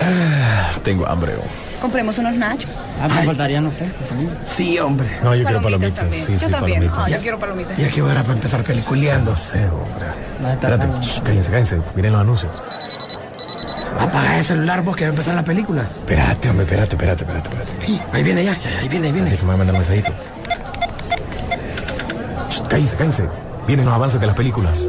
Ah, tengo hambre. Compremos unos nachos. Ah, me faltarían los frescos también. Sí, hombre. No, yo quiero palomitas. también. Sí, yo sí, también. palomitas. Ah, yo quiero palomitas. Ya que hora para empezar peliculeando. No sé, hombre. No, está Espérate, shh, cállense, cállense. Miren los anuncios. Apaga el celular vos que va a empezar la película. Espérate, hombre, espérate, espérate, espérate, espérate. Sí, ahí viene ya, ya, ahí viene, ahí viene. Déjame mandar un mensajito. Shh, Cállense, cállense. Vienen los avances de las películas.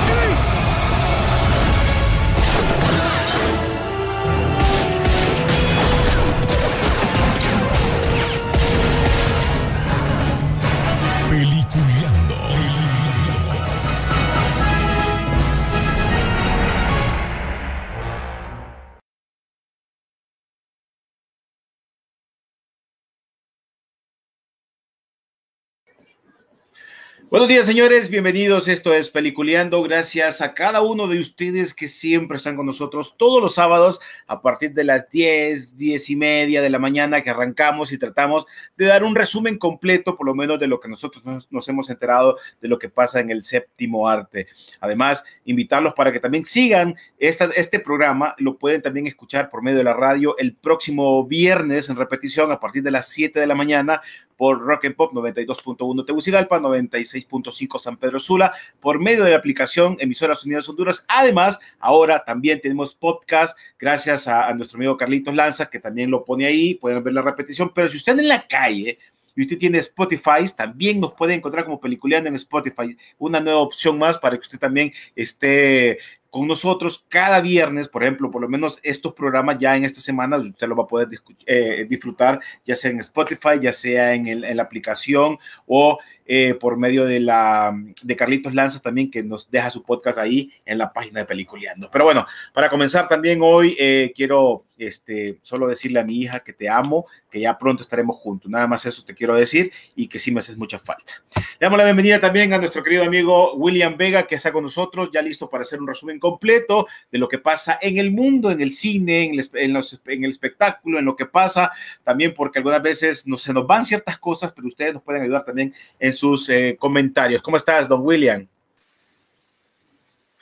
Buenos días, señores. Bienvenidos. Esto es Peliculeando. Gracias a cada uno de ustedes que siempre están con nosotros todos los sábados a partir de las 10, 10 y media de la mañana que arrancamos y tratamos de dar un resumen completo, por lo menos de lo que nosotros nos, hemos enterado de lo que pasa en el séptimo arte. Además, invitarlos para que también sigan esta, este programa. Lo pueden también escuchar por medio de la radio el próximo viernes en repetición a partir de las 7 de la mañana por Rock and Pop 92.1 Tegucigalpa, 96.5 San Pedro Sula, por medio de la aplicación Emisoras Unidas Honduras. Además, ahora también tenemos podcast gracias a, nuestro amigo Carlitos Lanza, que también lo pone ahí, pueden ver la repetición. Pero si usted en la calle y usted tiene Spotify, también nos puede encontrar como Peliculeando en Spotify, una nueva opción más para que usted también esté con nosotros cada viernes, por ejemplo, por lo menos estos programas ya en esta semana usted lo va a poder eh, disfrutar, ya sea en Spotify, ya sea en, el- en la aplicación o eh, por medio de la de Carlitos Lanzas también que nos deja su podcast ahí en la página de Peliculeando. Pero bueno, para comenzar también hoy eh, quiero este, solo decirle a mi hija que te amo, que ya pronto estaremos juntos. Nada más eso te quiero decir y que sí me haces mucha falta. Le damos la bienvenida también a nuestro querido amigo William Vega, que está con nosotros, ya listo para hacer un resumen completo de lo que pasa en el mundo, en el cine, en el, en los- en el espectáculo, en lo que pasa, también porque algunas veces no, se nos van ciertas cosas, pero ustedes nos pueden ayudar también en sus eh, comentarios. ¿Cómo estás, don William?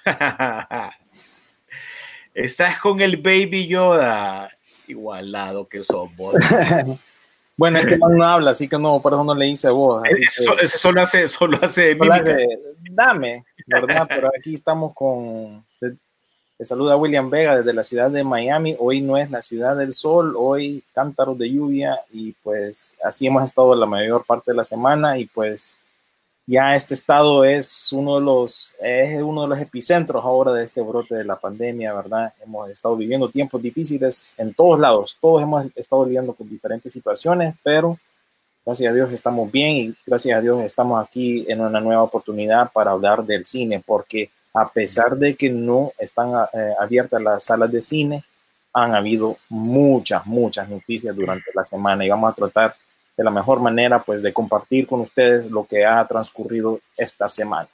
Estás con el Baby Yoda. Igualado que sos vos. Bueno, este man no habla, así que no, por eso no le hice voz. Ese, que, ese solo hace, solo hace mímica. que- dame, ¿verdad? Pero aquí estamos con. Le, saluda William Vega desde la ciudad de Miami. Hoy no es la ciudad del sol, hoy cántaros de lluvia, y pues así hemos estado la mayor parte de la semana. Y pues ya este estado es uno de los, es uno de los epicentros ahora de este brote de la pandemia, ¿verdad? Hemos estado viviendo tiempos difíciles en todos lados, todos hemos estado lidiando con diferentes situaciones, pero gracias a Dios estamos bien y gracias a Dios estamos aquí en una nueva oportunidad para hablar del cine, porque a pesar de que no están eh, abiertas las salas de cine, han habido muchas, muchas noticias durante la semana y vamos a tratar de la mejor manera pues de compartir con ustedes lo que ha transcurrido esta semana.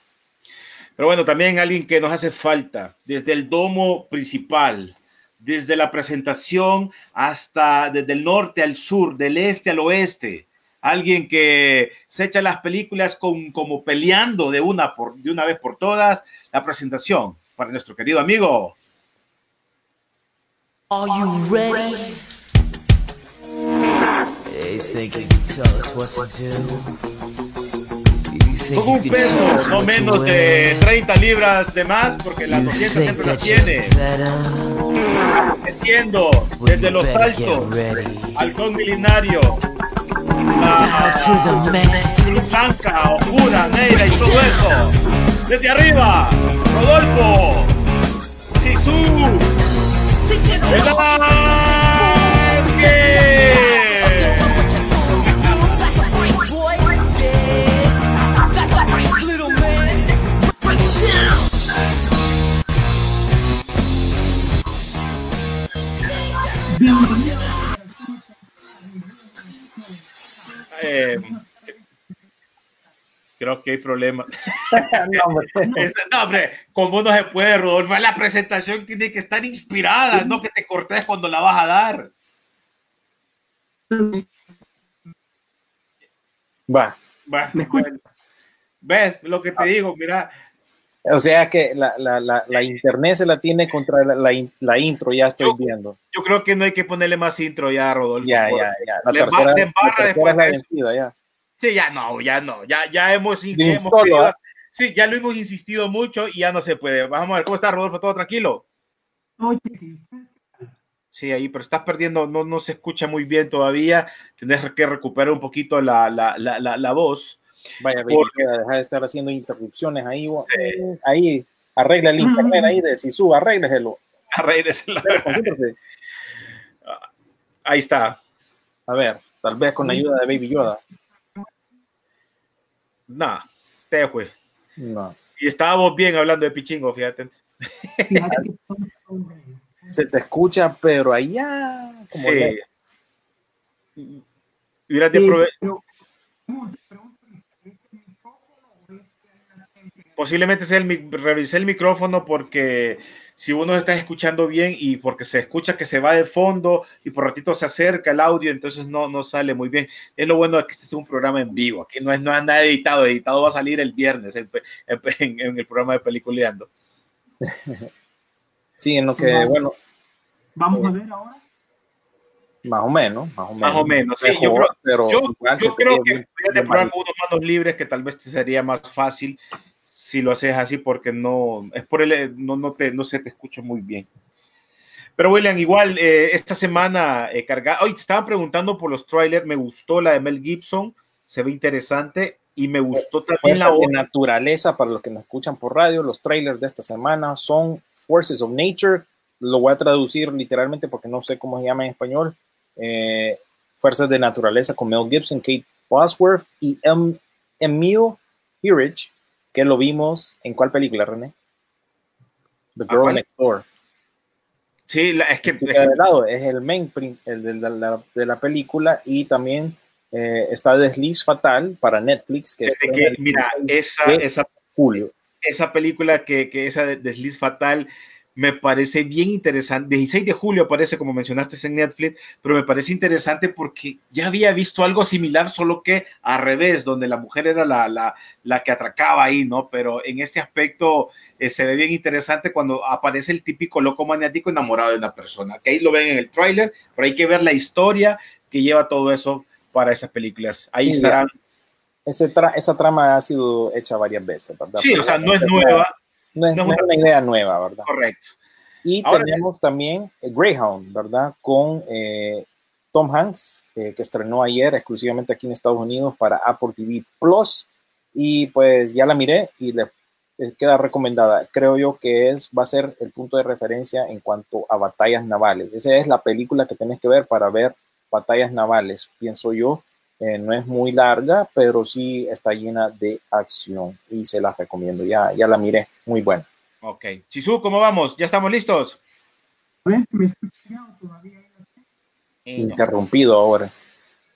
Pero bueno, también alguien que nos hace falta, desde el domo principal, desde la presentación hasta desde el norte al sur, del este al oeste. Alguien que se echa las películas con, como peleando de una, por, de una vez por todas. La presentación para nuestro querido amigo. Are you ready? They think you can tell us what to do. You think Con un you can tell us peso no what to menos de wear. 30 libras de más, porque 200 think siempre you're tiene. Well, desde los better altos get ready. halcón milenario, Blanca, oscura, negra y todo eso. Desde arriba, Rodolfo, Sisu, el Eh, Creo que hay problema. No, hombre. Esa- No, hombre, ¿cómo no se puede, Rodolfo? La presentación tiene que estar inspirada, no que te cortes cuando la vas a dar. Va. Va, ¿Me. ¿Ves lo que te digo? Mira, O sea que la, la, la, la internet se la tiene contra la, la, in- la intro, ya estoy Yo- viendo. yo creo que no hay que ponerle más intro ya, Rodolfo. Ya, ya, ya. La Le tercera, embarra tercera después es la de vencida, ya. Sí, ya no, ya no, ya, ya hemos, hemos solo, querido- ¿ah? sí, ya lo hemos insistido mucho y ya no se puede. Vamos a ver cómo está Rodolfo, todo tranquilo. Sí, ahí, pero estás perdiendo, no, no se escucha muy bien todavía. Tienes que recuperar un poquito la, la, la, la, la voz. Vaya, baby, Porque- deja de estar haciendo interrupciones ahí. Ahí, arregla el internet ahí de Sisu, arrégleselo. A raíz de ese lado. Concéntrese. Ahí está. A ver, tal vez con la ayuda de Baby Yoda. Nah, te fue. No. Y estábamos bien hablando de Pichingo, fíjate. Se te escucha, pero allá. Como Sí. Hubieras de Posiblemente sea el revisé el micrófono porque si uno está escuchando bien y porque se escucha que se va de fondo y por ratito se acerca el audio, entonces no, no sale muy bien. Es lo bueno de que este es un programa en vivo. Aquí no es, no nada editado. Editado va a salir el viernes en, en- en el programa de Peliculeando. Sí, en lo que, bueno, Vamos a ver ahora. más o menos, más o menos. Más o menos, sí, yo creo- pero Yo, creo que deberías de probar unos manos libres que tal vez te sería más fácil si lo haces así porque no es por el no no te no se te escucha muy bien. Pero William, igual eh, esta semana eh, carga hoy te estaban preguntando por los trailers, me gustó la de Mel Gibson, se ve interesante y me gustó también Fuerza la de naturaleza, para los que nos escuchan por radio, los trailers de esta semana son Forces of Nature. Lo voy a traducir literalmente porque no sé cómo se llama en español. Eh, Fuerzas de naturaleza con Mel Gibson, Kate Bosworth y em, Emil Hirsch, que lo vimos en cuál película, René? The ¿A Girl? Next Door. Sí, la- es que, chica de lado es el main prin- el de, la, de la película y también eh, está Desliz Fatal para Netflix que desde que- el mira, 16 esa, de esa julio. esa película que, que esa de Desliz Fatal me parece bien interesante. 16 de julio aparece, como mencionaste, en Netflix, pero me parece interesante porque ya había visto algo similar, solo que al revés, donde la mujer era la, la, la que atracaba ahí, ¿no? Pero en este aspecto eh, se ve bien interesante cuando aparece el típico loco maniático enamorado de una persona, que ahí lo ven en el tráiler, pero hay que ver la historia que lleva todo eso para esas películas. Ahí Sí, estarán. Ese tra- esa trama ha sido hecha varias veces, ¿verdad? Sí, o sea, no es Pero nueva, No es, no una- idea nueva, ¿verdad? correcto. Y Ahora- tenemos también eh, Greyhound, ¿verdad? Con eh, Tom Hanks, eh, que estrenó ayer exclusivamente aquí en Estados Unidos para Apple TV Plus. Y pues ya la miré y le queda recomendada. Creo yo que es, va a ser el punto de referencia en cuanto a batallas navales. Esa es la película que tenés que ver para ver batallas navales, pienso yo. Eh, no es muy larga, pero sí está llena de acción y se las recomiendo. Ya, ya la miré, muy buena. Ok. Chisu, ¿cómo vamos? ¿Ya estamos listos? ¿Ves? ¿Me escuchan todavía? Interrumpido ahora.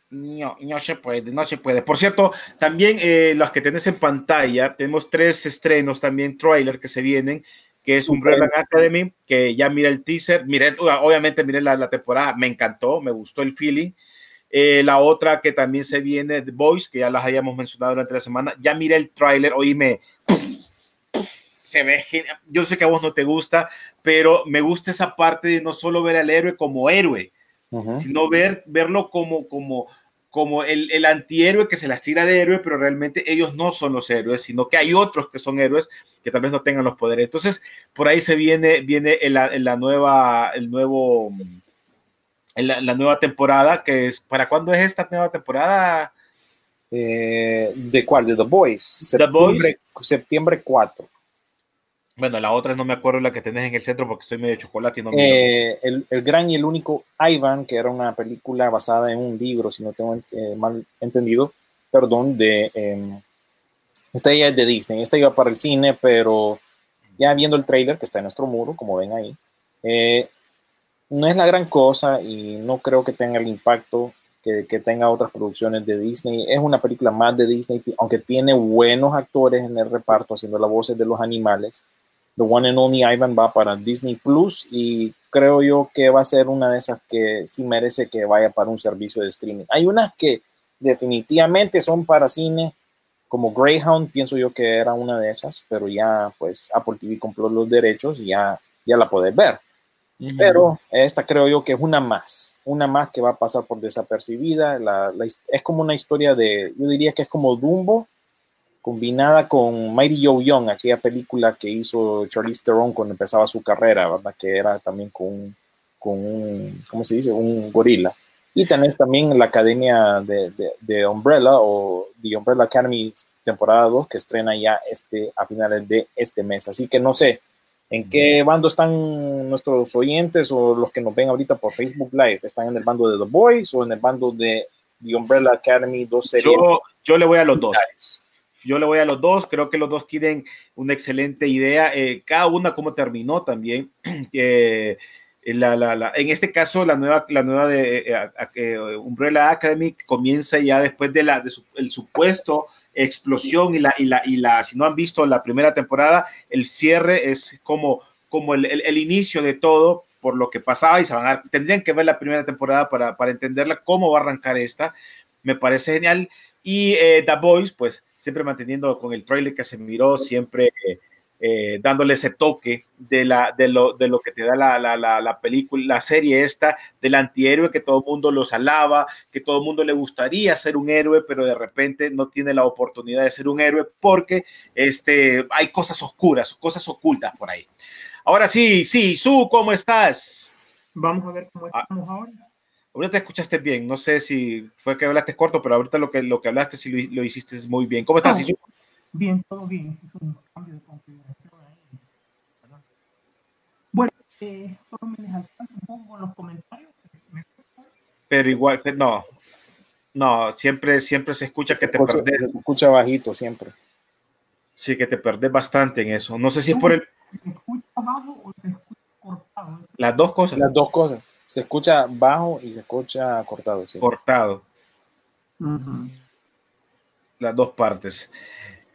No, no se puede, no se puede. Por cierto, también eh, los que tenés en pantalla, tenemos tres estrenos también, trailer que se vienen, que es Umbrella sí. Academy, que ya miré el teaser, miré, obviamente miré la, la temporada, me encantó, me gustó el feeling. Eh, la otra que también se viene, The Boys, que ya las habíamos mencionado durante la semana, ya miré el tráiler, oíme, se ve genial. Yo sé que a vos no te gusta, pero me gusta esa parte de no solo ver al héroe como héroe, Ujú. sino ver, verlo como, como, como el, el antihéroe que se las tira de héroe, pero realmente ellos no son los héroes, sino que hay otros que son héroes que tal vez no tengan los poderes. Entonces, por ahí se viene, viene en la, en la nueva, el nuevo, en la, la nueva temporada, que es, ¿para cuándo es esta nueva temporada? Eh, ¿De cuál? De The Boys. The Boys. Septiembre, septiembre 4. Bueno, la otra no me acuerdo la que tenés en el centro porque estoy medio chocolate y no miro. Eh, el, el gran y el único Ivan, que era una película basada en un libro, si no tengo eh, mal entendido, perdón, de... eh, esta ya es de Disney, esta iba para el cine, pero ya viendo el trailer que está en nuestro muro, como ven ahí, eh, no es la gran cosa y no creo que tenga el impacto que, tenga otras producciones de Disney. Es una película más de Disney, aunque tiene buenos actores en el reparto haciendo las voces de los animales. The One and Only Ivan va para Disney Plus y creo yo que va a ser una de esas que sí merece que vaya para un servicio de streaming. Hay unas que definitivamente son para cine, como Greyhound, pienso yo que era una de esas, pero ya pues Apple TV compró los derechos y ya, ya la puedes ver. Pero esta creo yo que es una más, una más que va a pasar por desapercibida. La, la es como una historia de, yo diría que es como Dumbo, combinada con Mighty Joe Young, aquella película que hizo Charlize Theron cuando empezaba su carrera, ¿verdad? Que era también con, un- con un, ¿cómo se dice? Un gorila. Y tenés también la academia de, de, de Umbrella o The Umbrella Academy temporada 2 que estrena ya este, a finales de este mes. Así que no sé en qué bando están nuestros oyentes o los que nos ven ahorita por Facebook Live. ¿Están en el bando de The Boys o en el bando de The Umbrella Academy 2 series? Yo, yo le voy a los dos. Yo le voy a los dos, creo que los dos tienen una excelente idea, eh, cada una como terminó también. Eh, la, la, la, en este caso, la nueva, la nueva de eh, a- a- eh, Umbrella Academy comienza ya después de la de su- el supuesto explosión y la, y la, y la, si no han visto la primera temporada, el cierre es como, como el, el- el inicio de todo por lo que pasaba y se van a, tendrían que ver la primera temporada para, para entenderla, cómo va a arrancar esta. Me parece genial. Y eh, The Boys, pues siempre manteniendo con el trailer que se miró, siempre eh, dándole ese toque de, la, de, lo, de lo que te da la, la, la, la película, la serie esta, del antihéroe que todo el mundo los alaba, que todo el mundo le gustaría ser un héroe, pero de repente no tiene la oportunidad de ser un héroe porque este, hay cosas oscuras, cosas ocultas por ahí. Ahora sí, sí, Su, ¿cómo estás? Vamos a ver cómo Ah. estamos ahora. Ahorita te escuchaste bien, no sé si fue que hablaste corto, pero ahorita lo que, lo que hablaste sí lo, lo hiciste muy bien. ¿Cómo estás. Sisu? Bien, todo bien. Es un cambio de configuración ahí. ¿verdad? Bueno, eh, solo me les alcanza un poco con los comentarios. Me- Pero igual, no, no, siempre, siempre se escucha que te escucha- perdés, se escucha bajito siempre. sí, que te perdés bastante en eso. No sé si es por el, ¿Se escucha bajo o se escucha cortado? Las dos cosas, Las dos cosas. Se escucha bajo y se escucha cortado. sí. cortado, las dos partes.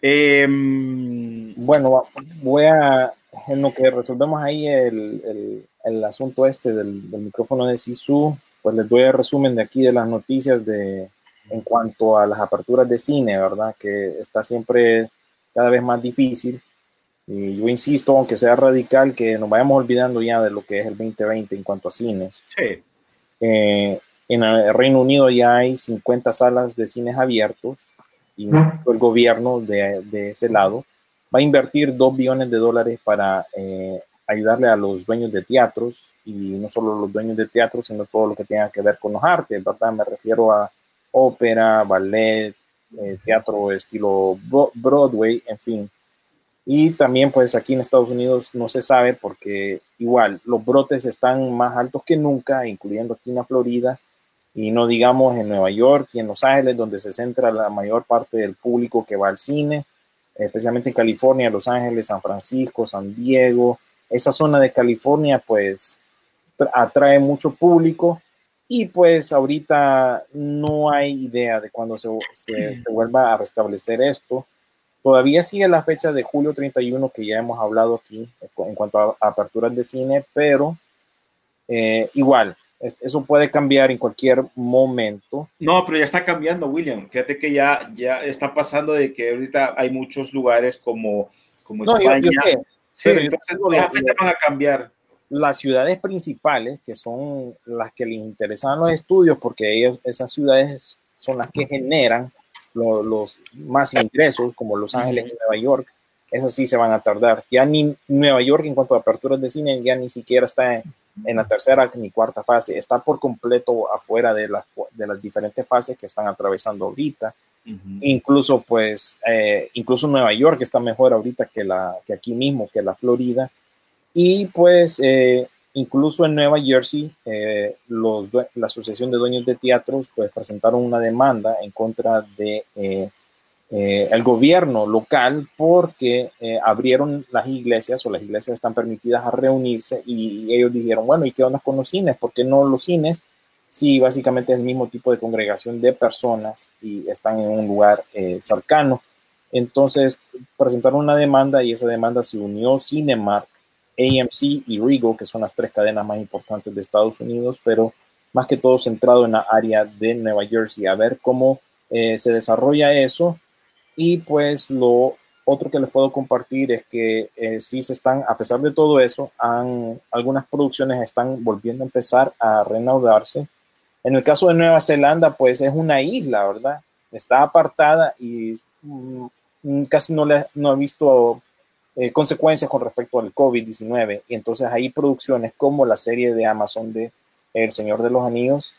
Em, Bueno, voy a, en lo que resolvemos ahí el, el- el asunto este del, del micrófono de Sisu, pues les doy el resumen de aquí de las noticias de, en cuanto a las aperturas de cine, ¿verdad? Que está siempre cada vez más difícil. Y yo insisto, aunque sea radical, que nos vayamos olvidando ya de lo que es el 2020 en cuanto a cines. sí, Eh, en el Reino Unido ya hay 50 salas de cines abiertos y el gobierno de, de ese lado va a invertir 2 billones de dólares para eh, ayudarle a los dueños de teatros y no solo los dueños de teatros, sino todo lo que tenga que ver con los artes, ¿verdad? Me refiero a ópera, ballet, eh, teatro estilo Bro- Broadway, en fin. Y también pues aquí en Estados Unidos no se sabe porque igual los brotes están más altos que nunca, incluyendo aquí en la Florida y no digamos en Nueva York y en Los Ángeles, donde se centra la mayor parte del público que va al cine, especialmente en California, Los Ángeles, San Francisco, San Diego. Esa zona de California pues tra- atrae mucho público y pues ahorita no hay idea de cuándo se, se- se vuelva a restablecer esto. Todavía sigue la fecha de julio 31 que ya hemos hablado aquí en cuanto a aperturas de cine, pero eh, igual, eso puede cambiar en cualquier momento. No, pero ya está cambiando, William. Fíjate que ya, ya está pasando de que ahorita hay muchos lugares como, como No, yo- España. yo sé, sí, pero yo- entonces no, las fechas van a cambiar. las ciudades principales, que son las que les interesan los estudios, porque ellos, esas ciudades son las que generan lo- los más ingresos, como Los Ángeles y Nueva York, esas sí se van a tardar. Ya ni Nueva York en cuanto a aperturas de cine, ya ni siquiera está en, en la tercera ni cuarta fase, está por completo afuera de las, de las diferentes fases que están atravesando ahorita. Incluso, pues, eh, incluso Nueva York está mejor ahorita que, la, que aquí mismo, que la Florida. Y pues, eh, incluso en Nueva Jersey, eh, los, la Asociación de Dueños de Teatros, pues, presentaron una demanda en contra de eh, el gobierno local porque eh, abrieron las iglesias o las iglesias están permitidas a reunirse y ellos dijeron, bueno, ¿y qué onda con los cines? ¿Por qué no los cines sí, básicamente es el mismo tipo de congregación de personas y están en un lugar eh, cercano. Entonces presentaron una demanda y esa demanda se unió Cinemark, AMC y Regal, que son las tres cadenas más importantes de Estados Unidos, pero más que todo centrado en la área de Nueva Jersey, a ver cómo eh, se desarrolla eso. Y pues lo otro que les puedo compartir es que eh, sí se están, a pesar de todo eso, han, algunas producciones están volviendo a empezar a reanudarse. En el caso de Nueva Zelanda, pues es una isla, ¿verdad? Está apartada y mm, casi no, le, no ha visto eh, consecuencias con respecto al COVID-19. Y entonces hay producciones como la serie de Amazon de El Señor de los Anillos,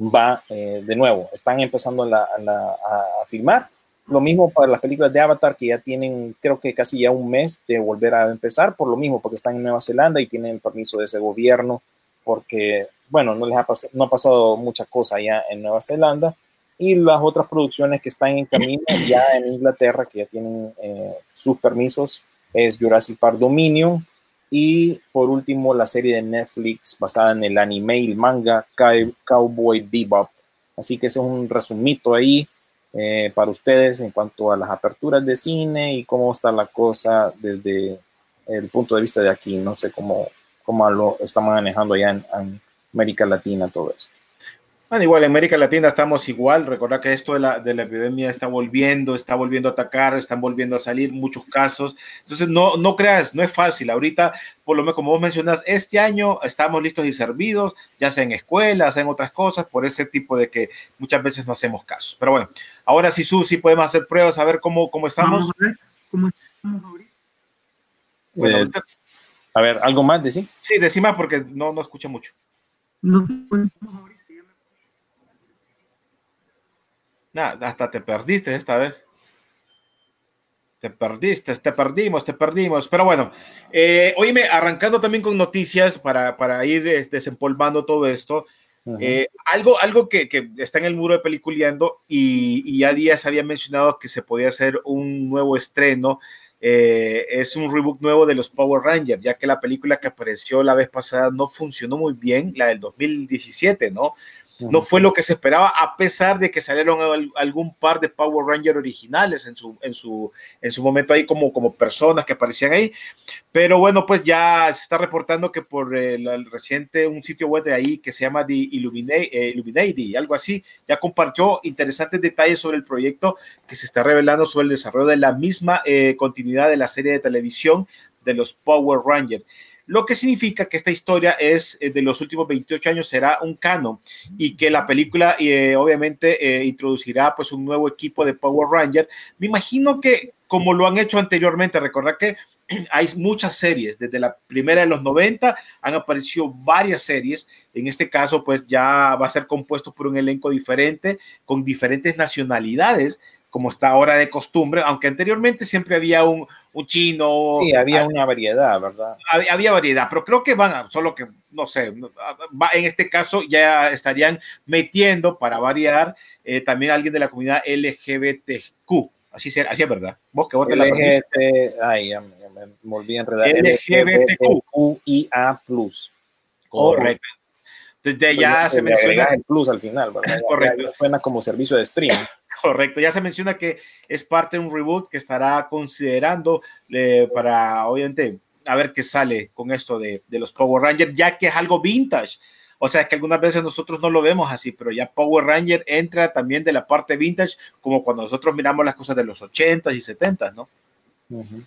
va eh, de nuevo, están empezando a, a, filmar. Lo mismo para las películas de Avatar, que ya tienen, creo que casi ya un mes de volver a empezar, por lo mismo, porque están en Nueva Zelanda y tienen permiso de ese gobierno, porque, bueno, no les ha, no ha pasado mucha cosa allá en Nueva Zelanda. Y las otras producciones que están en camino ya en Inglaterra, que ya tienen eh, sus permisos, es Jurassic Park Dominion, y por último, la serie de Netflix basada en el anime y manga Cowboy Bebop. Así que ese es un resumito ahí eh, para ustedes en cuanto a las aperturas de cine y cómo está la cosa desde el punto de vista de aquí. No sé cómo, cómo lo estamos manejando allá en, en América Latina todo eso. Bueno, igual en América Latina estamos igual. Recordad que esto de la, de la, epidemia está volviendo, está volviendo a atacar, están volviendo a salir muchos casos. Entonces, no, no creas, no es fácil. Ahorita, por lo menos como vos mencionas, este año estamos listos y servidos, ya sea en escuelas, en otras cosas, por ese tipo de que muchas veces no hacemos casos. Pero bueno, ahora sí, Susi, podemos hacer pruebas, a ver cómo, cómo estamos. Vamos a ver cómo estamos ahorita. Bueno, ahorita- A ver, ¿algo más de sí? sí, decima porque no, no escucha mucho. No sé cómo estamos ahorita. ya me- Nada, hasta te perdiste esta vez. Te perdiste, te perdimos, te perdimos. Pero bueno, eh, oíme, arrancando también con noticias para, para ir desempolvando todo esto. Eh, algo algo que, que está en el muro de Peliculeando y, y ya días había mencionado que se podía hacer un nuevo estreno. eh, es un reboot nuevo de los Power Rangers, ya que la película que apareció la vez pasada no funcionó muy bien, la del 2017, ¿no? No fue lo que se esperaba, a pesar de que salieron al- algún par de Power Ranger originales en su, en su, en su momento ahí como, como personas que aparecían ahí. Pero bueno, pues ya se está reportando que por el, el reciente, un sitio web de ahí que se llama The Illuminati, eh, Illuminati, algo así, ya compartió interesantes detalles sobre el proyecto que se está revelando sobre el desarrollo de la misma eh, continuidad de la serie de televisión de los Power Rangers lo que significa que esta historia es eh, de los últimos 28 años será un canon y que la película eh, obviamente eh, introducirá pues un nuevo equipo de Power Ranger. Me imagino que como lo han hecho anteriormente, recordad que hay muchas series, desde la primera de los 90 han aparecido varias series, en este caso pues ya va a ser compuesto por un elenco diferente, con diferentes nacionalidades, como está ahora de costumbre, aunque anteriormente siempre había un, un chino, Sí, había una variedad, ¿verdad? había, había variedad, pero creo que van a, solo que, no sé, no, va- en este caso ya estarían metiendo para variar eh, también a alguien de la comunidad LGBTQ. Así, será, así es verdad. Vos que vos te la. LGBT, ay, ya me, ya me- a enredar. LGBTQ. LGBTQIA+. Correcto. Desde ya se Pues, Le agregas menciona, el plus al final, ¿verdad? Ya- Correcto. ya suena como servicio de stream. Correcto, ya se menciona que es parte de un reboot que estará considerando eh, para, obviamente, a ver qué sale con esto de, los Power Rangers, ya que es algo vintage. O sea que algunas veces nosotros no lo vemos así, pero ya Power Ranger entra también de la parte vintage, como cuando nosotros miramos las cosas de los 80s y 70s, ¿no? Ujú.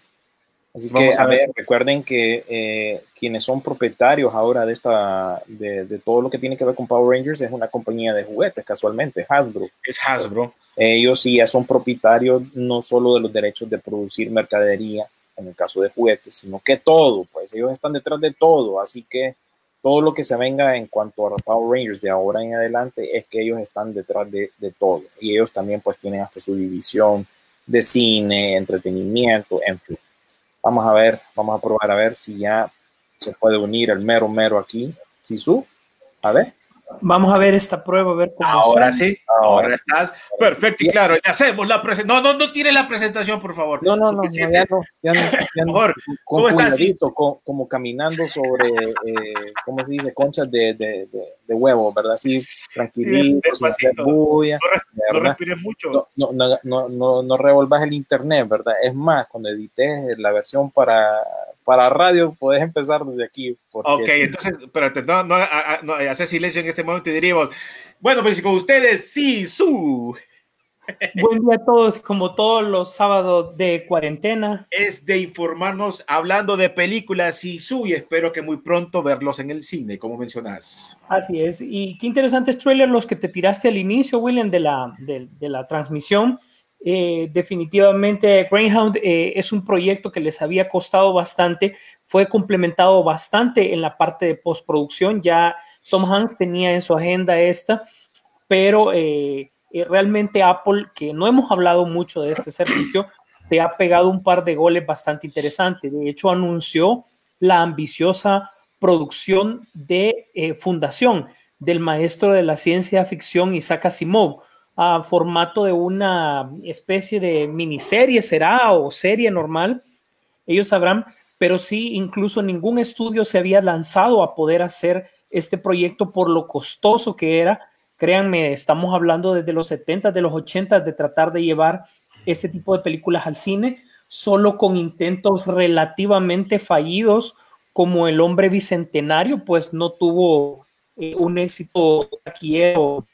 Así Vamos que, a ver. ver, recuerden que eh, quienes son propietarios ahora de esta, de, de todo lo que tiene que ver con Power Rangers es una compañía de juguetes, casualmente, Hasbro. Es Hasbro. Ellos sí ya son propietarios no solo de los derechos de producir mercadería, en el caso de juguetes, sino que todo, pues ellos están detrás de todo, así que todo lo que se venga en cuanto a Power Rangers de ahora en adelante es que ellos están detrás de, de todo y ellos también pues tienen hasta su división de cine, entretenimiento, en fin. Vamos a ver, vamos a probar a ver si ya se puede unir el mero mero aquí. Sisu, a ver. Vamos a ver esta prueba, a ver cómo Ahora sale. sí, ahora estás perfecto y claro. Ya hacemos la presentación. No, no, no tire la presentación, por favor. No, no, no, no, ya no, ya no, ya no. Mejor. Con ¿Cómo estás? cuidadito, co- como caminando sobre, eh, ¿cómo se dice? Conchas de, de, de, de huevo, ¿verdad? Así, tranquilito, sin hacer despacito. bulla, No ¿verdad? respires mucho. No, no, no, no, no, no revolvas el internet, ¿verdad? Es más, cuando edites la versión para, para radio, puedes empezar desde aquí. Porque Ok, entonces, espérate, no, no, a- no, hace silencio en este momento y diríamos, bueno, pues con ustedes, sí, su, Buen día a todos, como todos los sábados de cuarentena. es de informarnos hablando de películas y su, y espero que muy pronto verlos en el cine, como mencionas. Así es. Y qué interesantes trailers los que te tiraste al inicio, William, de la, de, de la transmisión. Eh, definitivamente Greyhound eh, es un proyecto que les había costado bastante, fue complementado bastante en la parte de postproducción, ya Tom Hanks tenía en su agenda esta, pero eh, realmente Apple, que no hemos hablado mucho de este servicio, se ha pegado un par de goles bastante interesantes. De hecho, anunció la ambiciosa producción de fundación del maestro de la ciencia ficción Isaac Asimov a formato de una especie de miniserie será o serie normal ellos sabrán pero sí incluso ningún estudio se había lanzado a poder hacer este proyecto por lo costoso que era. Créanme estamos hablando desde los 70 de los 80 de tratar de llevar este tipo de películas al cine solo con intentos relativamente fallidos como el hombre bicentenario, pues no tuvo eh, un éxito taquillero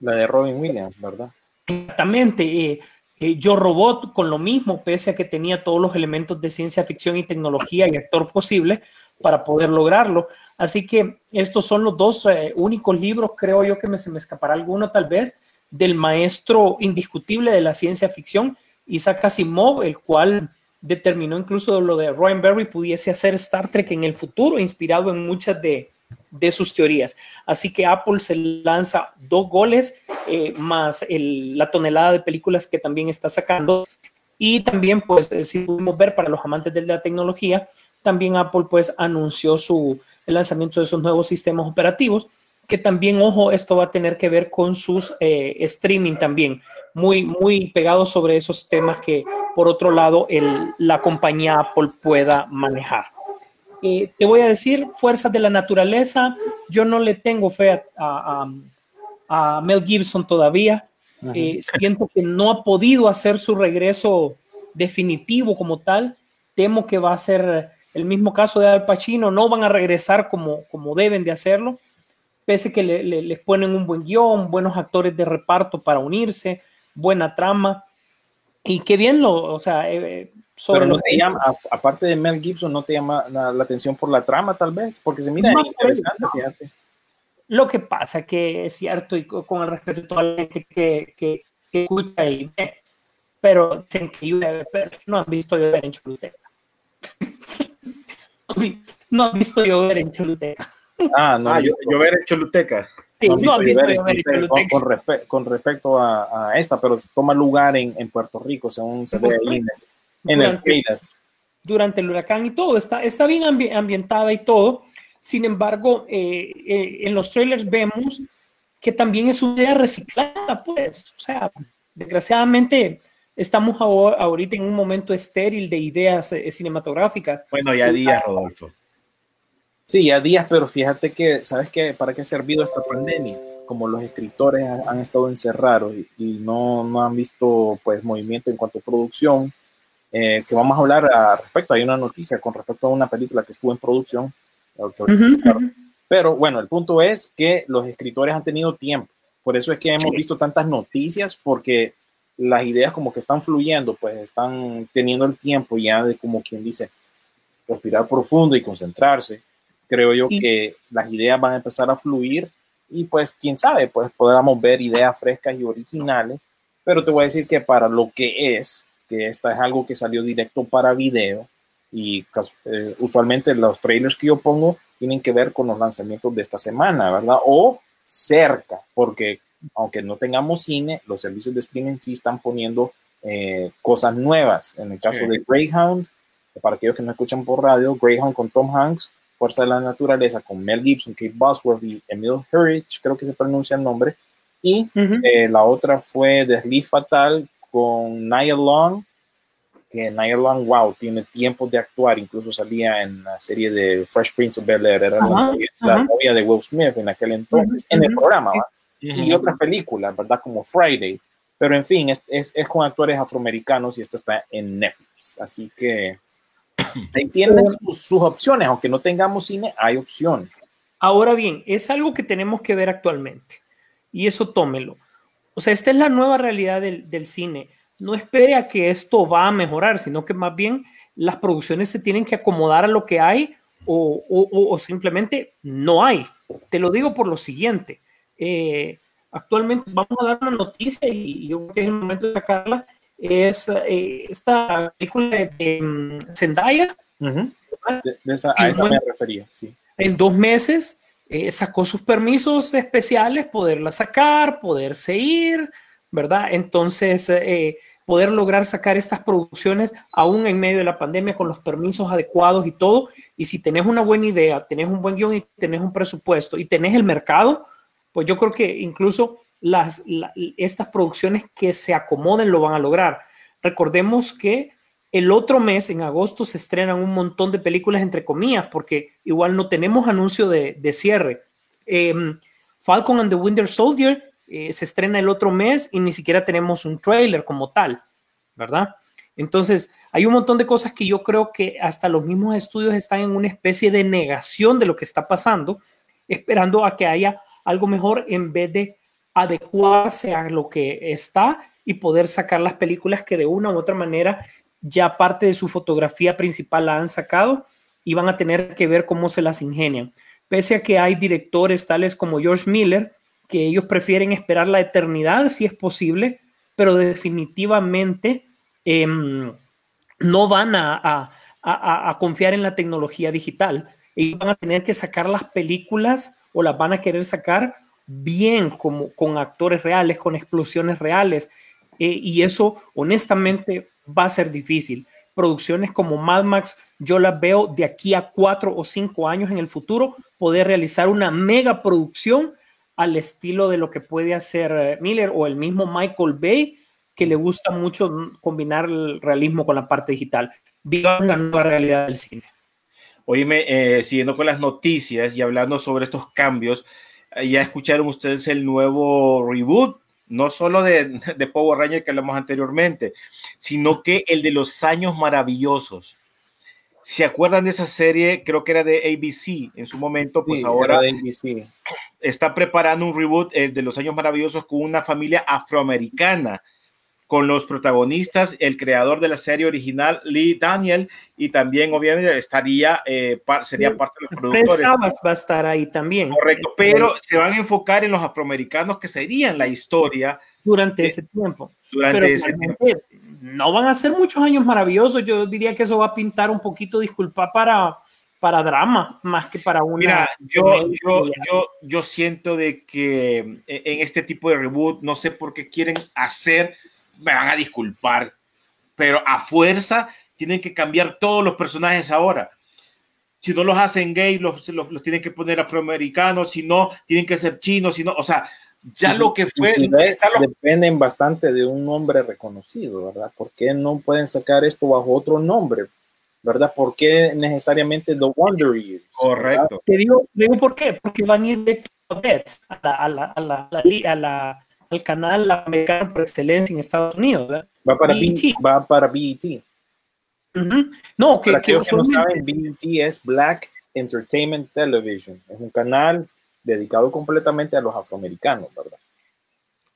la de Robin Williams, ¿verdad? exactamente. Eh, eh, Yo Robot con lo mismo, pese a que tenía todos los elementos de ciencia ficción y tecnología y actor posible para poder lograrlo. Así que estos son los dos eh, únicos libros, creo yo que me, se me escapará alguno tal vez, del maestro indiscutible de la ciencia ficción, Isaac Asimov, el cual determinó incluso lo de Roddenberry pudiese hacer Star Trek en el futuro, inspirado en muchas de, de sus teorías. Así que Apple se lanza dos goles eh, más la tonelada de películas que también está sacando. Y también, pues, eh, si pudimos ver para los amantes de la tecnología, también Apple, pues, anunció su, el lanzamiento de sus nuevos sistemas operativos, que también, ojo, esto va a tener que ver con sus eh, streaming también, muy, muy pegados sobre esos temas que, por otro lado, la compañía Apple pueda manejar. Eh, te voy a decir, fuerzas de la naturaleza, yo no le tengo fe a, a- a- a Mel Gibson todavía. Eh, siento que no ha podido hacer su regreso definitivo como tal. Temo que va a ser el mismo caso de Al Pacino, no van a regresar como, como deben de hacerlo, pese que le- le- les ponen un buen guion, buenos actores de reparto para unirse, buena trama. Y qué bien lo, o sea, eh, sobre Pero no lo te que- llama, a- aparte de Mel Gibson, no te llama la, la atención por la trama, tal vez, porque se mira No, interesante, no. fíjate. Lo que pasa que es cierto, y co- con el respeto toda la gente que, que, que escucha y ve, pero dicen que llueve, pero no han visto llover en Choluteca. No han visto llover en Choluteca. Ah, no, Ah, yo, visto- yo ver en Choluteca. Sí, no han visto llover en llover en Choluteca, con, Choluteca. con respe- con respecto a, a esta, pero toma lugar en, en Puerto Rico, según se ve ahí en, el- en el Durante- trailer. durante el huracán y todo, está, está bien ambi- ambientada y todo. Sin embargo, eh, eh, en los trailers vemos que también es una idea reciclada, pues. O sea, desgraciadamente estamos ahor- ahorita en un momento estéril de ideas eh, cinematográficas. Bueno, ya días, Rodolfo. Sí, ya días, pero fíjate que, ¿sabes qué? ¿Para qué ha servido esta pandemia? Como los escritores han, han estado encerrados y, y no, no han visto pues movimiento en cuanto a producción, eh, que vamos a hablar al respecto. Hay una noticia con respecto a una película que estuvo en producción. que ahorita- Pero bueno, el punto es que los escritores han tenido tiempo. Por eso es que hemos Sí. visto tantas noticias, porque las ideas como que están fluyendo, pues están teniendo el tiempo ya de como quien dice, respirar profundo y concentrarse. Creo yo Y- que las ideas van a empezar a fluir y pues quién sabe, pues podamos ver ideas frescas y originales. Pero te voy a decir que para lo que es, que esta es algo que salió directo para video y eh, usualmente los trailers que yo pongo tienen que ver con los lanzamientos de esta semana, ¿verdad? O cerca, porque aunque no tengamos cine, los servicios de streaming sí están poniendo eh, cosas nuevas. En el caso Sí. de Greyhound, para aquellos que no escuchan por radio, Greyhound con Tom Hanks Fuerza de la Naturaleza con Mel Gibson, Kate Bosworth y Emil Hirsch, creo que se pronuncia el nombre. Y Ujú. eh, la otra fue Desliz Fatal con Nia Long, que Nia Long, wow, tiene tiempo de actuar, incluso salía en la serie de Fresh Prince of Bel Air, era la, Ajá, novia, la ajá. novia de Will Smith en aquel entonces, en el programa, ¿va? y otras películas, ¿verdad? Como Friday. Pero en fin, es, es, es con actores afroamericanos y esta está en Netflix. Así que ahí tienen sus, sus opciones, aunque no tengamos cine, hay opciones. Ahora bien, es algo que tenemos que ver actualmente y eso tómelo. O sea, esta es la nueva realidad del, del cine. No espere a que esto va a mejorar, sino que más bien las producciones se tienen que acomodar a lo que hay o, o- o- simplemente no hay. Te lo digo por lo siguiente. eh, actualmente vamos a dar una noticia y yo creo que es el momento de sacarla. Es eh, esta película de, mm, Zendaya, Ujú. De- de esa- a esa me refería, sí. en dos meses eh, sacó sus permisos especiales, poderla sacar, poderse ir, ¿verdad? Entonces, eh, poder lograr sacar estas producciones aún en medio de la pandemia con los permisos adecuados y todo. Y si tenés una buena idea, tenés un buen guion y tenés un presupuesto y tenés el mercado, pues yo creo que incluso las, la- estas producciones que se acomoden lo van a lograr. Recordemos que el otro mes, en agosto, se estrenan un montón de películas, entre comillas, porque igual no tenemos anuncio de, de cierre. Em, Falcon and the Winter Soldier eh, se estrena el otro mes y ni siquiera tenemos un trailer como tal, ¿verdad? Entonces, hay un montón de cosas que yo creo que hasta los mismos estudios están en una especie de negación de lo que está pasando, esperando a que haya algo mejor en vez de adecuarse a lo que está y poder sacar las películas que de una u otra manera ya parte de su fotografía principal la han sacado y van a tener que ver cómo se las ingenian. Pese a que hay directores tales como George Miller, que ellos prefieren esperar la eternidad si es posible, pero definitivamente em, no van a, a- confiar en la tecnología digital. Ellos van a tener que sacar las películas o las van a querer sacar bien, como, con actores reales, con explosiones reales. Eh, y eso, honestamente, va a ser difícil. Producciones como Mad Max, yo las veo de aquí a cuatro o cinco años en el futuro, poder realizar una mega producción al estilo de lo que puede hacer eh, Miller o el mismo Michael Bay, que le gusta mucho combinar el realismo con la parte digital. Viva la nueva realidad del cine. Oíme, eh, siguiendo con las noticias y hablando sobre estos cambios, eh, ya escucharon ustedes el nuevo reboot, no solo de, de Power Ranger que hablamos anteriormente, sino que el de los años maravillosos. ¿Se acuerdan de esa serie? Creo que era de ABC en su momento, pues Sí, ahora de ABC. está preparando un reboot eh, de los años maravillosos con una familia afroamericana, con los protagonistas, el creador de la serie original, Lee Daniel, y también obviamente estaría, eh, par- sería parte de los productores. Va a estar ahí también. Correcto, pero se van a enfocar en los afroamericanos que serían la historia durante ese tiempo. durante Pero ese tiempo. no van a ser muchos años maravillosos. Yo diría que eso va a pintar un poquito, disculpa, para, para drama, más que para una. Mira, yo, yo, yo, yo siento de que en en este tipo de reboot, no sé por qué quieren hacer, me van a disculpar, pero a fuerza tienen que cambiar todos los personajes ahora. Si no los hacen gay, los, los, los tienen que poner afroamericanos, si no, tienen que ser chinos, si no, o sea, ya lo que fue, si ves, están los- dependen bastante de un nombre reconocido, ¿verdad? ¿Por qué no pueden sacar esto bajo otro nombre? ¿Verdad? ¿Por qué necesariamente The Wonder Years? correcto. Te digo, te digo por qué, porque van a ir directo a la, a la, a la, a la li- a la- al canal americano por excelencia en Estados Unidos. ¿verdad? Va para, BET. B- va para BET. Ujú. No, que, Para que que no saben, BET es Black Entertainment Television. Es un canal dedicado completamente a los afroamericanos, ¿verdad?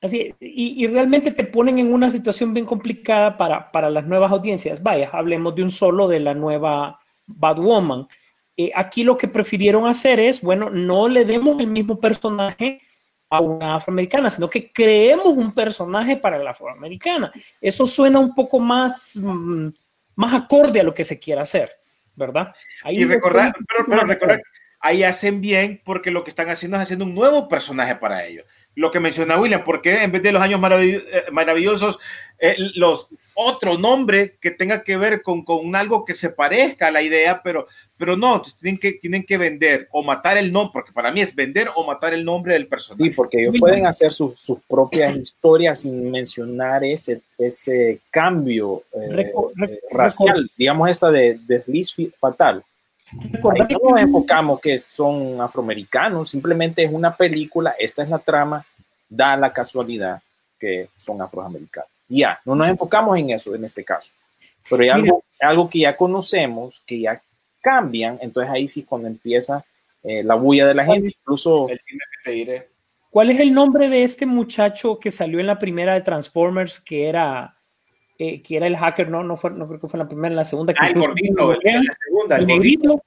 Así, y, y realmente te ponen en una situación bien complicada para, para las nuevas audiencias. Vaya, hablemos de un solo de la nueva Batwoman. Eh, aquí lo que prefirieron hacer es, bueno, no le demos el mismo personaje a una afroamericana, sino que creemos un personaje para la afroamericana. Eso suena un poco más, mm, más acorde a lo que se quiera hacer, ¿verdad? Ahí Y recordar, pero, pero recordar, ahí hacen bien porque lo que están haciendo es haciendo un nuevo personaje para ellos. Lo que menciona William, porque en vez de los años marav- eh, maravillosos, eh, los otro nombre que tenga que ver con, con algo que se parezca a la idea, pero, pero no, tienen que, tienen que vender o matar el nombre, porque para mí es vender o matar el nombre del personaje. Sí, porque ellos pueden hacer sus- sus propias historias sin mencionar ese, ese cambio eh, Reco- re- eh, racial. Digamos esta de Desliz Fatal. Ahí no nos enfocamos que son afroamericanos, simplemente es una película, esta es la trama, da la casualidad que son afroamericanos. Ya, no nos enfocamos en eso en este caso. Pero hay algo, algo que ya conocemos, que ya cambian, entonces ahí sí cuando empieza eh, la bulla de la gente, incluso... El que diré. ¿Cuál es el nombre de este muchacho que salió en la primera de Transformers que era, eh, que era el hacker? No, no, fue, no creo que fue la primera, en la segunda. Que Ah, el gordito, el- el- la segunda, el el gordito. negrito.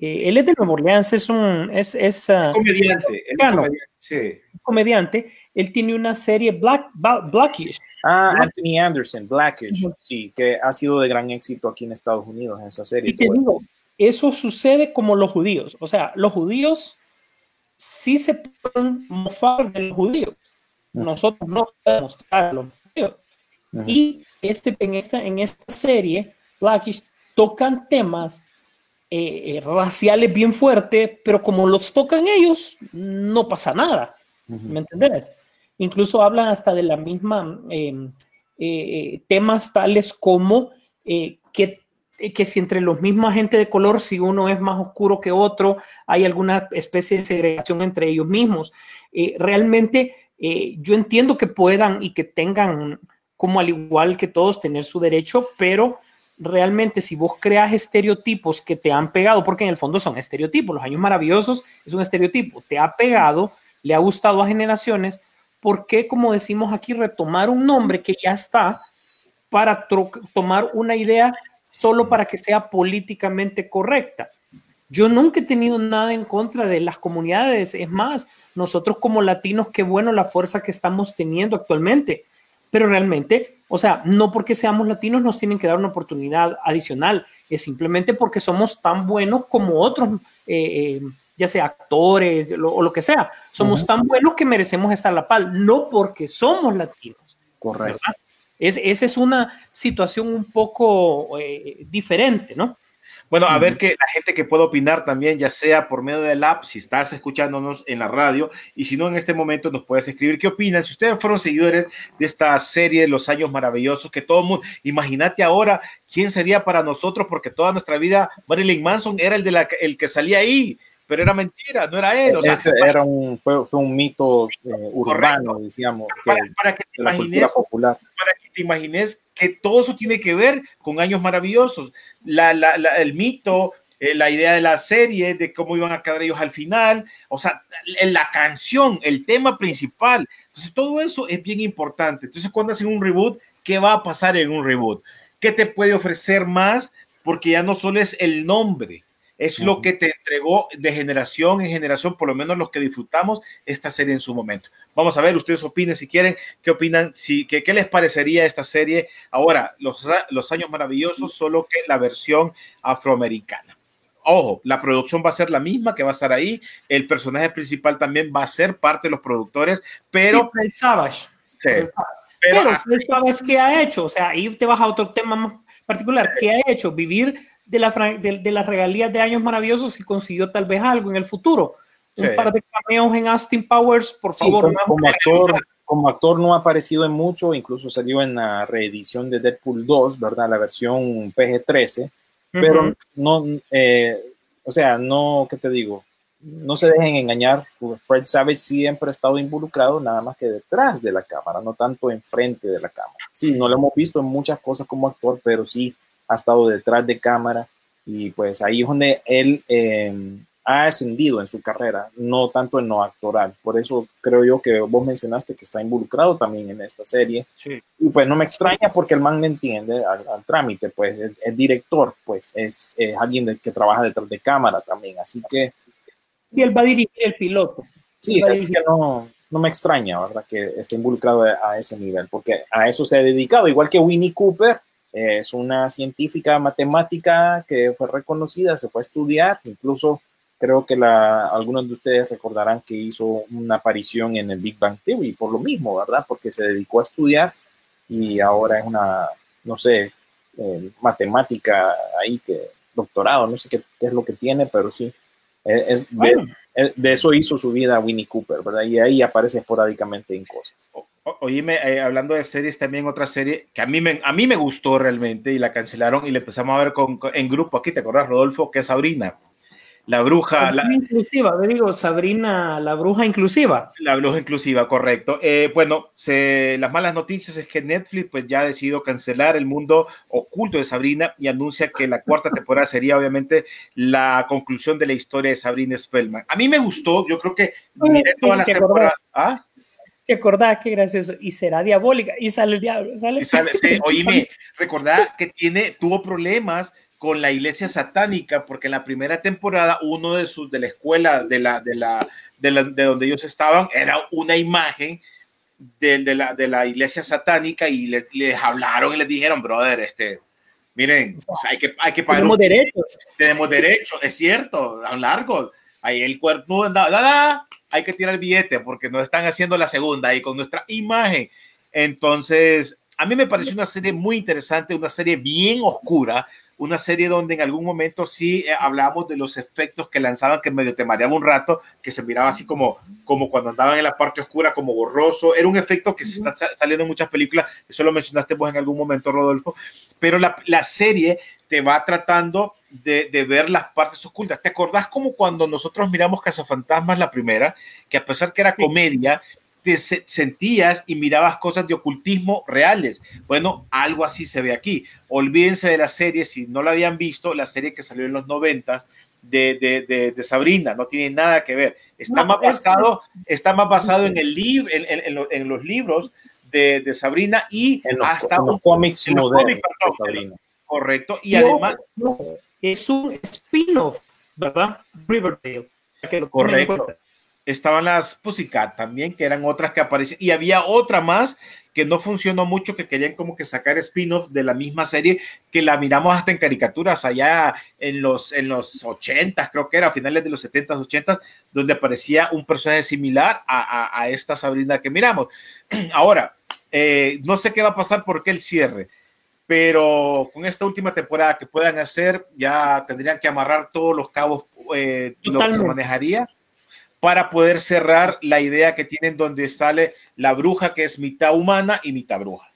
Eh, él es de Nueva Orleans, es un es, es, ah, comediante, es comediante, sí. comediante. Él tiene una serie Black, Blackish. Ah, Black- Anthony Anderson, Blackish, sí, que ha sido de gran éxito aquí en Estados Unidos esa serie. Y te digo, eso sucede como los judíos. O sea, los judíos sí se pueden mofar de los judíos. Nosotros no podemos mofar de los judíos. Y este, en, esta, en esta serie, Blackish tocan temas eh, eh, raciales bien fuertes, pero como los tocan ellos, no pasa nada. ¿Me entendés? Incluso hablan hasta de la misma eh, eh, temas tales como eh, que, eh, que si entre los mismos gente de color, si uno es más oscuro que otro, hay alguna especie de segregación entre ellos mismos. Eh, realmente eh, yo entiendo que puedan y que tengan, como al igual que todos, tener su derecho, pero realmente si vos creas estereotipos que te han pegado, porque en el fondo son estereotipos, los años maravillosos es un estereotipo, te ha pegado, le ha gustado a generaciones, ¿por qué, como decimos aquí, retomar un nombre que ya está para tomar una idea solo para que sea políticamente correcta? Yo nunca he tenido nada en contra de las comunidades, es más, nosotros como latinos, qué bueno la fuerza que estamos teniendo actualmente, pero realmente, o sea, no porque seamos latinos nos tienen que dar una oportunidad adicional, es simplemente porque somos tan buenos como otros, eh, eh, ya sea actores lo- o lo que sea, somos tan buenos que merecemos estar a la par, no porque somos latinos. Correcto. ¿verdad? Es, esa es una situación un poco eh, diferente, ¿no? Bueno, a ver que la gente que pueda opinar también, ya sea por medio del app, si estás escuchándonos en la radio, y si no en este momento nos puedes escribir qué opinan. Si ustedes fueron seguidores de esta serie de los años maravillosos, que todo el mundo, imagínate ahora quién sería para nosotros, porque toda nuestra vida Marilyn Manson era el, de la, el que salía ahí, pero era mentira, no era él. O sea, Ese era un, fue, fue un mito eh, urbano, decíamos, para, para que te imagines popular. para que te imagines que todo eso tiene que ver con años maravillosos. La, el mito, eh, la idea de la serie, de cómo iban a quedar ellos al final, o sea, la canción, el tema principal. Entonces, todo eso es bien importante. Entonces, cuando hacen un reboot, ¿qué va a pasar en un reboot? ¿Qué te puede ofrecer más? Porque ya no solo es el nombre, es lo que te entregó de generación en generación, por lo menos los que disfrutamos esta serie en su momento. Vamos a ver, ustedes opinen si quieren, qué opinan, si, qué, qué les parecería esta serie ahora, los, los años maravillosos, solo que la versión afroamericana. Ojo, la producción va a ser la misma que va a estar ahí, el personaje principal también va a ser parte de los productores, pero... Sí, Savage. Sí, Pero, pero Fred Savage, ¿qué ha hecho? O sea, ahí te vas a otro tema más particular. ¿Qué ha hecho? Vivir de, la, de, de las regalías de años maravillosos y consiguió tal vez algo en el futuro. Un Sí. par de cameos en Austin Powers, por Sí, favor. como, como actor, como actor no ha aparecido en mucho, incluso salió en la reedición de Deadpool 2, ¿verdad? La versión PG-13, pero Ujú. no, eh, o sea, no, ¿qué te digo? No se dejen engañar, Fred Savage siempre ha estado involucrado nada más que detrás de la cámara, no tanto enfrente de la cámara. Sí, no lo hemos visto en muchas cosas como actor, pero sí ha estado detrás de cámara y pues ahí es donde él eh, ha ascendido en su carrera, no tanto en lo actoral. Por eso creo yo que vos mencionaste que está involucrado también en esta serie. Sí. Y pues no me extraña porque el man le entiende al, al trámite, pues es, es director, pues es, es alguien de- que trabaja detrás de cámara también. Así que Sí, él va a dirigir el piloto. sí, dirigir- que no, no me extraña, ¿verdad? Que esté involucrado a, a ese nivel, porque a eso se ha dedicado, igual que Winnie Cooper. Es una científica matemática que fue reconocida, se fue a estudiar, incluso creo que la, algunos de ustedes recordarán que hizo una aparición en el Big Bang Theory por lo mismo, ¿verdad? Porque se dedicó a estudiar y ahora es una, no sé, eh, matemática ahí que doctorado, no sé qué, qué es lo que tiene, pero sí, es, es- Bueno. de, de eso hizo su vida Winnie Cooper, ¿verdad? Y ahí aparece esporádicamente en cosas. Oíme, eh, hablando de series, también otra serie que a mí, me, a mí me gustó realmente y la cancelaron y la empezamos a ver con, con- en grupo aquí, ¿te acordás, Rodolfo? Que es Sabrina, la bruja, la, Sabrina inclusiva, yo digo Sabrina la bruja inclusiva. la bruja inclusiva, correcto. Eh, bueno, se, las malas noticias es que Netflix pues ya ha decidido cancelar el mundo oculto de Sabrina y anuncia que la cuarta temporada sería obviamente la conclusión de la historia de Sabrina Spellman. A mí me gustó, yo creo que miré todas las temporadas. ¿Ah? ¿Te acordás? Qué gracioso. Y será diabólica. Y sale el diablo. Sale. Y sale- sí, oíme, recordá que tiene, tuvo problemas con la iglesia satánica, porque en la primera temporada uno de sus de la escuela de la de la de, la- de donde ellos estaban era una imagen de, de la, de la iglesia satánica y le- les hablaron y les dijeron, brother, este, miren, hay que hay que pagar Tenemos un- derechos. tenemos derecho, es cierto, a largo. Ahí el cuerpo anda, da, da, hay que tirar el billete porque nos están haciendo la segunda ahí con nuestra imagen. Entonces, a mí me pareció una serie muy interesante, una serie bien oscura, una serie donde en algún momento sí eh, hablamos de los efectos que lanzaban, que medio te mareaba un rato, que se miraba así como, como cuando andaban en la parte oscura, como borroso. Era un efecto que se está sa- saliendo en muchas películas, eso lo mencionaste vos en algún momento, Rodolfo, pero la, la serie te va tratando de, de ver las partes ocultas. ¿Te acordás como cuando nosotros miramos Cazafantasmas la primera, que a pesar que era comedia, te se- sentías y mirabas cosas de ocultismo reales? Bueno, algo así se ve aquí. Olvídense de la serie, si no la habían visto, la serie que salió en los noventas de, de, de, de Sabrina, no tiene nada que ver. Está, No, más, basado, está más basado en, el lib- en, en- en lo- en los libros de, de Sabrina y En los, hasta en los cómics modernos cómics, de perdón, Sabrina. correcto. Y Y además, no, es un spin-off, ¿verdad? Riverdale. que lo Correcto. estaban las Pussycat también, que eran otras que aparecían, y había otra más que no funcionó mucho, que querían como que sacar spin-off de la misma serie, que la miramos hasta en caricaturas allá en los, en los 80, creo que era, a finales de los 70s, 80s, donde aparecía un personaje similar a, a- a esta Sabrina que miramos. Ahora, eh, no sé qué va a pasar porque el cierre, pero con esta última temporada que puedan hacer, ya tendrían que amarrar todos los cabos, eh, lo que se manejaría para poder cerrar la idea que tienen donde sale la bruja que es mitad humana y mitad bruja.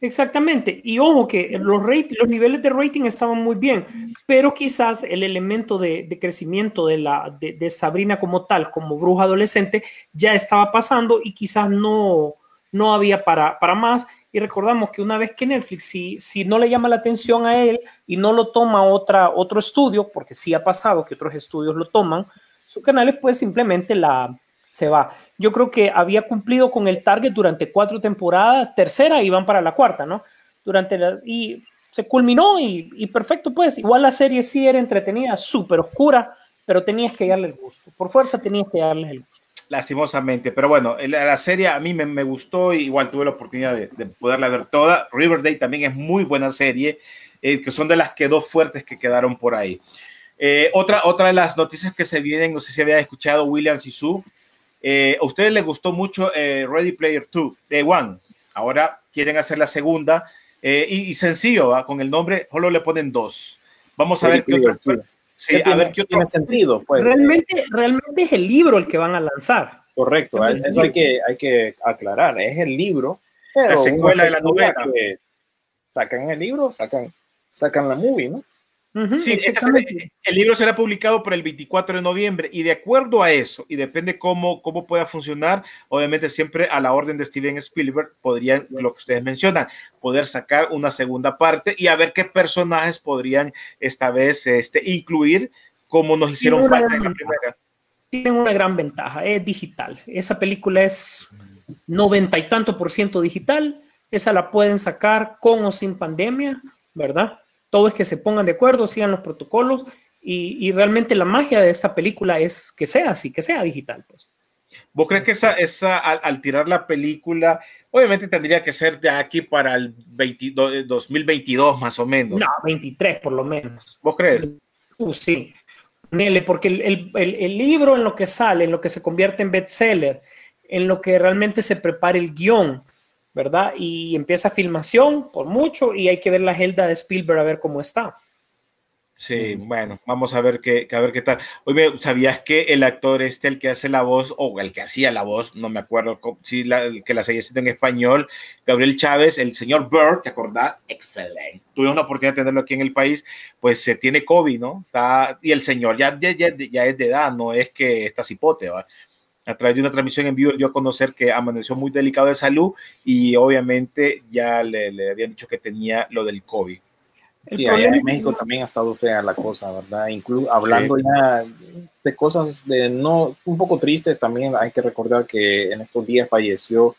Exactamente. Y ojo que los, rate- los niveles de rating estaban muy bien, pero quizás el elemento de, de crecimiento de, la, de, de Sabrina como tal, como bruja adolescente, ya estaba pasando y quizás no, no había para, para más. Y recordamos que una vez que Netflix, si, si no le llama la atención a él y no lo toma otra, otro estudio, porque sí ha pasado que otros estudios lo toman, su canal pues simplemente la, se va. Yo creo que había cumplido con el target durante cuatro temporadas, tercera y van para la cuarta, ¿no? Durante la, y se culminó y, y perfecto, pues. Igual la serie sí era entretenida, súper oscura, pero tenías que darle el gusto. Por fuerza tenías que darles el gusto. Lastimosamente, pero bueno, la, la serie a mí me, me gustó, y igual tuve la oportunidad de, de poderla ver toda. Riverdale también es muy buena serie, eh, que son de las que dos fuertes que quedaron por ahí. Eh, otra, otra de las noticias que se vienen, no sé si había escuchado William Sisu, eh, a ustedes les gustó mucho Ready Player 2, de One. Ahora quieren hacer la segunda y, y sencillo, ¿va? con el nombre, solo le ponen dos. Vamos a ver qué otra. Sí, a tiene, ver qué tiene sentido, pues. Realmente, realmente es el libro el que van a lanzar. Correcto, eso hay que, hay que aclarar. Es el libro, pero La secuela de la novela. que Sacan el libro, sacan, sacan la movie, ¿no? Sí, este el libro será publicado por el 24 de noviembre y de acuerdo a eso, y depende cómo, cómo pueda funcionar, obviamente siempre a la orden de Steven Spielberg podrían, lo que ustedes mencionan, poder sacar una segunda parte y a ver qué personajes podrían esta vez este, incluir como nos hicieron falta en la primera. tienen una gran ventaja, es digital. Esa película es noventa y tanto por ciento digital, esa la pueden sacar con o sin pandemia, ¿verdad? Todo es que se pongan de acuerdo, sigan los protocolos y, y realmente la magia de esta película es que sea así, que sea digital, pues. ¿Vos crees que esa, esa al, al tirar la película, obviamente tendría que ser de aquí para el 22 2022 más o menos? No, 23 por lo menos. ¿Vos crees? Uh, sí, Nele, porque el, el- el- el libro en lo que sale, en lo que se convierte en bestseller, en lo que realmente se prepara el guion, ¿verdad? Y empieza filmación por mucho y hay que ver la gelda de Spielberg a ver cómo está. Sí, bueno, vamos a ver qué, a ver qué tal. Oye, ¿sabías que el actor este, el que hace la voz, o el que hacía la voz, no me acuerdo si la, que la seguía haciendo en español, Gabriel Chávez, el señor Bird, ¿te acordás? Excelente. Tuve una oportunidad de tenerlo aquí en el país, pues se tiene COVID, ¿no? Y el señor ya, ya, ya, ya es de edad, no es que está cipote. A través de una transmisión en vivo dio a conocer que amaneció muy delicado de salud y obviamente ya le, le habían dicho que tenía lo del COVID. El Sí, allá en México también ha estado fea la cosa, ¿verdad? Incluso hablando ya de cosas de no un poco tristes, también hay que recordar que en estos días falleció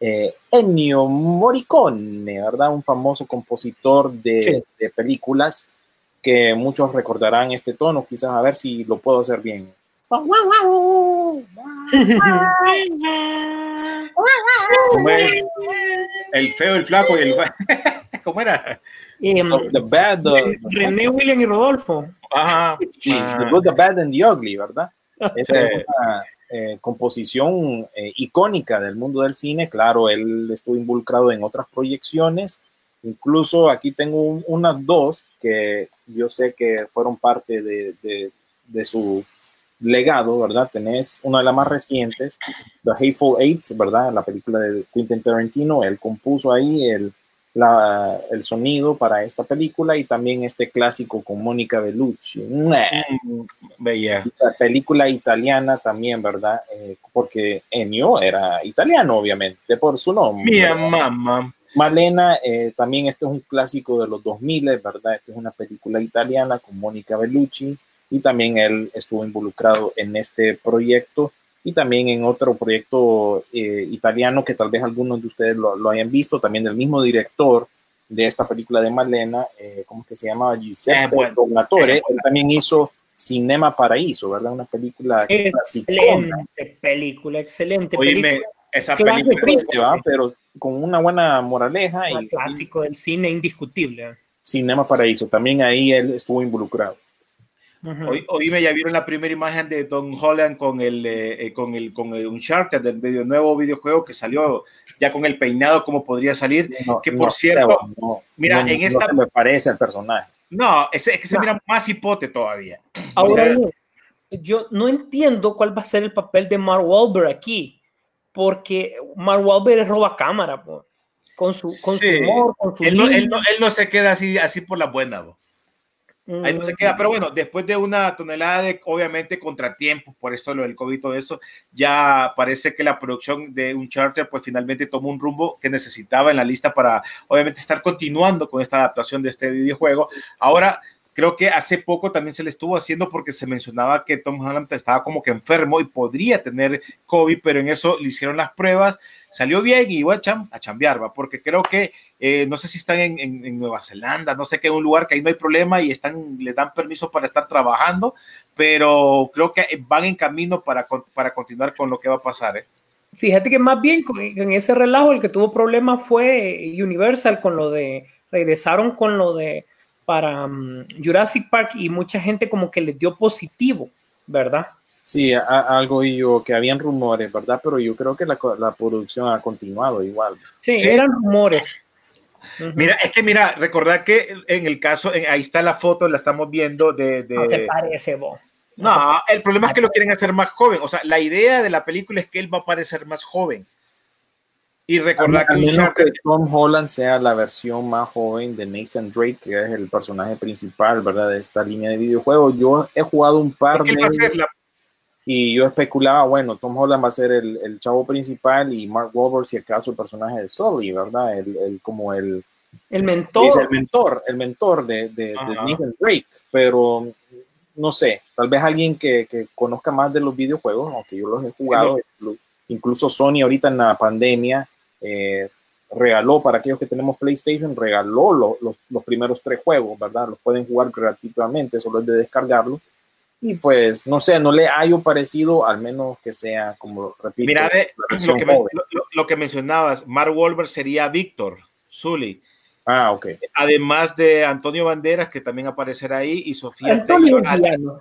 eh, Ennio Morricone, ¿verdad? Un famoso compositor de, Sí. de películas que muchos recordarán este tono, quizás a ver si lo puedo hacer bien. ¿Cómo es? El feo, el flaco y el... ¿Cómo era? Em, The Bad, the- René, William y Rodolfo. Ajá. Sí, Ah. The Good, The Bad and the Ugly, ¿verdad? Esa es una eh, composición eh, icónica del mundo del cine. Claro, él estuvo involucrado en otras proyecciones. Incluso aquí tengo un- unas dos que yo sé que fueron parte de, de- de su legado, ¿verdad? Tenés una de las más recientes, The Hateful Eight, ¿verdad? La película de Quentin Tarantino. Él compuso ahí el, la- el sonido para esta película y también este clásico con Mónica Bellucci. Mm, Veía. La película italiana también, ¿verdad? Eh, porque Ennio era italiano, obviamente, por su nombre. Mía mamá. Malena, eh, también este es un clásico de los 2000, ¿verdad? Esta es una película italiana con Mónica Bellucci y también él estuvo involucrado en este proyecto y también en otro proyecto eh, italiano que tal vez algunos de ustedes lo, lo hayan visto, también del mismo director de esta película de Malena, eh, ¿cómo que se llama? Giuseppe Eh, bueno. Tornatore. Eh, bueno. Él también hizo Cinema Paraíso, ¿verdad? Una película. Excelente película, excelente Oíme, película. esa película. Triste, ¿va? Pero con una buena moraleja Un y clásico del cine indiscutible. Cinema Paraíso. También ahí él estuvo involucrado. Ujú. Hoy, oíme, ya vieron la primera imagen de Don Holland con el, eh, eh, con el, con el Uncharted, del video, nuevo videojuego que salió ya con el peinado como podría salir. No, Que no por sé, cierto, no, mira, no- en no esta- me parece al personaje. No, es, es que se No. mira más hipote todavía. Ahora O sea, yo no entiendo cuál va a ser el papel de Mark Wahlberg aquí, porque Mark Wahlberg es roba cámara, con su, con Sí. su humor, con su él, no, él, no, él no se queda así, así por la buena. bo. Ahí no se queda, pero bueno, después de una tonelada de, obviamente, contratiempos, por esto lo del COVID y todo eso, ya parece que la producción de un charter, pues finalmente tomó un rumbo que necesitaba en la lista para, obviamente, estar continuando con esta adaptación de este videojuego. Ahora, creo que hace poco también se le estuvo haciendo porque se mencionaba que Tom Holland estaba como que enfermo y podría tener COVID, pero en eso le hicieron las pruebas, salió bien y iba a, cham- a chambear, ¿va? porque creo que eh, no sé si están en, en- Nueva Zelanda, no sé qué, un lugar que ahí no hay problema y están, le dan permiso para estar trabajando, pero creo que van en camino para, para continuar con lo que va a pasar. ¿eh? Fíjate que más bien en ese relajo el que tuvo problemas fue Universal con lo de, regresaron con lo de para mm, Jurassic Park y mucha gente como que les dio positivo, ¿verdad? Sí, a- a- algo y yo que habían rumores, ¿verdad? Pero yo creo que la, la producción ha continuado igual. Sí, Sí. eran rumores. Mira, es que mira, recordar que en el caso, en- ahí está la foto, la estamos viendo de... de- no se parece, vos. No, el problema es que lo quieren hacer más joven. O sea, la idea de la película es que él va a parecer más joven. Y recordar que a menos Uncharted- que Tom Holland sea la versión más joven de Nathan Drake, que es el personaje principal, ¿verdad? De esta línea de videojuegos. Yo he jugado un par de la- y yo especulaba, bueno, Tom Holland va a ser el, el chavo principal y Mark Wahlberg, si acaso, el personaje de Sully, ¿verdad? El, el- como el, El mentor. es el mentor, el mentor de, de, de. Nathan Drake, pero no sé, tal vez alguien que, que conozca más de los videojuegos, aunque yo los he jugado, inclu- incluso Sony ahorita en la pandemia eh, regaló para aquellos que tenemos PlayStation, regaló lo- los, los primeros tres juegos, ¿verdad? Los pueden jugar gratuitamente, solo es de descargarlos. Y pues, no sé, no le hallo parecido, al menos que sea, como repito, Mira, lo, que, lo- lo- lo que mencionabas, Mark Wahlberg sería Víctor Zully Ah, ok. Además de Antonio Banderas, que también aparecerá ahí, y Sofía Antonio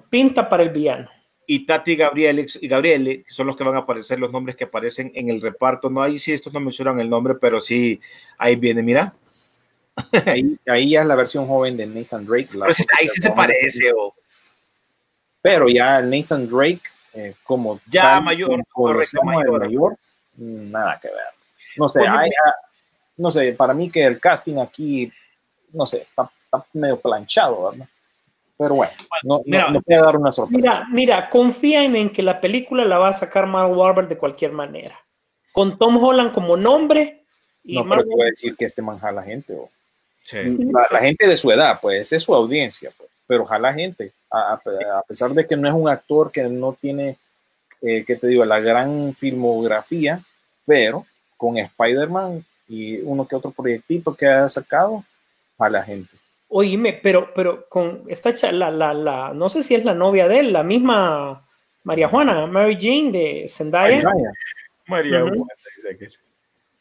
pinta para el villano. Y Tati Gabriel y Gabriele, que son los que van a aparecer, los nombres que aparecen en el reparto. No hay, sí, estos no mencionan el nombre, pero sí, ahí viene, mira. Ahí, ahí ya es la versión joven de Nathan Drake. la Pero ahí sí se parece, o Pero ya Nathan Drake, eh, como Ya tal, mayor, correcto, mayor. mayor, nada que ver. No sé, hay- ah, no sé, para mí que el casting aquí, no sé, está, está medio planchado, ¿verdad? Pero bueno, no, no- Mira, no puede dar una sorpresa. Mira, mira, confíen en que la película la va a sacar Mark Wahlberg de cualquier manera. Con Tom Holland como nombre y no, Mark pero te voy a decir que este man jala gente. o- Sí. La, la gente de su edad, pues, esa es su audiencia, pues, pero jala gente. A, a- a pesar de que no es un actor que no tiene, eh, ¿qué te digo?, la gran filmografía, pero con Spider-Man y uno que otro proyectito que ha sacado, jala gente. Oíme, pero, pero con esta la, la, la, no sé si es la novia de él, la misma María Juana, Mary Jane de Zendaya. Zendaya. María, Ujú. dice que-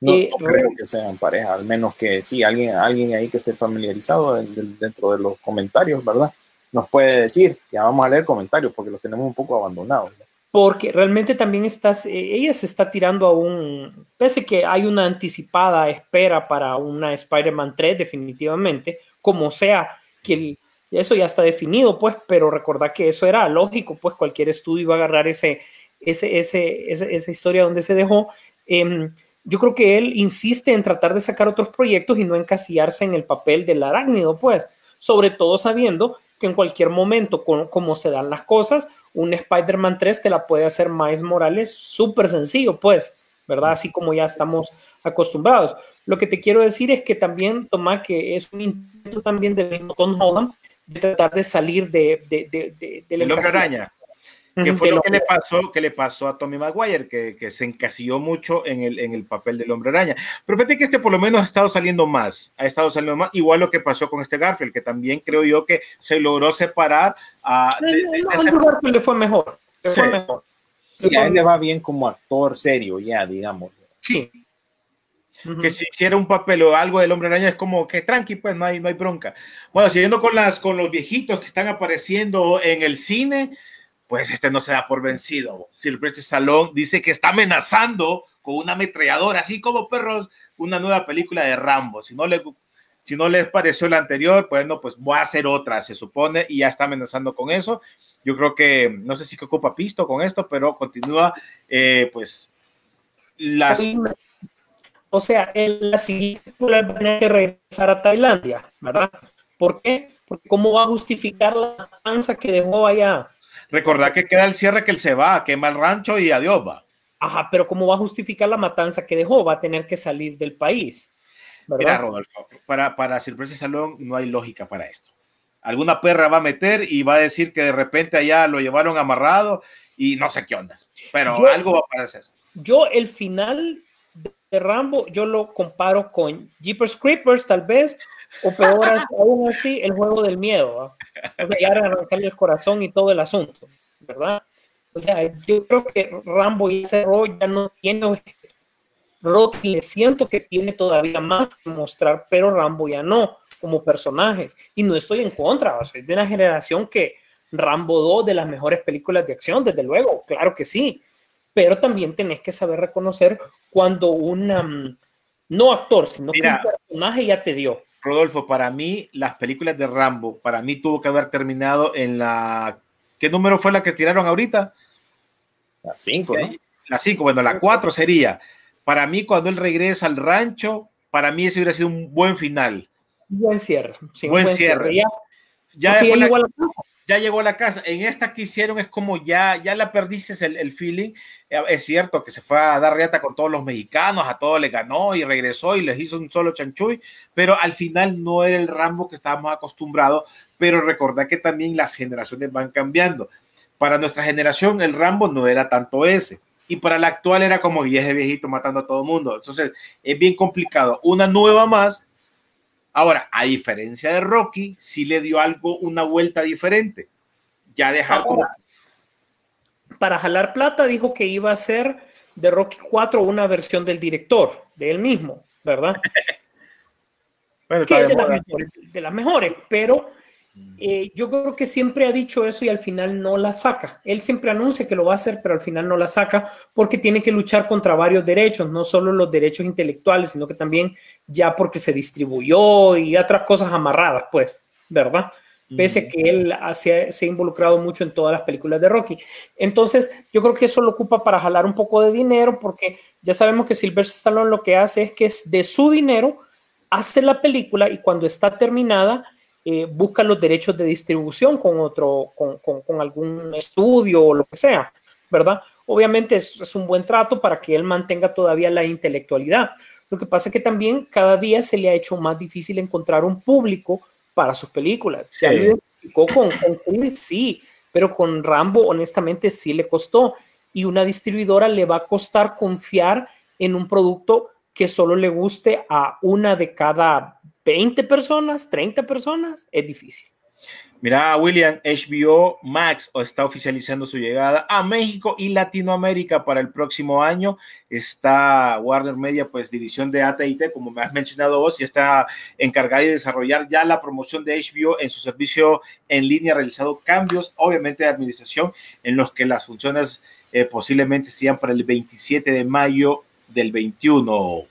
No, Eh, no creo que sean pareja, al menos que sí, alguien, alguien ahí que esté familiarizado de- de- dentro de los comentarios, ¿verdad? Nos puede decir, ya vamos a leer comentarios porque los tenemos un poco abandonados. ¿no? porque realmente también estás, eh, ella se está tirando a un, pese que hay una anticipada espera para una Spider-Man 3 definitivamente, como sea que eso ya está definido, pues, pero recordad que eso era lógico, pues cualquier estudio iba a agarrar ese, ese, ese, esa historia donde se dejó. Em, yo creo que él insiste en tratar de sacar otros proyectos y no encasillarse en el papel del arácnido, pues, sobre todo sabiendo que en cualquier momento, como se dan las cosas, un Spider-Man 3 te la puede hacer Miles Morales súper sencillo, pues, ¿verdad? Así como ya estamos acostumbrados. Lo que te quiero decir es que también, toma que es un intento también de mismo Tom Holland de tratar de salir de, de, de, de- del El hombre encasillamiento. araña. que fue del lo que le pasó, que le pasó a Tommy Maguire, que, que se encasilló mucho en el, en el papel del hombre araña. Pero fíjate que este por lo menos ha estado saliendo más, ha estado saliendo más, igual lo que pasó con este Garfield, que también creo yo que se logró separar a No, de- de- no, de no, ese- Garfield le fue mejor. Le fue Sí. mejor. Sí, a él le va bien como actor serio, ya, digamos. Sí. Que si hiciera un papel o algo del hombre araña es como que tranqui, pues no hay, no hay bronca. Bueno, siguiendo con las con los viejitos que están apareciendo en el cine, pues este no se da por vencido. Silvestre Salón dice que está amenazando con una ametralladora, así como perros, una nueva película de Rambo. Si no le si no les pareció la anterior, pues no, pues voy a hacer otra, se supone, y ya está amenazando con eso. Yo creo que, no sé si que ocupa pisto con esto, pero continúa, eh, pues, las... O sea, en la siguiente película va a tener que regresar a Tailandia, ¿verdad? ¿Por qué? Porque ¿cómo va a justificar la panza que dejó allá? Recordad que queda el cierre que él se va, quema el rancho y adiós va. Ajá, pero ¿cómo va a justificar la matanza que dejó? Va a tener que salir del país. ¿verdad? Mira, Rodolfo, para, para Silvestre Salón no hay lógica para esto. Alguna perra va a meter y va a decir que de repente allá lo llevaron amarrado y no sé qué onda. Pero Yo- algo va a aparecer. Yo el final de Rambo, yo lo comparo con Jeepers Creepers, tal vez, o peor aún así, el juego del miedo. ¿ah? O sea, ya arrancarle el corazón y todo el asunto, ¿verdad? O sea, yo creo que Rambo y ese rol ya no tiene. Rocky le siento que tiene todavía más que mostrar, pero Rambo ya no, como personajes. Y no estoy en contra, o soy de una generación que Rambo 2 de las mejores películas de acción, desde luego, claro que sí. Pero también tenés que saber reconocer cuando un um, no actor, sino Mira. que un personaje ya te dio. Rodolfo, para mí, las películas de Rambo, para mí tuvo que haber terminado en la. ¿Qué número fue la que tiraron ahorita? A cinco, ¿no? La 5, bueno, la 4 sería. Para mí, cuando él regresa al rancho, para mí ese hubiera sido un buen final. Buen cierre. sí, Buen cierre. Ya, Ya, porque ya fue la- llegó a la casa. ya llegó a la casa. En esta que hicieron es como ya, ya la perdiste el, el feeling. Eh, Es cierto que se fue a dar riata con todos los mexicanos, a todos le ganó y regresó y les hizo un solo chanchuy, pero al final no era el Rambo que estábamos acostumbrados, pero recordad que también las generaciones van cambiando. Para nuestra generación el Rambo no era tanto ese. Y para la actual era como y ese viejito matando a todo el mundo. Entonces es bien complicado. Una nueva más Ahora, a diferencia de Rocky, sí le dio algo, una vuelta diferente. Ya dejar como para jalar plata dijo que iba a ser de Rocky 4 una versión del director, de él mismo, ¿verdad? Bueno, que de de las, moda. mejores, de las mejores, pero eh, yo creo que siempre ha dicho eso y al final no la saca. Él siempre anuncia que lo va a hacer, pero al final no la saca porque tiene que luchar contra varios derechos, no solo los derechos intelectuales, sino que también ya porque se distribuyó y otras cosas amarradas, pues, ¿verdad? Pese a que él ha- se ha, se ha involucrado mucho en todas las películas de Rocky. Entonces, yo creo que eso lo ocupa para jalar un poco de dinero, porque ya sabemos que Sylvester Stallone lo que hace es que es de su dinero, hace la película y cuando está terminada, eh, busca los derechos de distribución con otro, con, con- con algún estudio o lo que sea, ¿verdad? Obviamente es, es un buen trato para que él mantenga todavía la intelectualidad. Lo que pasa es que también cada día se le ha hecho más difícil encontrar un público para sus películas. Sí. lo identificó con, con sí, pero con Rambo honestamente sí le costó. Y una distribuidora le va a costar confiar en un producto que solo le guste a una de cada 20 personas, 30 personas, es difícil. Mira, William, HBO Max está oficializando su llegada a México y Latinoamérica para el próximo año. Está Warner Media, pues división de AT&T, como me has mencionado vos, y está encargada de desarrollar ya la promoción de HBO en su servicio en línea, realizado cambios, obviamente, de administración, en los que las funciones eh, posiblemente sean para el 27 de mayo del 21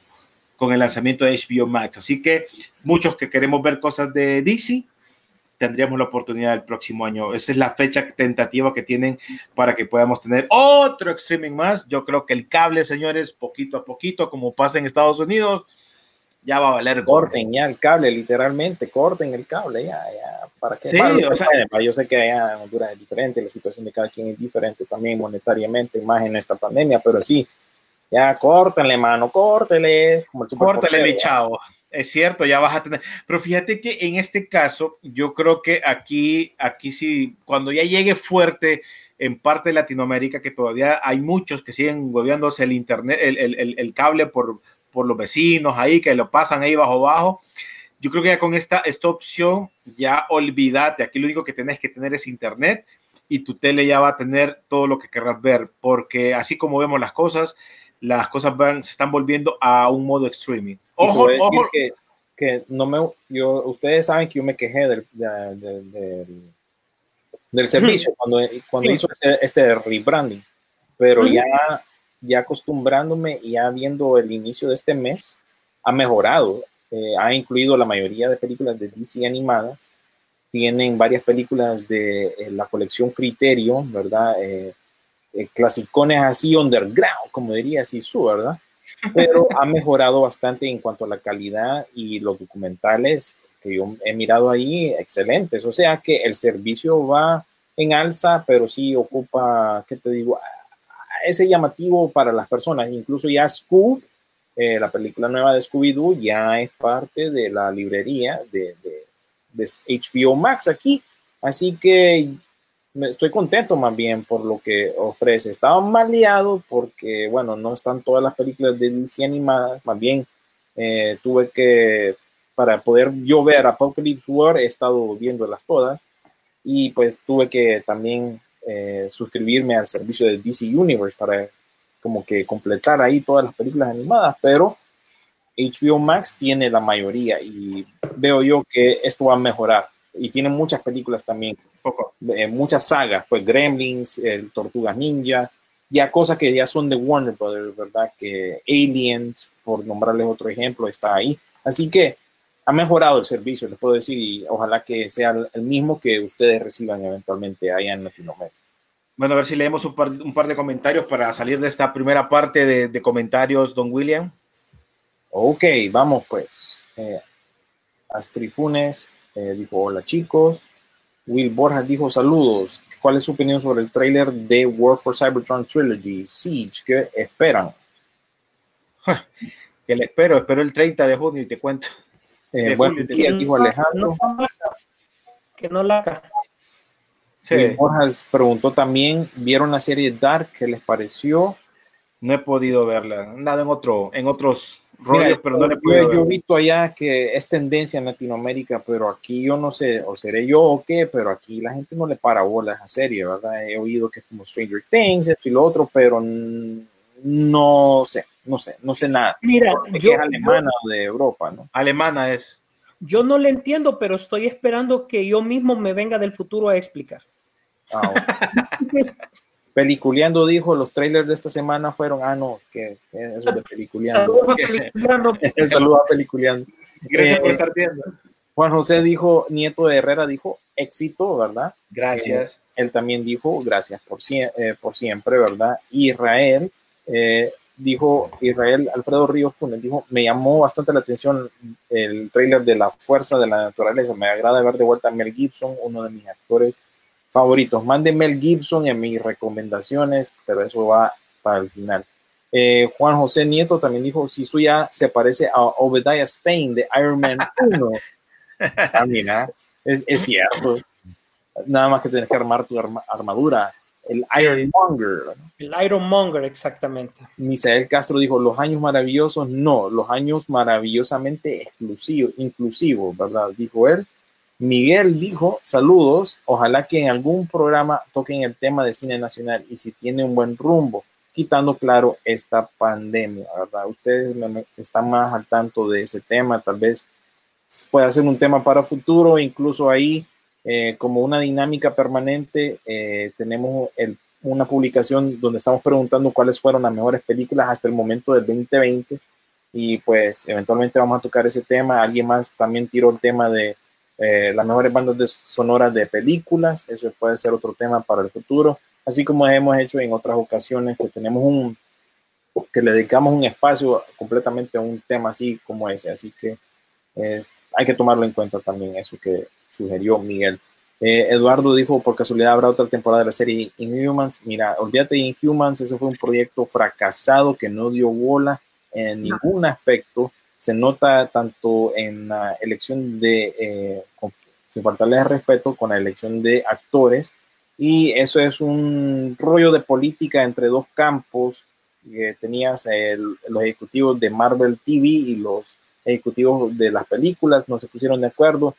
con el lanzamiento de HBO Max. Así que muchos que queremos ver cosas de DC, tendríamos la oportunidad el próximo año. Esa es la fecha tentativa que tienen para que podamos tener otro streaming más. Yo creo que el cable, señores, poquito a poquito, como pasa en Estados Unidos, ya va a valer. Corten ya el cable, literalmente, corten el cable ya, ya, para que Sí, Bueno, o sea- yo sé que allá en Honduras es diferente, la situación de cada quien es diferente también monetariamente, más en esta pandemia, pero sí, ya córtenle, mano, córtele, como el superportero, mi chavo. Es cierto, ya vas a tener. Pero fíjate que en este caso, yo creo que aquí, aquí sí, cuando ya llegue fuerte en parte de Latinoamérica, que todavía hay muchos que siguen hueveándose el internet, el, el- el- el cable por, por los vecinos ahí, que lo pasan ahí bajo bajo. Yo creo que ya con esta, esta opción, ya olvídate. Aquí lo único que tenés que tener es internet y tu tele ya va a tener todo lo que querrás ver, porque así como vemos las cosas, las cosas van, se están volviendo a un modo streaming. Ojo, ojo, Que, que no me, yo, ustedes saben que yo me quejé del, de- de- del, del servicio cuando, cuando hizo este, este rebranding, pero ya, ya acostumbrándome y ya viendo el inicio de este mes, ha mejorado. Eh, ha incluido la mayoría de películas de DC animadas. Tienen varias películas de eh, la colección Criterion, ¿verdad? Eh, eh, clasicones así underground, como diría Sisu, ¿verdad? Pero ha mejorado bastante en cuanto a la calidad y los documentales que yo he mirado ahí, excelentes. O sea que el servicio va en alza, pero sí ocupa, ¿qué te digo? Ese llamativo para las personas. Incluso ya Scoob, eh, la película nueva de Scooby-Doo, ya es parte de la librería de HBO Max aquí. Así que me- estoy contento más bien por lo que ofrece. Estaba mal porque, bueno, no están todas las películas de DC animadas, más bien eh, tuve que, para poder yo ver Apocalypse War, he estado viéndolas todas. Y pues tuve que también eh, suscribirme al servicio de DC Universe para como que completar ahí todas las películas animadas, pero HBO Max tiene la mayoría y veo yo que esto va a mejorar y tiene muchas películas también eh, muchas sagas, pues Gremlins, el Tortugas Ninja, ya cosas que ya son de Warner Brothers, ¿verdad? Que Aliens, por nombrarles otro ejemplo, está ahí. Así que ha mejorado el servicio, les puedo decir, y ojalá que sea el mismo que ustedes reciban eventualmente allá en Latinoamérica. Bueno, a ver si leemos un par, un par de comentarios para salir de esta primera parte de, de comentarios, don William. Ok, vamos pues. Eh, Astrid Funes eh, dijo hola chicos. Will Borjas dijo saludos. ¿Cuál es su opinión sobre el tráiler de War for Cybertron Trilogy Siege? ¿Qué esperan? Que le espero, espero el 30 de junio y te cuento. Eh, De buen julio, día, dijo Alejandro. Que no la haga. Sí, Will Borjas preguntó también, ¿vieron la serie Dark? ¿Qué les pareció? no he podido verla. Nada en otro, en otros rollos, Mira, pero no le he yo, yo he visto allá que es tendencia en Latinoamérica, pero aquí yo no sé, o seré yo o qué, pero aquí la gente no le para bola a esa serie, ¿verdad? He oído que es como Stranger Things, esto y lo otro, pero no sé, no sé, no sé nada. Mira, yo, es alemana o de Europa, ¿no? Alemana es. Yo no le entiendo, pero estoy esperando que yo mismo me venga del futuro a explicar. Ah, ok. Peliculeando dijo, los trailers de esta semana fueron, ah, no, que eso de Peliculeando. Saludos a Peliculeando. El saludo a Peliculeando. Gracias Eh, por estar viendo. Juan José dijo, Nieto de Herrera dijo, éxito, ¿verdad? Gracias. Él también dijo, gracias por, sie- eh, por siempre, ¿verdad? Israel eh, dijo, Israel Alfredo Ríos Funes dijo, me llamó bastante la atención el tráiler de La Fuerza de la Naturaleza. Me agrada ver de vuelta a Mel Gibson, uno de mis actores favoritos. Mande Mel Gibson en mis recomendaciones, pero eso va para el final. Eh, Juan José Nieto también dijo, si suya se parece a Obadiah Stein de Iron Man 1. Ah, mira, es, es cierto. Nada más que tienes que armar tu arma- armadura. El Iron Monger. El Iron Monger, exactamente. Misael Castro dijo, los años maravillosos, no, los años maravillosamente exclusivos, inclusivos, ¿verdad? Dijo él. Miguel dijo, saludos, ojalá que en algún programa toquen el tema de cine nacional y si tiene un buen rumbo, quitando claro esta pandemia, ¿verdad? Ustedes están más al tanto de ese tema, tal vez pueda ser un tema para futuro, incluso ahí eh, como una dinámica permanente, eh, tenemos una publicación donde estamos preguntando cuáles fueron las mejores películas hasta el momento del 2020 y pues eventualmente vamos a tocar ese tema. Alguien más también tiró el tema de eh, las mejores bandas de sonoras de películas, eso puede ser otro tema para el futuro, así como hemos hecho en otras ocasiones que tenemos un que le dedicamos un espacio completamente a un tema así como ese, así que eh, hay que tomarlo en cuenta también eso que sugirió Miguel. Eh, Eduardo dijo, por casualidad habrá otra temporada de la serie Inhumans. Mira, olvídate de Inhumans, eso fue un proyecto fracasado que no dio bola en ningún aspecto. Se nota tanto en la elección de, eh, sin faltarles respeto, con la elección de actores. Y eso es un rollo de política entre dos campos. que tenías el- los ejecutivos de Marvel TV y los ejecutivos de las películas, no se pusieron de acuerdo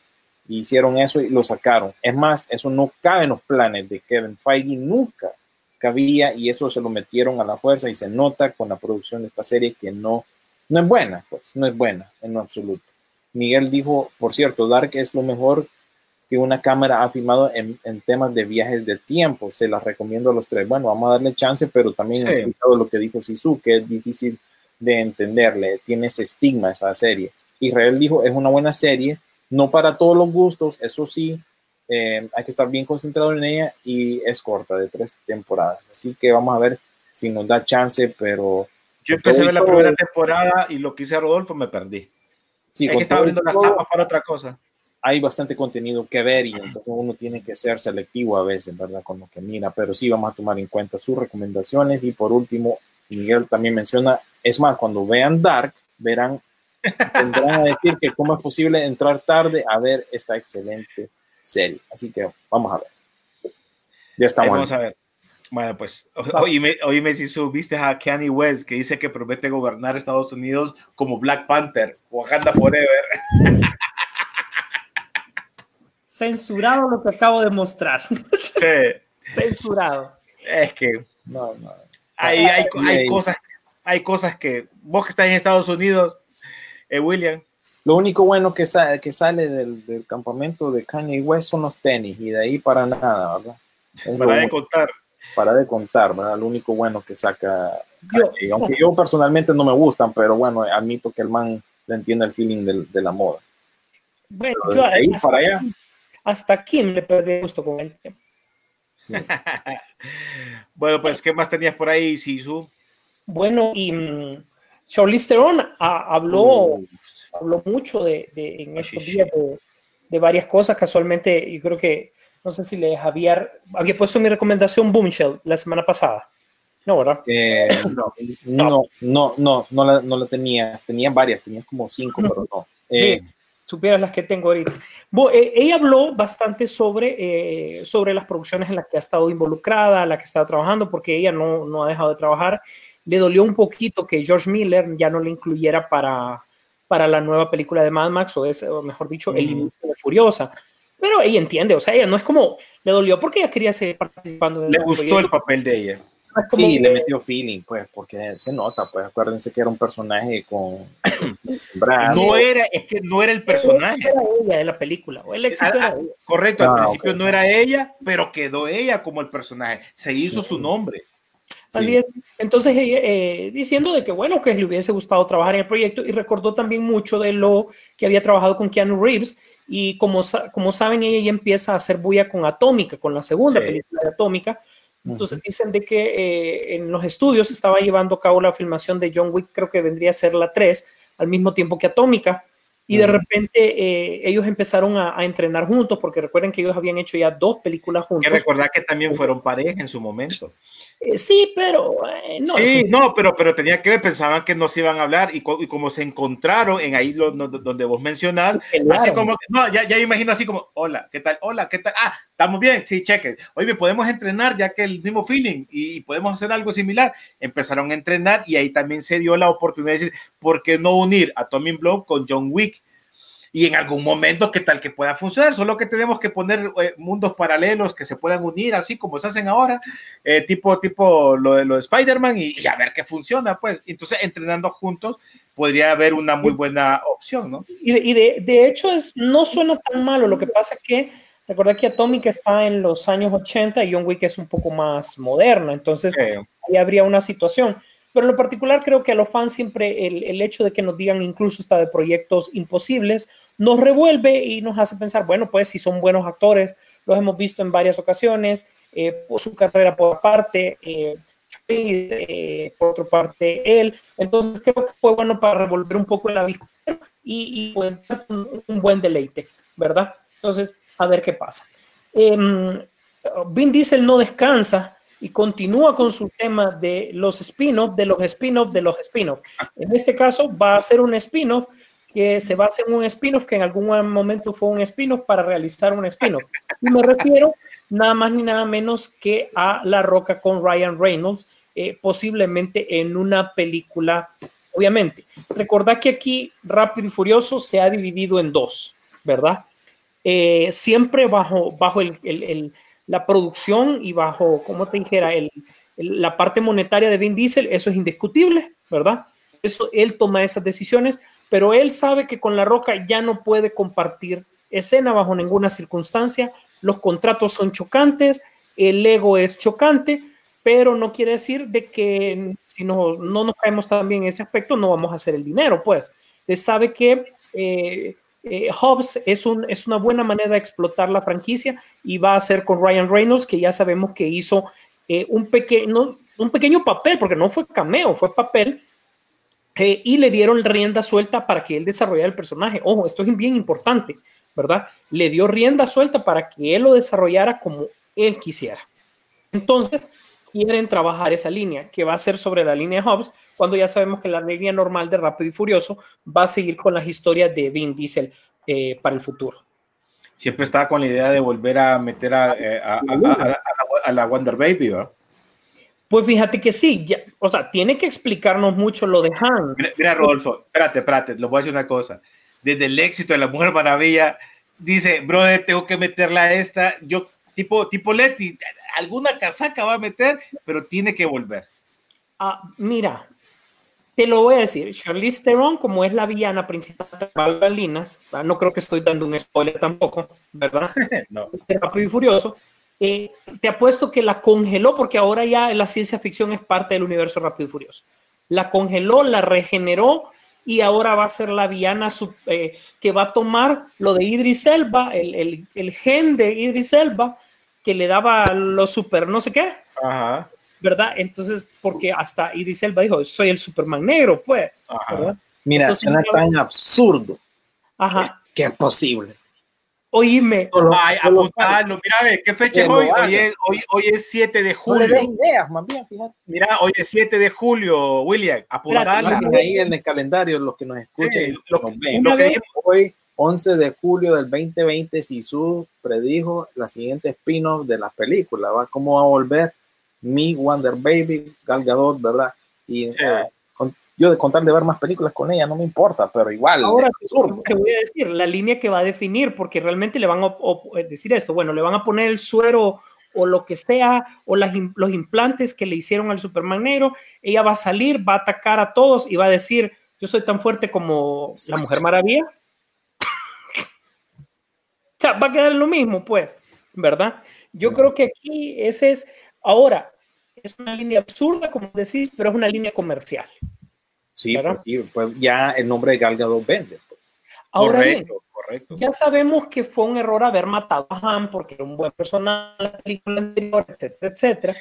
hicieron eso y lo sacaron. Es más, eso no cabe en los planes de Kevin Feige, nunca cabía y eso se lo metieron a la fuerza y se nota con la producción de esta serie que no, no es buena, pues no es buena en lo absoluto. Miguel dijo, por cierto, Dark es lo mejor que una cámara ha filmado en, en temas de viajes de tiempo. Se las recomiendo a los tres. Bueno, vamos a darle chance, pero también Sí. he escuchado lo que dijo Sisu, que es difícil de entenderle. Tiene ese estigma esa serie. Israel dijo, es una buena serie, no para todos los gustos, eso sí, eh, hay que estar bien concentrado en ella y es corta, de tres temporadas. Así que vamos a ver si nos da chance, pero Yo empecé a ver la primera temporada y lo que hice a Rodolfo me perdí. sí, es que estaba abriendo las tapas para otra cosa. hay bastante contenido que ver y entonces uno tiene que ser selectivo a veces, ¿verdad? Con lo que mira, pero sí vamos a tomar en cuenta sus recomendaciones y por último, Miguel también menciona, es más, cuando vean Dark, verán, tendrán a decir que cómo es posible entrar tarde a ver esta excelente serie. Así que vamos a ver. Ya Ahí estamos. vamos a ver. Bueno, pues, o- oíme, oíme si subiste a Kanye West que dice que promete gobernar Estados Unidos como Black Panther, Wakanda Forever. Censurado lo que acabo de mostrar. Sí, Censurado. es que No, no. hay, hay, hay Ay. cosas, hay cosas que vos que estás en Estados Unidos, eh, William, Lo único bueno que, sa- que sale del, del campamento de Kanye West son los tenis y de ahí para nada, ¿verdad? Es para de contar. Para de contar, ¿verdad? Lo único bueno que saca. Yo- Kanye. aunque yo personalmente no me gustan, pero bueno, admito que el man le entiende el feeling del- de la moda. Bueno, yo de ahí hasta, para allá. hasta Kim le perdí el gusto con él. sí. Bueno, pues, ¿qué más tenías por ahí, Sisu? Bueno, y mm, Charlize Theron ha- habló, Uh, habló mucho de, de- en Ah, estos sí, días de, de varias cosas. Casualmente, yo creo que, no sé si les había, había puesto mi recomendación Boomshell la semana pasada. No, ¿verdad? eh, no, no, no, no, no la, no la tenías. Tenía varias, tenías como cinco, pero no. Eh, Sí, supieras las que tengo ahorita. Eh, ella habló bastante sobre, eh, sobre las producciones en las que ha estado involucrada, las que ha estado trabajando, porque ella no, no ha dejado de trabajar. Le dolió un poquito que George Miller ya no le incluyera para, para la nueva película de Mad Max, o es, o mejor dicho, El Ujú. inicio de Furiosa. Pero ella entiende, o sea, ella no es como, le dolió porque ella quería seguir participando. Le gustó proyecto. el papel de ella. como Sí, que- le metió feeling, pues, porque se nota, pues, acuérdense que era un personaje con. No era, es que no era el personaje. Era ella de la película, o el éxito Ah, era ah, ella. Correcto, al Ah, principio no era ella, pero quedó ella como el personaje. Se hizo su nombre. Así Sí. es. Entonces, eh, diciendo de que bueno, que le hubiese gustado trabajar en el proyecto y recordó también mucho de lo que había trabajado con Keanu Reeves y como, como saben, ella ya empieza a hacer bulla con Atómica, con la segunda Sí. película de Atómica. Entonces dicen de que eh, en los estudios estaba llevando a cabo la filmación de John Wick, creo que vendría a ser la 3, al mismo tiempo que Atómica. Y de repente eh, ellos empezaron a, a entrenar juntos, porque recuerden que ellos habían hecho ya dos películas Hay que juntos. recordar que también fueron pareja en su momento. Eh, sí, pero eh, no. sí, no, pero, pero tenía que ver, pensaban que no se iban a hablar y, co- y como se encontraron en ahí lo- no- donde vos mencionás, así como, no, ya, ya imagino así como, hola, ¿qué tal? Hola, ¿qué tal? Ah, estamos bien, sí, cheque. Oye, podemos entrenar ya que el mismo feeling y, y podemos hacer algo similar. Empezaron a entrenar y ahí también se dio la oportunidad de decir, ¿por qué no unir a Tommy Blow con John Wick? Y en algún momento, ¿qué tal que pueda funcionar? Solo que tenemos que poner eh, mundos paralelos que se puedan unir, así como se hacen ahora, eh, tipo, tipo lo de, lo de Spider-Man, y, y a ver qué funciona, pues. Entonces, entrenando juntos podría haber una muy buena opción, ¿no? Y, de, y de, de hecho es, no suena tan malo, lo que pasa es que recordad que Atomic está en los años 80 y John Wick es un poco más moderna, entonces Eh, ahí habría una situación. Pero en lo particular creo que a los fans siempre el, el hecho de que nos digan incluso hasta de proyectos imposibles nos revuelve y nos hace pensar, bueno, pues si son buenos actores, los hemos visto en varias ocasiones, eh, su carrera por parte, eh, eh, por otra parte él, entonces creo que fue bueno para revolver un poco la vista y, y, pues un, un, buen deleite, ¿verdad? Entonces, a ver qué pasa. Eh, Vin Diesel no descansa y continúa con su tema de los spin-off, de los spin-off, de los spin-off. En este caso va a ser un spin-off que se basa en un spin-off que en algún momento fue un spin-off para realizar un spin-off. Y me refiero nada más ni nada menos que a La Roca con Ryan Reynolds, eh, posiblemente en una película, obviamente. Recordad que aquí Rápido y Furioso se ha dividido en dos, ¿verdad? Eh, siempre bajo, bajo el, la producción y bajo, como te dijera, la parte monetaria de Vin Diesel, eso es indiscutible, ¿verdad? Eso, él toma esas decisiones, pero él sabe que con La Roca ya no puede compartir escena bajo ninguna circunstancia, los contratos son chocantes, el ego es chocante, pero no quiere decir de que si no, no nos caemos también en ese aspecto, no vamos a hacer el dinero, pues. Él sabe que eh, eh, Hobbs es, un, es una buena manera de explotar la franquicia y va a ser con Ryan Reynolds, que ya sabemos que hizo eh, un, pequeño, un pequeño papel, porque no fue cameo, fue papel, y le dieron rienda suelta para que él desarrollara el personaje. Ojo, esto es bien importante, ¿verdad? Le dio rienda suelta para que él lo desarrollara como él quisiera. Entonces, quieren trabajar esa línea, que va a ser sobre la línea de Hobbs, cuando ya sabemos que la línea normal de Rápido y Furioso va a seguir con las historias de Vin Diesel eh, para el futuro. Siempre estaba con la idea de volver a meter a, eh, a la Wonder Baby, ¿verdad? Pues fíjate que sí, ya, o sea, tiene que explicarnos mucho lo de Han. Mira, mira, Rodolfo, espérate, espérate, les voy a decir una cosa. Desde el éxito de la Mujer Maravilla, dice, brother, tengo que meterla a esta, yo, tipo, tipo Leti, alguna casaca va a meter, pero tiene que volver. Ah, mira, te lo voy a decir, Charlize Theron, como es la villana principal de Balbalinas, no creo que estoy dando un spoiler tampoco, ¿verdad? no. Rápido y Furioso. Eh, te apuesto que la congeló porque ahora ya la ciencia ficción es parte del universo Rápido y Furioso. La congeló, la regeneró y ahora va a ser la sub, eh, que va a tomar lo de Idris Elba, el, el, el, gen de Idris Elba que le daba lo super no sé qué. Ajá. ¿Verdad? Entonces, porque hasta Idris Elba dijo, soy el Superman negro, pues. Ajá. Mira, Entonces, suena tan absurdo Ajá. que es posible. Oíme. Solo, Ay, solo apuntarlo. Mira, ve, ¿qué fecha es hoy? Hoy es, hoy, hoy es 7 de julio. No le ideas, más bien, fíjate. Mira, hoy es 7 de julio, William. Apuntarlo. Ahí en el calendario, los que nos escuchan. Sí, lo, nos ven. lo que. Hoy, 11 de julio del 2020, Sisu predijo la siguiente spin-off de la película. ¿va? ¿Cómo va a volver mi Wonder Baby, Gal Gadot, verdad? Y sí. con, yo de contar de ver más películas con ella no me importa, pero igual. Ahora te voy a decir la línea que va a definir, porque realmente le van a, a decir esto, bueno, le van a poner el suero o lo que sea, o las los implantes que le hicieron al Superman negro, ella va a salir, va a atacar a todos y va a decir, yo soy tan fuerte como la Mujer Maravilla. O sea, va a quedar lo mismo, pues, ¿verdad? Yo creo que aquí ese es, ahora, es una línea absurda, como decís, pero es una línea comercial. Sí, pues, sí, pues ya el nombre de Gal Gadot vende. pues. Ahora bien, correcto, correcto. ya sabemos que fue un error haber matado a Han porque era un buen personaje en la película anterior, etcétera, etcétera.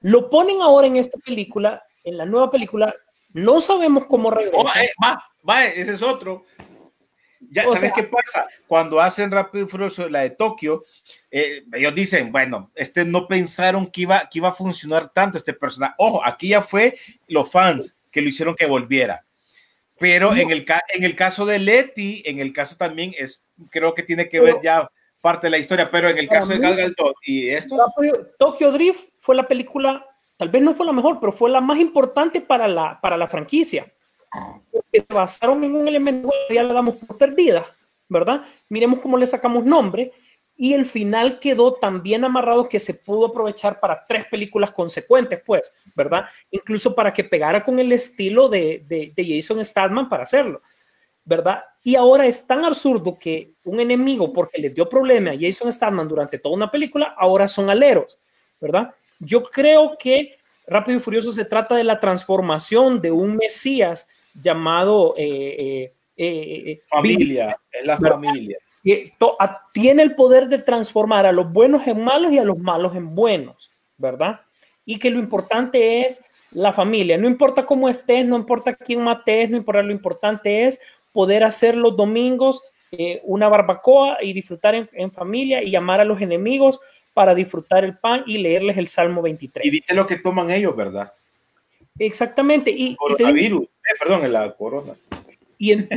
Lo ponen ahora en esta película, en la nueva película, no sabemos cómo regresa. Oh, eh, va, va, ese es otro. Ya O sabes sea- qué pasa. Cuando hacen Rápido y Furioso la de Tokio, eh, ellos dicen, bueno, este no pensaron que iba, que iba a funcionar tanto este personaje. Ojo, aquí ya fue los fans que lo hicieron que volviera. Pero en, el, en el caso de Letty, en el caso también es, creo que tiene que ver Pero- ya parte de la historia, pero en el caso de mí- Gal Gadot y esto, Tokyo Drift fue la película, tal vez no fue la mejor, pero fue la más importante para la, para la franquicia. Porque se basaron en un elemento que ya la damos por perdida, ¿verdad? Miremos cómo le sacamos nombre. Y el final quedó tan bien amarrado que se pudo aprovechar para tres películas consecuentes, pues, ¿verdad? Incluso para que pegara con el estilo de, de, de Jason Statham para hacerlo. ¿verdad? Y ahora es tan absurdo que un enemigo, porque les dio problema a Jason Statham durante toda una película, ahora son aleros, ¿verdad? Yo creo que Rápido y Furioso se trata de la transformación de un Mesías llamado eh, eh, eh, familia, es la ¿verdad? familia. Tiene el poder de transformar a los buenos en malos y a los malos en buenos, ¿verdad? Y que lo importante es la familia. No importa cómo estés, no importa quién mates, no importa, lo importante es poder hacer los domingos eh, una barbacoa y disfrutar en, en familia y llamar a los enemigos para disfrutar el pan y leerles el Salmo 23. Y viste lo que toman ellos, ¿verdad? Exactamente. Y, y te digo- Coronavirus, eh, perdón, la corona. y, en-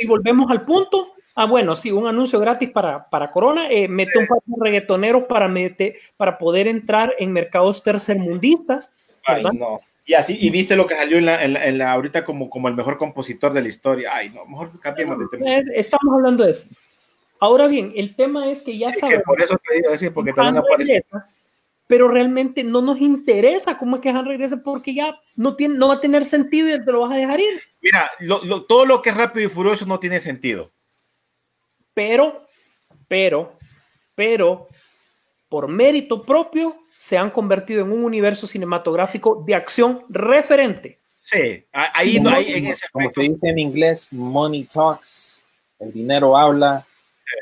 y volvemos al punto. Ah, bueno, sí, un anuncio gratis para, para Corona. Eh, mete un par de reggaetoneros para, mete, para poder entrar en mercados tercermundistas. Ay, no. Y así, y viste lo que salió en la, en la, en la- ahorita como, como el mejor compositor de la historia. Ay, no, mejor cambiemos de tema. Estamos hablando de eso. Ahora bien, el tema es que ya Sí, que sabemos por eso te digo, decir, porque que también aparece. regresa, pero realmente no nos interesa cómo es que Han regrese porque ya no, tiene, no va a tener sentido y te lo vas a dejar ir. Mira, lo- lo- todo lo que es rápido y furioso no tiene sentido. Pero, pero, pero, por mérito propio, se han convertido en un universo cinematográfico de acción referente. Sí, a- ahí no hay en ese Como se dice en inglés, money talks, el dinero habla.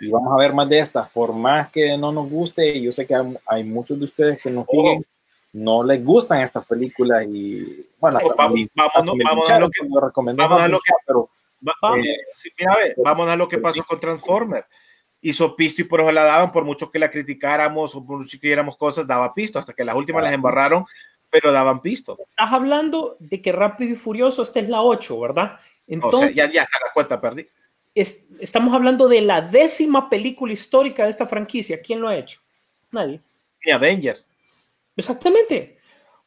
Y vamos a ver más de estas. Por más que no nos guste, yo sé que hay, hay muchos de ustedes que nos siguen, no les gustan estas películas y bueno, Pues vamos- a lo que- recomendé vámonos a lo que- pero Vamos. eh, ve, vámonos a lo que Pero pasó sí. con Transformer. Hizo pisto y por eso la daban, por mucho que la criticáramos o por mucho que diéramos cosas, daba pisto, hasta que las últimas las embarraron, pero daban pisto. Estás hablando de que Rápido y Furioso, esta es la 8, ¿verdad? O sea, Entonces, ya, ya hasta la cuenta perdí. es- estamos hablando de la décima película histórica de esta franquicia. ¿Quién lo ha hecho? Nadie. Ni Avengers. Exactamente.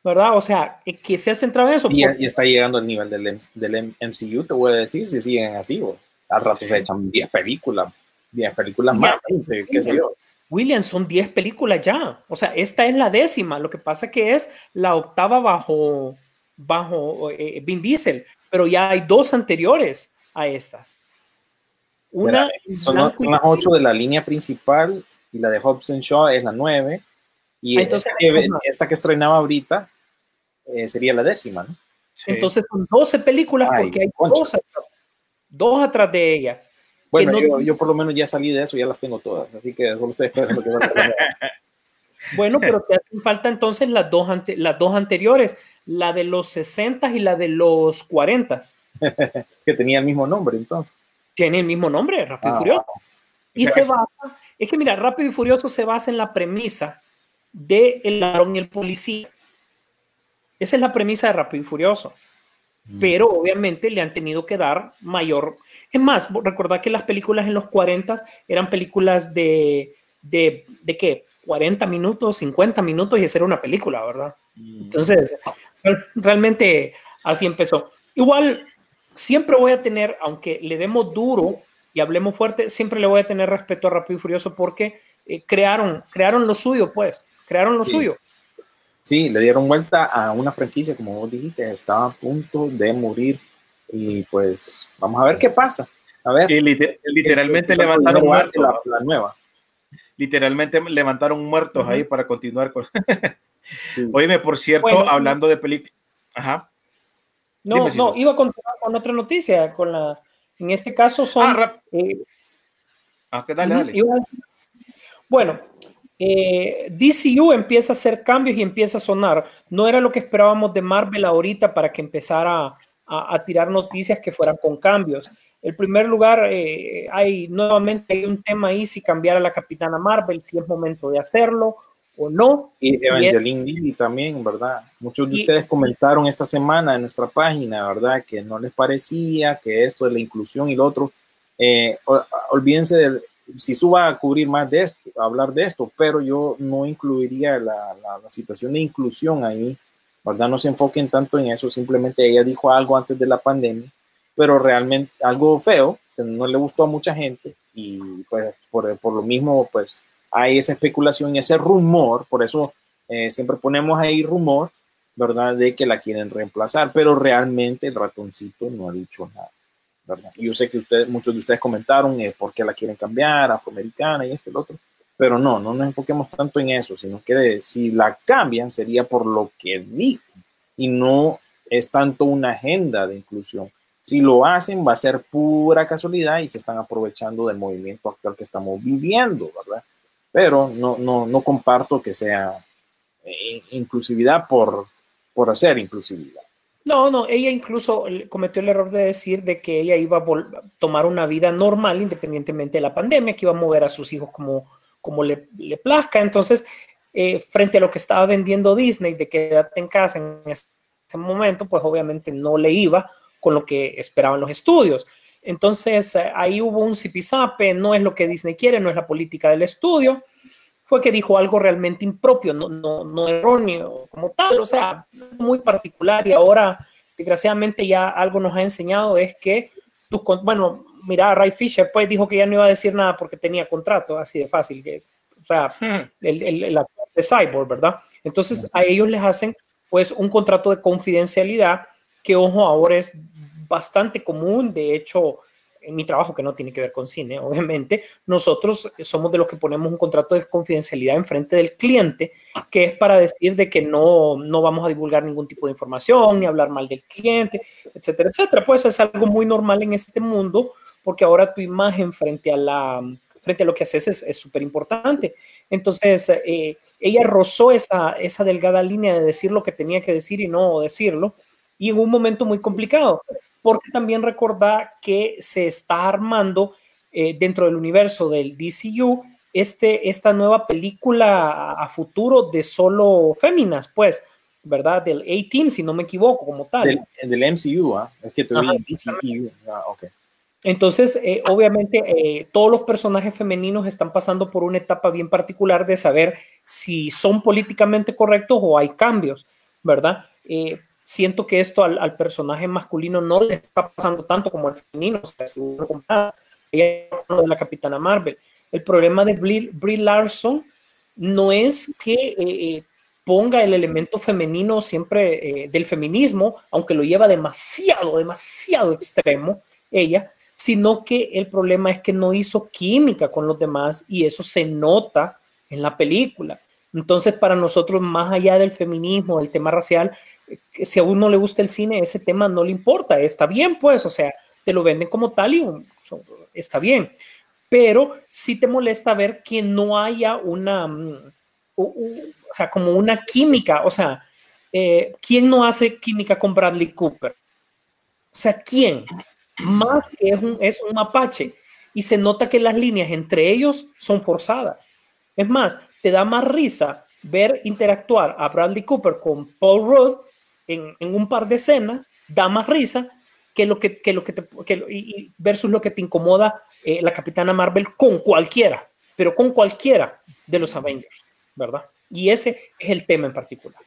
¿Verdad? O sea, que- que se ha centrado en eso. sí, porque- ya está llegando al nivel del, del MCU, te voy a decir, si siguen así, al rato se echan 10 películas, 10 películas Ya. más, 20, qué sé yo. William, son 10 películas ya. O sea, esta es la décima. Lo que pasa que es la octava bajo, bajo eh, Vin Diesel, pero ya hay dos anteriores a estas. Una Son, y las negro. 8 de la línea principal y la de Hobbs and Shaw es la 9. Y Ah, entonces- esta, que, esta que estrenaba ahorita eh, sería la décima, ¿no? Sí. Entonces son 12 películas Ay, porque hay dos atrás, dos atrás de ellas. Bueno, no- yo, yo por lo menos ya salí de eso, ya las tengo todas, así que solo estoy esperando que valga la pena. Bueno, pero te hacen falta entonces las dos, ante- las dos anteriores, la de los 60 y la de los 40. que tenía el mismo nombre entonces. Tiene el mismo nombre, Rápido y Ah, Furioso. Y se basa, es que mira, Rápido y Furioso se basa en la premisa de el ladrón y el policía. Esa es la premisa de Rápido y Furioso. Mm. Pero obviamente le han tenido que dar mayor. Es más, recordad que las películas en los 40 eran películas de, de, de qué? 40 minutos, 50 minutos y esa era una película, ¿verdad? Entonces, real- realmente así empezó. Igual, siempre voy a tener, aunque le demos duro y hablemos fuerte, siempre le voy a tener respeto a Rápido y Furioso porque eh, crearon, crearon lo suyo, pues. Crearon lo Sí. suyo. Sí, le dieron vuelta a una franquicia, como vos dijiste, estaba a punto de morir. Y pues vamos a ver qué pasa. A ver. Y liter- literalmente levantaron muertos. la, la nueva. Literalmente levantaron muertos ahí para continuar con. Sí. Oíme, por cierto, Bueno, hablando de películas. Ajá. No, Dime, no, iba a continuar con otra noticia, con la, en este caso son... Ah, eh, ah, que dale, dale. iba a decir- Bueno, eh, DCU empieza a hacer cambios y empieza a sonar. No era lo que esperábamos de Marvel ahorita para que empezara a, a tirar noticias que fueran con cambios. En primer lugar, eh, hay nuevamente hay un tema ahí si cambiar a la Capitana Marvel, si es momento de hacerlo o no. Y es- Evangeline Lilly también, ¿verdad? Muchos de Y- ustedes comentaron esta semana en nuestra página, ¿verdad? Que no les parecía que esto de la inclusión y lo otro. Eh, olvídense de si suba a cubrir más de esto, a hablar de esto, pero yo no incluiría la, la- situación de inclusión ahí, ¿verdad? No se enfoquen tanto en eso, simplemente ella dijo algo antes de la pandemia, pero realmente algo feo, que no le gustó a mucha gente y pues por, por lo mismo, pues hay esa especulación y ese rumor, por eso eh, siempre ponemos ahí rumor, ¿verdad? De que la quieren reemplazar, pero realmente el ratoncito no ha dicho nada, ¿verdad? Y yo sé que ustedes, muchos de ustedes comentaron eh, por qué la quieren cambiar, afroamericana y esto y lo otro, pero no, no nos enfoquemos tanto en eso, sino que si la cambian sería por lo que dijo y no es tanto una agenda de inclusión. Si lo hacen va a ser pura casualidad y se están aprovechando del movimiento actual que estamos viviendo, ¿verdad? Pero no, no, no comparto que sea eh, inclusividad por, por hacer inclusividad. No, no, ella incluso eh, cometió el error de decir de que ella iba a tomar una vida normal independientemente de la pandemia, que iba a mover a sus hijos como, como le, plazca. Entonces, eh, frente a lo que estaba vendiendo Disney de quédate en casa en ese momento, pues obviamente no le iba con lo que esperaban los estudios. Entonces, eh, ahí hubo un zipizape, no es lo que Disney quiere, no es la política del estudio. Fue que dijo algo realmente impropio, no, no, no erróneo como tal, o sea, muy particular. Y ahora, desgraciadamente, ya algo nos ha enseñado es que, tus bueno, mira, Ray Fisher pues dijo que ya no iba a decir nada porque tenía contrato, así de fácil. Que, o sea, el, el, el actor de Cyborg, ¿verdad? Entonces, a ellos les hacen pues un contrato de confidencialidad que, ojo, ahora es bastante común. De hecho, en mi trabajo, que no tiene que ver con cine, obviamente, nosotros somos de los que ponemos un contrato de confidencialidad en frente del cliente, que es para decir de que no, no vamos a divulgar ningún tipo de información, ni hablar mal del cliente, etcétera, etcétera. Pues es algo muy normal en este mundo, porque ahora tu imagen frente a la frente a lo que haces es súper importante. Entonces, eh, ella rozó esa, esa delgada línea de decir lo que tenía que decir y no decirlo, y en un momento muy complicado, porque también recordá que se está armando eh, dentro del universo del DCU este, esta nueva película a, futuro de solo féminas, pues, ¿verdad? Del A-Team, si no me equivoco, como tal. Del, del MCU, ¿ah? Es que te Ajá, DCU. Ah, ok. Entonces, eh, obviamente, eh, todos los personajes femeninos están pasando por una etapa bien particular de saber si son políticamente correctos o hay cambios, ¿verdad? Eh, siento que esto al, al, personaje masculino no le está pasando tanto como al femenino, o sea, si uno compara, ella de la Capitana Marvel. El problema de Brie, Brie Larson no es que eh, ponga el elemento femenino siempre eh, del feminismo, aunque lo lleva demasiado, demasiado extremo, ella, sino que el problema es que no hizo química con los demás y eso se nota en la película. Entonces, para nosotros, más allá del feminismo, del tema racial, que si a uno le gusta el cine, ese tema no le importa, está bien, pues, o sea, te lo venden como tal y está bien. Pero sí te molesta ver que no haya una, o sea, como una química, o sea, eh, ¿quién no hace química con Bradley Cooper? O sea, ¿quién? Más que es un, es un mapache. Y se nota que las líneas entre ellos son forzadas. Es más, te da más risa ver interactuar a Bradley Cooper con Paul Rudd en, en un par de escenas, da más risa que lo que, que lo que te, que, y versus lo que te incomoda eh, la Capitana Marvel con cualquiera, pero con cualquiera de los Avengers, ¿verdad? Y ese es el tema en particular.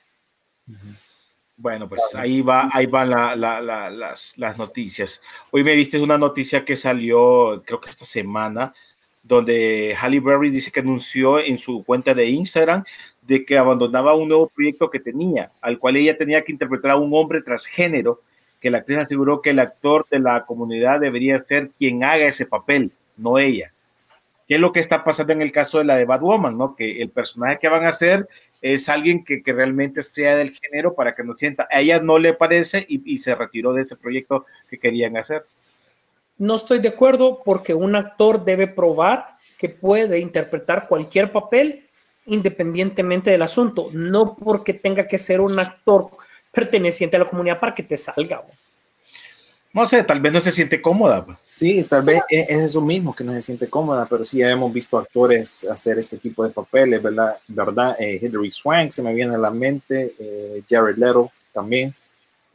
Bueno, pues ahí va, ahí van la, la, la, las, las noticias. Hoy me viste una noticia que salió, creo que esta semana, donde Halle Berry dice que anunció en su cuenta de Instagram de que abandonaba un nuevo proyecto que tenía, al cual ella tenía que interpretar a un hombre transgénero, que la actriz aseguró que el actor de la comunidad debería ser quien haga ese papel, no ella. ¿Qué es lo que está pasando en el caso de la de Batwoman, no? Que el personaje que van a hacer es alguien que, que realmente sea del género para que no sienta. A ella no le parece y, y se retiró de ese proyecto que querían hacer. No estoy de acuerdo porque un actor debe probar que puede interpretar cualquier papel independientemente del asunto, no porque tenga que ser un actor perteneciente a la comunidad para que te salga. No sé, tal vez no se siente cómoda. Sí, tal vez es, es eso mismo que no se siente cómoda, pero sí ya hemos visto actores hacer este tipo de papeles, ¿verdad? ¿verdad? Eh, Hilary Swank se me viene a la mente, eh, Jared Leto también.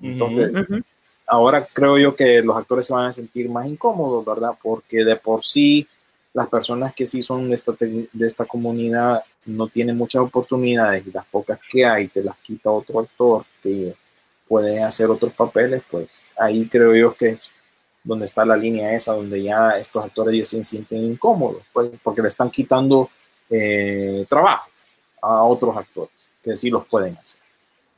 Entonces, Ujú. ahora creo yo que los actores se van a sentir más incómodos, ¿verdad? Porque de por sí las personas que sí son de esta, de esta comunidad no tienen muchas oportunidades y las pocas que hay te las quita otro actor que puede hacer otros papeles, pues ahí creo yo que es donde está la línea esa, donde ya estos actores ya se sienten incómodos, pues, porque le están quitando eh, trabajos a otros actores que sí los pueden hacer.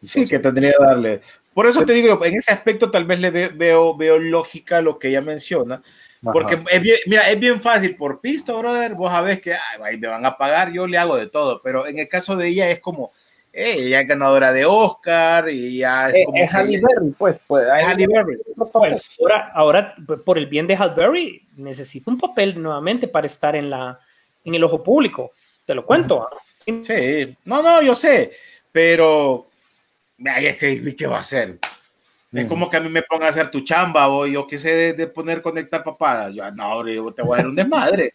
Sí, que tendría que darle. Por eso te digo, en ese aspecto tal vez le ve- veo, veo lógica lo que ella menciona, porque es bien, mira, es bien fácil por pisto, brother, vos sabés que ay, ahí me van a pagar, yo le hago de todo, pero en el caso de ella es como, eh, ella es ganadora de Oscar y ya es Eh, como es Halle Berry, pues, pues es Halle Berry. Bueno, ahora, ahora, por el bien de Hal Berry, necesita un papel nuevamente para estar en, la, en el ojo público. Te lo cuento. ¿ah? Sí. Sí, no, no, yo sé, pero ay, es que ¿qué va a hacer? Es Mm. como que a mí me pongan a hacer tu chamba o yo qué sé de, de poner conectar papadas. Yo, no, hombre, yo te voy a dar un desmadre.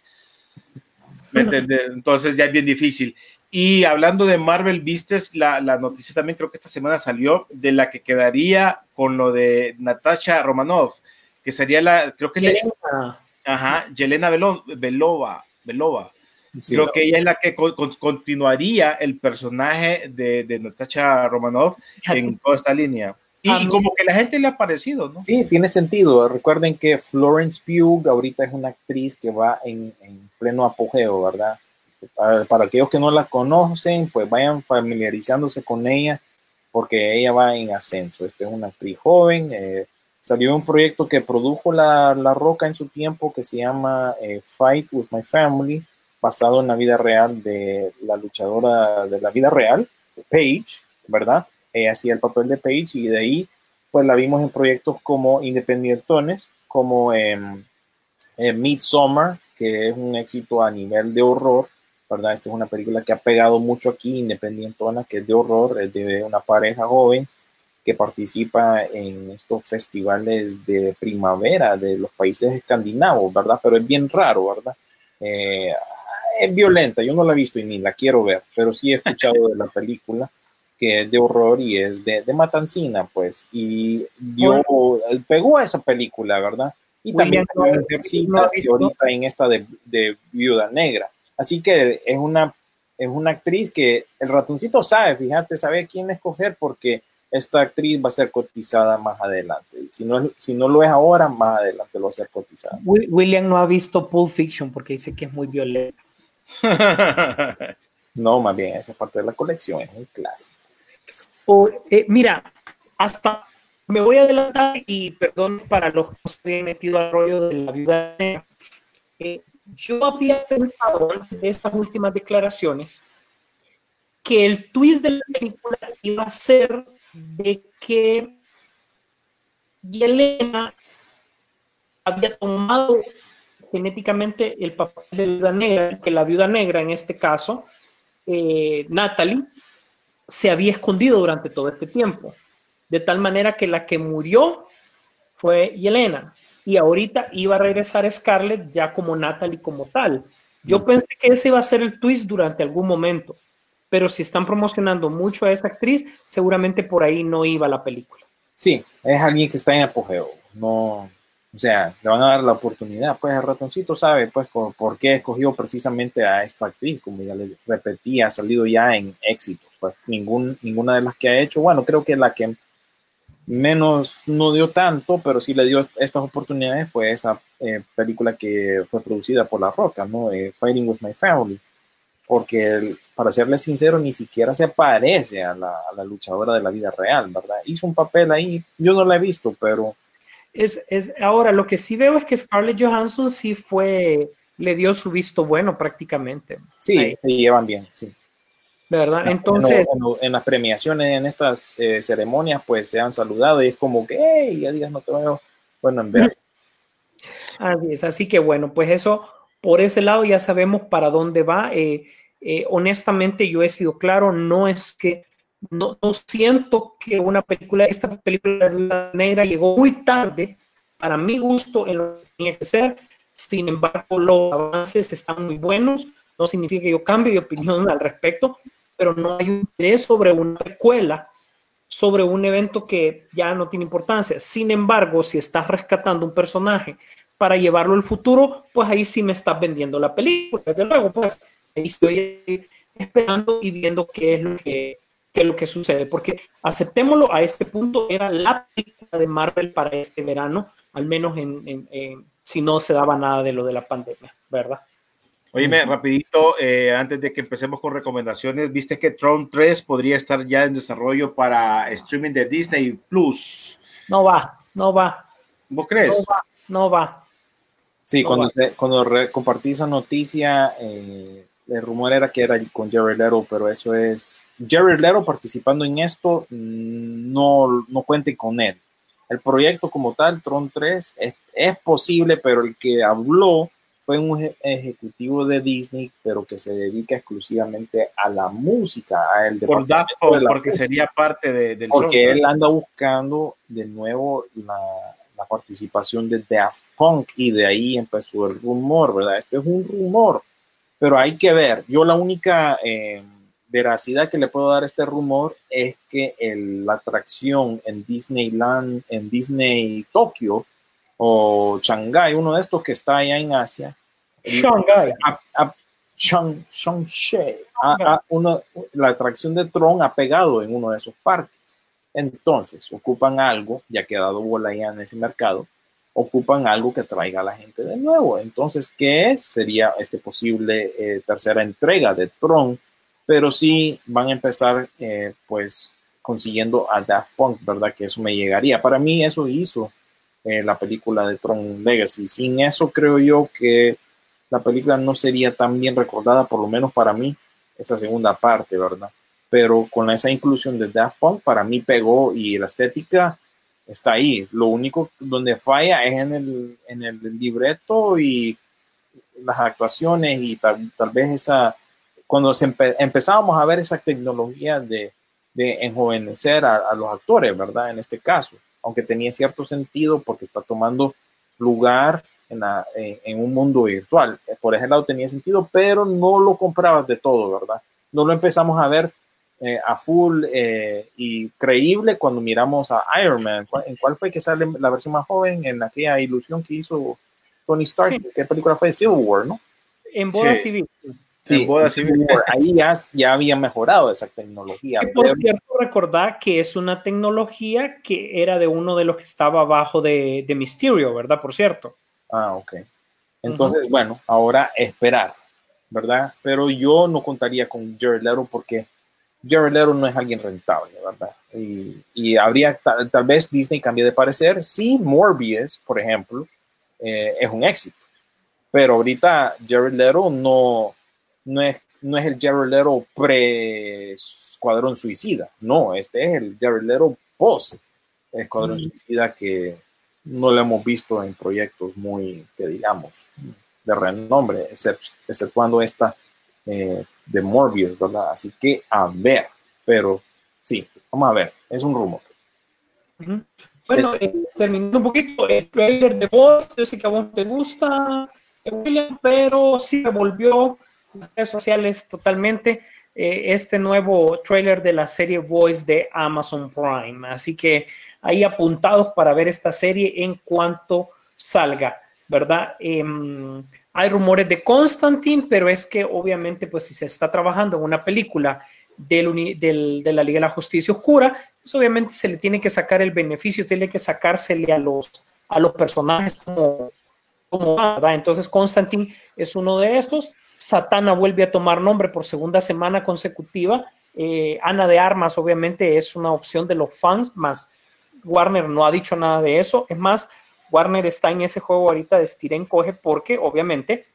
¿Me entiendes? Entonces ya es bien difícil. Y hablando de Marvel, viste la, la noticia también, creo que esta semana salió, de la que quedaría con lo de Natasha Romanoff, que sería la, creo que es la- Yelena, ajá, Yelena Belón- Belova, Belova. Sí, Creo que ella es la que con- con- continuaría el personaje de, de Natasha Romanoff en toda esta línea. Y, y como que la gente le ha parecido, ¿no? Sí, tiene sentido. Recuerden que Florence Pugh ahorita es una actriz que va en, en pleno apogeo, ¿verdad? Para, para aquellos que no la conocen, pues vayan familiarizándose con ella, porque ella va en ascenso. Esta es una actriz joven. eh, salió un proyecto que produjo la, la Roca en su tiempo que se llama eh, Fight with My Family, basado en la vida real de la luchadora de la vida real, Paige, ¿verdad? Ella hacía el papel de Paige y de ahí pues la vimos en proyectos como independientones, como en Midsommar, que es un éxito a nivel de horror, ¿verdad? Esta es una película que ha pegado mucho aquí, independientona, que es de horror, es de una pareja joven que participa en estos festivales de primavera de los países escandinavos, ¿verdad? Pero es bien raro, ¿verdad? Eh, es violenta, yo no la he visto y ni la quiero ver, pero sí he escuchado de la película que es de horror y es de, de Matancina, pues, y dio, pegó a esa película, ¿verdad? Y también William, se ven no ahorita en esta de, de Viuda Negra. Así que es una, es una actriz que el ratoncito sabe, fíjate, sabe a quién escoger porque esta actriz va a ser cotizada más adelante. Si no, si no lo es ahora, más adelante lo va a ser cotizada. Wi- William no ha visto Pulp Fiction porque dice que es muy violento. No, más bien, esa es parte de la colección, es un clásico. O, eh, mira, hasta me voy a adelantar y perdón para los que se habían metido al rollo de la viuda negra. Eh, yo había pensado antes de estas últimas declaraciones que el twist de la película iba a ser de que Yelena había tomado genéticamente el papel de viuda negra, que la viuda negra en este caso, eh, Natalie, se había escondido durante todo este tiempo. De tal manera que la que murió fue Yelena. Y ahorita iba a regresar Scarlett ya como Natalie como tal. Yo pensé que ese iba a ser el twist durante algún momento. Pero si están promocionando mucho a esa actriz, seguramente por ahí no iba la película. Sí, es alguien que está en apogeo. No, o sea, le van a dar la oportunidad. Pues el ratoncito sabe, pues, por, por qué escogió precisamente a esta actriz. Como ya le repetí, ha salido ya en éxito. Pues ningún, ninguna de las que ha hecho, bueno, creo que la que menos no dio tanto, pero sí le dio estas oportunidades fue esa eh, película que fue producida por La Roca, ¿no? Eh, Fighting with My Family. porque el- para serle sincero, ni siquiera se parece a la, a la luchadora de la vida real, ¿verdad? Hizo un papel ahí, yo no la he visto, pero Es, es, ahora, lo que sí veo es que Scarlett Johansson sí fue, le dio su visto bueno prácticamente, sí, Ahí. se llevan bien, sí. ¿Verdad? En, Entonces, en las premiaciones, en estas eh, ceremonias, pues se han saludado y es como que, hey, ya digas, no te veo. Bueno, en ver, Así es, así que bueno, pues eso, por ese lado ya sabemos para dónde va. Eh, eh, honestamente, yo he sido claro, no es que, no, no siento que una película, esta película Negra llegó muy tarde, para mi gusto, en lo que tenía que ser. Sin embargo, los avances están muy buenos, no significa que yo cambie de opinión al respecto, pero no hay un interés sobre una precuela sobre un evento que ya no tiene importancia. Sin embargo, si estás rescatando un personaje para llevarlo al futuro, pues ahí sí me estás vendiendo la película. Desde luego, pues ahí estoy esperando y viendo qué es lo que, sucede. Porque aceptémoslo, a este punto era la película de Marvel para este verano, al menos en, en- en- si no se daba nada de lo de la pandemia, ¿verdad? Oíme, rapidito, eh, antes de que empecemos con recomendaciones, viste que Tron 3 podría estar ya en desarrollo para streaming de Disney Plus. No va, no va, ¿Vos no crees? va, no va. sí, No cuando, va. se- cuando re- compartí esa noticia, eh, el rumor era que era con Jared Leto, pero eso es. Jared Leto participando en esto, mm, no, no cuente con él. El proyecto como tal, Tron 3, es, es posible, pero el que habló fue un eje- ejecutivo de Disney, pero que se dedica exclusivamente a la música, a el Por Daft Punk, de porque música. sería parte de, del Porque soundtrack. él anda buscando de nuevo la, la participación de Daft Punk y de ahí empezó el rumor, ¿verdad? Este es un rumor, pero hay que ver. Yo la única eh, veracidad que le puedo dar a este rumor es que el- la atracción en Disneyland, en Disney Tokio o Shanghai, uno de estos que está allá en Asia, Shanghai. a- a- Shang, Shang-Chi, a- a uno- la atracción de Tron ha pegado en uno de esos parques. Entonces, ocupan algo, ya que ha dado bola ya en ese mercado, ocupan algo que traiga a la gente de nuevo. Entonces, ¿qué es? Sería este posible eh, tercera entrega de Tron, pero sí van a empezar, eh, pues, consiguiendo a Daft Punk, ¿verdad? Que eso me llegaría. Para mí, eso hizo eh, la película de Tron Legacy. Sin eso, creo yo que la película no sería tan bien recordada, por lo menos para mí, esa segunda parte, ¿verdad? Pero con esa inclusión de Daft Punk, para mí pegó y la estética está ahí. Lo único donde falla es en el, en el libreto y las actuaciones y tal, tal vez esa, cuando se empe- empezábamos a ver esa tecnología de, de enjovenecer a, a los actores, ¿verdad? En este caso, aunque tenía cierto sentido porque está tomando lugar en, la- en- en un mundo virtual. Eh, Por ese lado tenía sentido, pero no lo comprabas de todo, ¿verdad? No lo empezamos a ver eh, a full eh, y creíble cuando miramos a Iron Man. ¿Cuál- ¿En cuál fue que sale la versión más joven? En aquella ilusión que hizo Tony Stark. Sí. ¿Qué película fue? Civil War, ¿no? En boda Sí. civil. Sí, Boda Civil. Ahí ya, ya había mejorado esa tecnología. Que, por cierto, recordar que es una tecnología que era de uno de los que estaba abajo de, de Mysterio, ¿verdad? Por cierto. Ah, ok. Entonces, bueno, ahora esperar, ¿verdad? Pero yo no contaría con Jared Leto porque Jared Leto no es alguien rentable, ¿verdad? Y, y habría, tal, tal vez Disney cambie de parecer. Sí, Morbius, por ejemplo, eh, es un éxito. Pero ahorita Jared Leto no, no, es, no es el Jared Leto pre-Escuadrón Suicida. No, este es el Jared Leto post-Escuadrón Mm. Suicida que no lo hemos visto en proyectos muy, que digamos, de renombre, excep- exceptuando esta eh, de Morbius, ¿verdad? Así que a ver, pero sí, vamos a ver, es un rumor. Bueno, eh, terminando un poquito, el trailer de Voz, yo sé que a vos te gusta, William, pero sí me volvió sociales totalmente eh, este nuevo trailer de la serie Voice de Amazon Prime. Así que ahí apuntados para ver esta serie en cuanto salga, ¿verdad? Em, hay rumores de Constantine, pero es que obviamente, pues si se está trabajando en una película del de la Liga de la Justicia Oscura, pues obviamente se le tiene que sacar el beneficio, tiene que sacársele a los, personajes como, como ¿verdad? Entonces Constantine es uno de estos. Satana vuelve a tomar nombre por segunda semana consecutiva. Eh, Ana de Armas, obviamente, es una opción de los fans, más Warner no ha dicho nada de eso. Es más, Warner está en ese juego ahorita de estira coge porque, obviamente,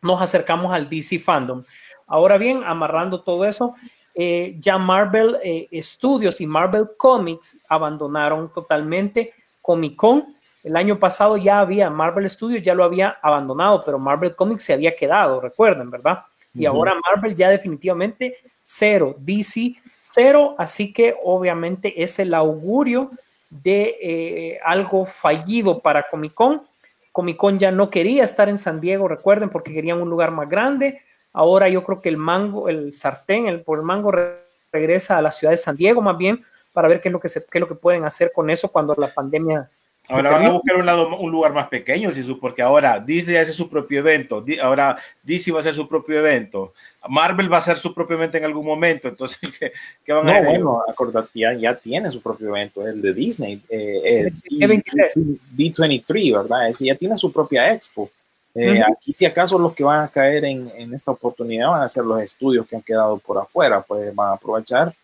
nos acercamos al DC Fandom. Ahora bien, amarrando todo eso, eh, ya Marvel eh, Studios y Marvel Comics abandonaron totalmente Comic Con. El año pasado ya había Marvel Studios, ya lo había abandonado, pero Marvel Comics se había quedado, recuerden, ¿verdad? Y ahora Marvel ya definitivamente cero, DC cero, así que obviamente es el augurio de eh, algo fallido para Comic Con. Comic Con ya no quería estar en San Diego, recuerden, porque querían un lugar más grande. Ahora yo creo que el mango, el sartén, el por el mango regresa a la ciudad de San Diego más bien para ver qué es lo que se, qué es lo que pueden hacer con eso cuando la pandemia Ahora van a buscar un, lado, un lugar más pequeño, porque ahora Disney hace su propio evento, ahora DC va a hacer su propio evento, Marvel va a hacer su propio evento en algún momento, entonces, ¿qué, van a hacer? Bueno, acordate, ya, ya tiene su propio evento, el de Disney, eh, D23, ¿verdad? Es, ya tiene su propia expo. Eh, aquí, si acaso, los que van a caer en, en, esta oportunidad van a ser los estudios que han quedado por afuera, pues van a aprovechar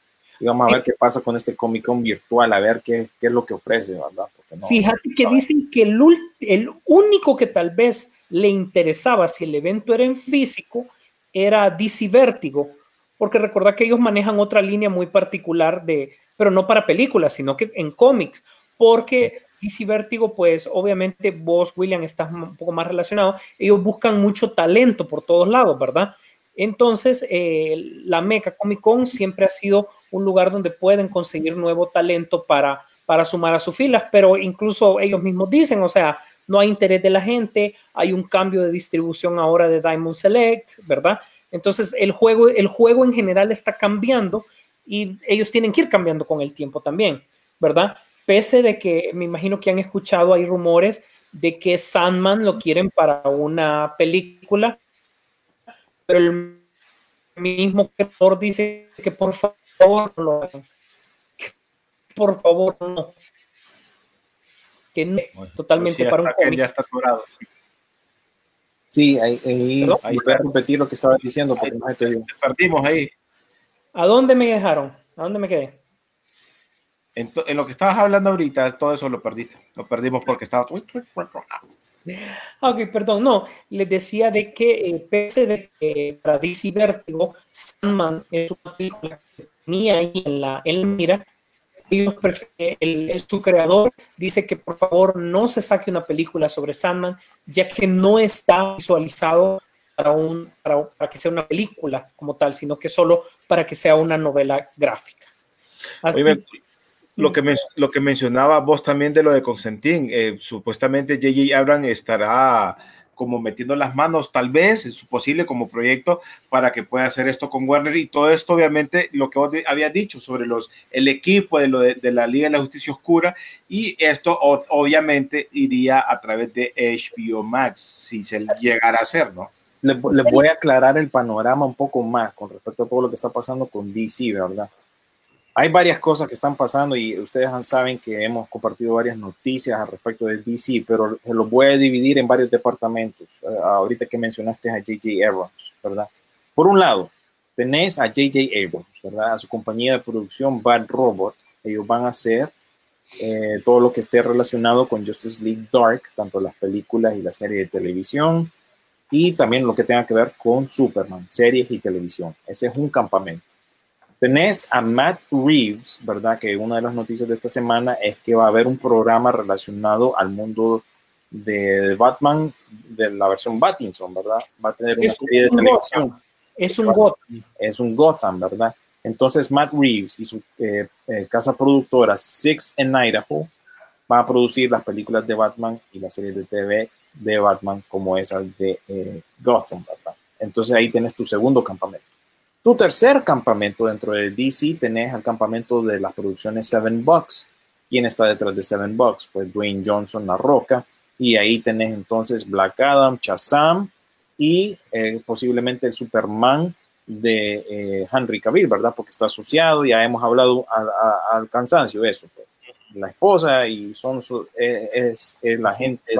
y vamos a ver qué pasa con este Comic Con virtual, a ver qué, qué es lo que ofrece, ¿verdad? Fíjate que dicen que el, el único que tal vez le interesaba si el evento era en físico era DC Vértigo, porque recordad que ellos manejan otra línea muy particular de, pero no para películas, sino que en cómics, porque DC Vértigo, pues obviamente vos, William, estás un poco más relacionado, ellos buscan mucho talento por todos lados, ¿verdad? Entonces, eh, la Meca Comic Con siempre ha sido un lugar donde pueden conseguir nuevo talento para para sumar a sus filas, pero incluso ellos mismos dicen, o sea, no hay interés de la gente, hay un cambio de distribución ahora de Diamond Select, ¿verdad? Entonces el juego, el juego en general está cambiando y ellos tienen que ir cambiando con el tiempo también, ¿verdad? Pese de que me imagino que han escuchado, hay rumores de que Sandman lo quieren para una película, pero el mismo creador dice que por favor lo hagan por favor, no. Que no, totalmente para un cómic. Ya está curado. Sí, ahí, ahí, ahí voy a repetir lo que estaba diciendo porque no te Partimos ahí. ¿A dónde me dejaron? ¿A dónde me quedé? En, en, lo que estabas hablando ahorita, todo eso lo perdiste. Lo perdimos porque estaba. Ok, perdón, no, les decía de que eh, pese de que para DC Vértigo, Sandman es una película tenía ahí en la, en la mira, el, su creador dice que por favor no se saque una película sobre Sandman, ya que no está visualizado para, un, para, que sea una película como tal, sino que solo para que sea una novela gráfica. lo que, lo que mencionaba vos también de lo de Constantín, eh, supuestamente J.J. Abrams estará como metiendo las manos, tal vez, es posible como proyecto para que pueda hacer esto con Warner y todo esto, obviamente, lo que vos habías dicho sobre los, el equipo de, lo de, la Liga de la Justicia Oscura y esto obviamente iría a través de HBO Max, si se llegara a hacer, ¿no? Le, le, voy a aclarar el panorama un poco más con respecto a todo lo que está pasando con DC, ¿verdad? Hay varias cosas que están pasando y ustedes saben que hemos compartido varias noticias al respecto de DC, pero se los voy a dividir en varios departamentos. Eh, ahorita que mencionaste a J.J. Abrams, ¿verdad? Por un lado, tenés a J.J. Abrams, ¿verdad? A su compañía de producción Bad Robot. Ellos van a hacer eh, todo lo que esté relacionado con Justice League Dark, tanto las películas y la serie de televisión, y también lo que tenga que ver con Superman, series y televisión. Ese es un campamento. Tenés a Matt Reeves, ¿verdad? Que una de las noticias de esta semana es que va a haber un programa relacionado al mundo de Batman, de la versión Battinson, ¿verdad? Va a tener una serie de televisión. Es un Gotham. Es un Gotham, ¿verdad? Entonces Matt Reeves y su eh, eh, casa productora Six en Idaho va a producir las películas de Batman y la serie de TV de Batman como esa de eh, Gotham, ¿verdad? Entonces ahí tienes tu segundo campamento. Tu tercer campamento dentro de DC tenés el campamento de las producciones Seven Bucks. ¿Quién está detrás de Seven Bucks? Pues Dwayne Johnson, La Roca. Y ahí tenés entonces Black Adam, Shazam y eh, posiblemente el Superman de eh, Henry Cavill, ¿verdad? Porque está asociado, ya hemos hablado al cansancio eso, pues. La esposa y son eh, es, la gente,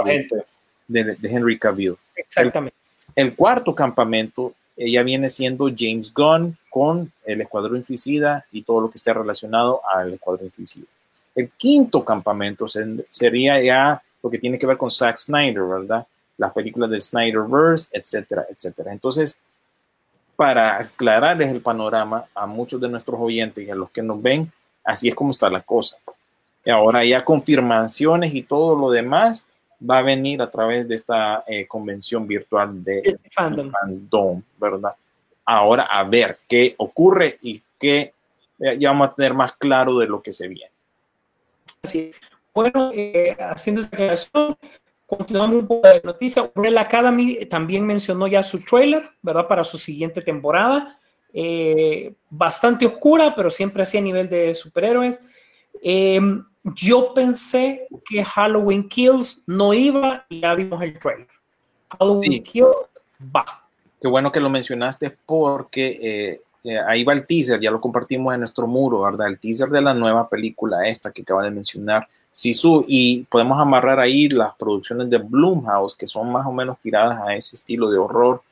de, Henry Cavill. Exactamente. El cuarto campamento ella viene siendo James Gunn con el Escuadrón Suicida y todo lo que esté relacionado al Escuadrón Suicida. El quinto campamento se- sería ya lo que tiene que ver con Zack Snyder, ¿verdad? Las películas del Snyderverse, etcétera, etcétera. Entonces, para aclararles el panorama a muchos de nuestros oyentes y a los que nos ven, así es como está la cosa. Y ahora ya confirmaciones y todo lo demás va a venir a través de esta eh, convención virtual de Este fandom. fandom, ¿verdad? Ahora a ver qué ocurre y qué eh, ya vamos a tener más claro de lo que se viene. Así. Bueno, eh, haciendo esta aclaración, continuamos un poco de noticia. Umbrella Academy también mencionó ya su trailer, ¿verdad? Para su siguiente temporada. Eh, bastante oscura, pero siempre así a nivel de superhéroes. Eh, yo pensé que Halloween Kills no iba y ya vimos el trailer. Halloween Sí. Kills va. Qué bueno que lo mencionaste porque eh, eh, ahí va el teaser, ya lo compartimos en nuestro muro, ¿verdad? El teaser de la nueva película esta que acaba de mencionar Sisu y podemos amarrar ahí las producciones de Blumhouse que son más o menos tiradas a ese estilo de horror.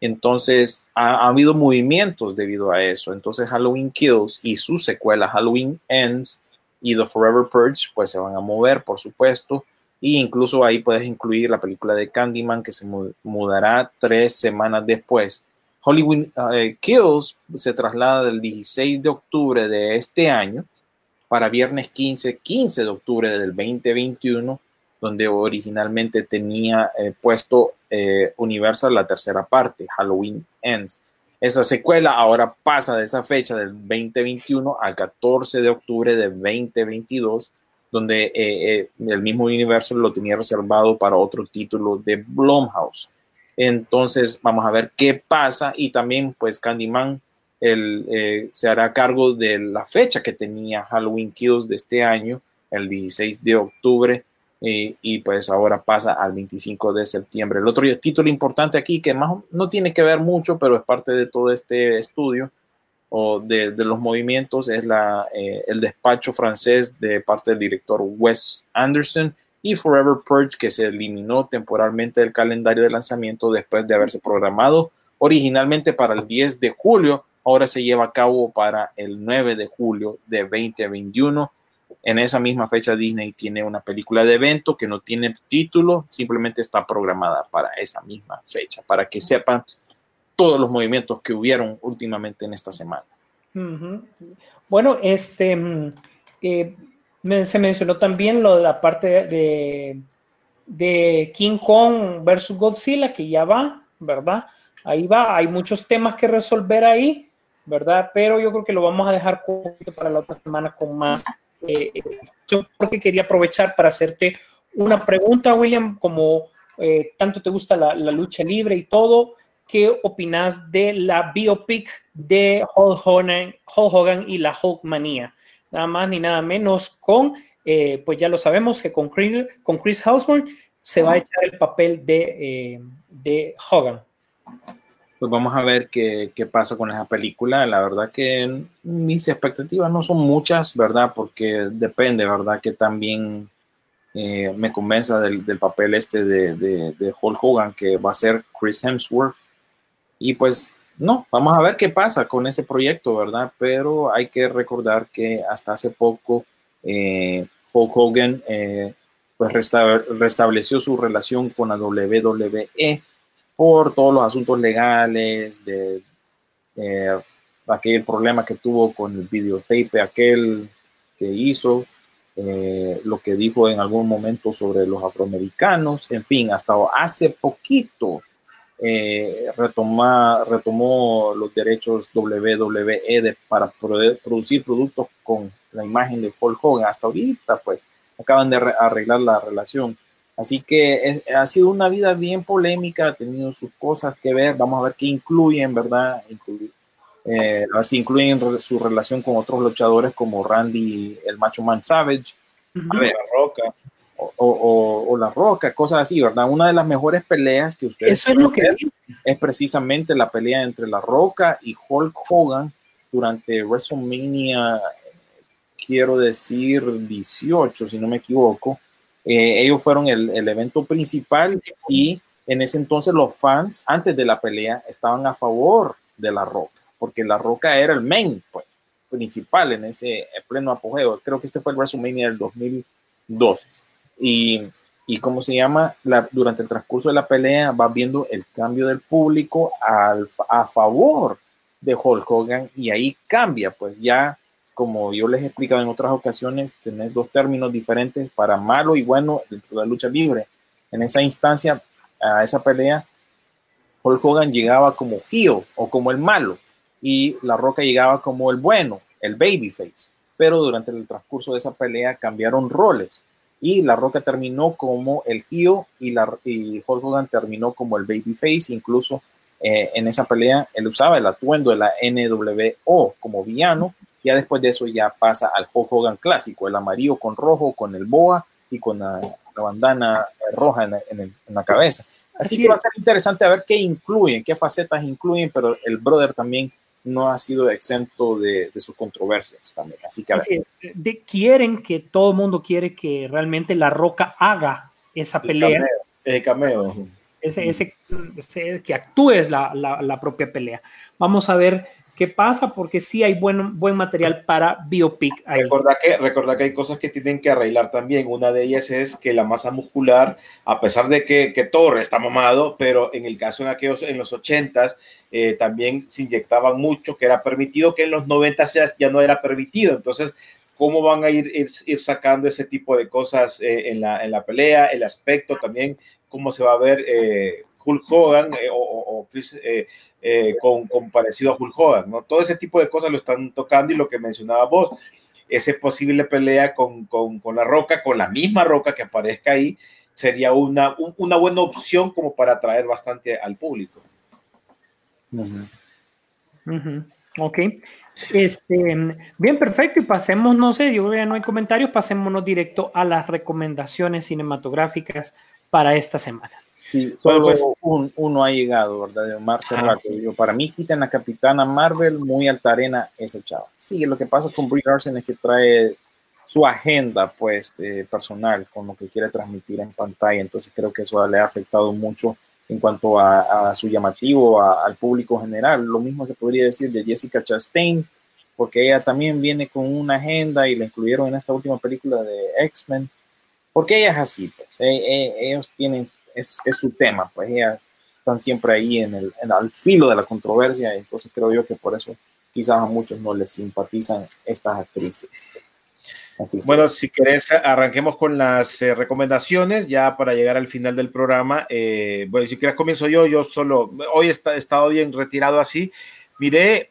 Entonces ha, ha habido movimientos debido a eso. Entonces Halloween Kills y su secuela Halloween Ends y The Forever Purge pues se van a mover, por supuesto. Y incluso ahí puedes incluir la película de Candyman que se mu- mudará tres semanas después. Hollywood eh, Kills se traslada del 16 de octubre de este año para viernes 15, 15 de octubre del 2021, donde originalmente tenía eh, puesto eh, Universal la tercera parte, Halloween Ends. Esa secuela ahora pasa de esa fecha del 2021 al 14 de octubre de 2022, donde eh, eh, el mismo Universal lo tenía reservado para otro título de Blumhouse. Entonces vamos a ver qué pasa y también pues Candyman eh, se hará cargo de la fecha que tenía Halloween Kills de este año, el 16 de octubre, eh, y pues ahora pasa al 25 de septiembre. El otro título importante aquí, que más no tiene que ver mucho, pero es parte de todo este estudio o de, de los movimientos, es la, eh, el despacho francés de parte del director Wes Anderson y Forever Purge, que se eliminó temporalmente del calendario de lanzamiento después de haberse programado originalmente para el 10 de julio, ahora se lleva a cabo para el 9 de julio de 2021. En esa misma fecha Disney tiene una película de evento que no tiene título, simplemente está programada para esa misma fecha, para que sepan todos los movimientos que hubieron últimamente en esta semana. Bueno, este mm, eh, se mencionó también lo de la parte de, de King Kong versus Godzilla, que ya va, ¿verdad? Ahí va, hay muchos temas que resolver ahí, ¿verdad? Pero yo creo que lo vamos a dejar para la otra semana con más. Eh, yo porque quería aprovechar para hacerte una pregunta, William, como eh, tanto te gusta la, la lucha libre y todo, ¿qué opinas de la biopic de Hulk Hogan, Hulk Hogan y la Hulkmanía? Nada más ni nada menos con, eh, pues ya lo sabemos, que con Chris, con Chris Hemsworth se va a echar el papel de, de Hogan. Pues vamos a ver qué, qué pasa con esa película. La verdad que mis expectativas no son muchas, ¿verdad? Porque depende, ¿verdad? Que también eh, me convenza del, del papel este de, de, de Hulk Hogan, que va a ser Chris Hemsworth. Y pues no, vamos a ver qué pasa con ese proyecto, ¿verdad? Pero hay que recordar que hasta hace poco eh, Hulk Hogan eh, pues resta- restableció su relación con la WWE por todos los asuntos legales, de eh, aquel problema que tuvo con el videotape, aquel que hizo, eh, lo que dijo en algún momento sobre los afroamericanos, en fin, hasta hace poquito eh, retomó los derechos WWE para producir productos con la imagen de Paul Hogan. Hasta ahorita, pues, acaban de arreglar la relación. Así que es, ha sido una vida bien polémica, ha tenido sus cosas que ver. Vamos a ver qué incluyen, ¿verdad? Eh, a ver si incluyen re, su relación con otros luchadores como Randy, el Macho Man Savage, uh -huh. a ver, La Roca, o, o, o, La Roca, cosas así, ¿verdad? Una de las mejores peleas que ustedes Eso es, lo que es precisamente la pelea entre La Roca y Hulk Hogan durante WrestleMania, quiero decir 18, si no me equivoco. Eh, ellos fueron el, el, evento principal y en ese entonces los fans, antes de la pelea, estaban a favor de La Roca, porque La Roca era el main pues, principal en ese pleno apogeo. Creo que este fue el WrestleMania del 2002. Y, y ¿cómo se llama? La, durante el transcurso de la pelea vas viendo el cambio del público al, a favor de Hulk Hogan y ahí cambia, pues ya como yo les he explicado en otras ocasiones, tenés dos términos diferentes para malo y bueno dentro de la lucha libre. En esa instancia, a esa pelea, Hulk Hogan llegaba como heel o como el malo y La Roca llegaba como el bueno, el babyface. Pero durante el transcurso de esa pelea cambiaron roles y La Roca terminó como el heel y, la, Hulk Hogan terminó como el babyface. Incluso eh, en esa pelea él usaba el atuendo de la NWO como villano. Ya después de eso ya pasa al Hulk Hogan clásico, el amarillo con rojo, con el boa y con la, la bandana roja en, en, el, en la cabeza. Así, Así que va a ser interesante a ver qué incluyen, qué facetas incluyen, pero el brother también no ha sido exento de, de sus controversias también. Así que a ver. De, quieren que todo el mundo quiere que realmente La Roca haga esa El pelea. cameo, el cameo. Ese, ese, ese que actúe la, la, la, propia pelea. Vamos a ver qué pasa, porque sí hay buen, buen material para biopic. Ahí. Recordá que, recordá que hay cosas que tienen que arreglar también. Una de ellas es que la masa muscular, a pesar de que, que Thor está mamado, pero en el caso en aquellos, en los ochentas, eh, también se inyectaban mucho, que era permitido, que en los 90 ya, no era permitido. Entonces, ¿cómo van a ir, ir, sacando ese tipo de cosas eh, en, la, en, la, pelea? El aspecto también, cómo se va a ver eh, Hulk Hogan o, o, Chris, con, con, parecido a Hulk Hogan, ¿no? Todo ese tipo de cosas lo están tocando y lo que mencionaba vos, ese posible pelea con, con, con la roca, con la misma roca que aparezca ahí, sería una, un, una buena opción como para atraer bastante al público. Uh. Ok. Este, bien, perfecto. Y pasemos, no sé, yo que no hay comentarios, pasémonos directo a las recomendaciones cinematográficas para esta semana. Sí, solo pues, un, uno ha llegado, ¿verdad? De Omar Serrato. Ah. Para mí, quitan la Capitana Marvel, muy alta arena ese chavo. Sí, lo que pasa con Brie Larson es que trae su agenda, pues, eh, personal, con lo que quiere transmitir en pantalla. Entonces, creo que eso le ha afectado mucho en cuanto a, a su llamativo a, al público general. Lo mismo se podría decir de Jessica Chastain, porque ella también viene con una agenda y la incluyeron en esta última película de X-Men. Porque ella es así, pues. Eh, eh, ellos tienen, es, es, su tema, pues ellas están siempre ahí en el, al filo de la controversia. Entonces creo yo que por eso quizás a muchos no les simpatizan estas actrices. Así. Bueno, si querés, arranquemos con las eh, recomendaciones ya para llegar al final del programa. Eh, bueno, si quieres comienzo yo, yo solo, hoy he estado bien retirado así. Miré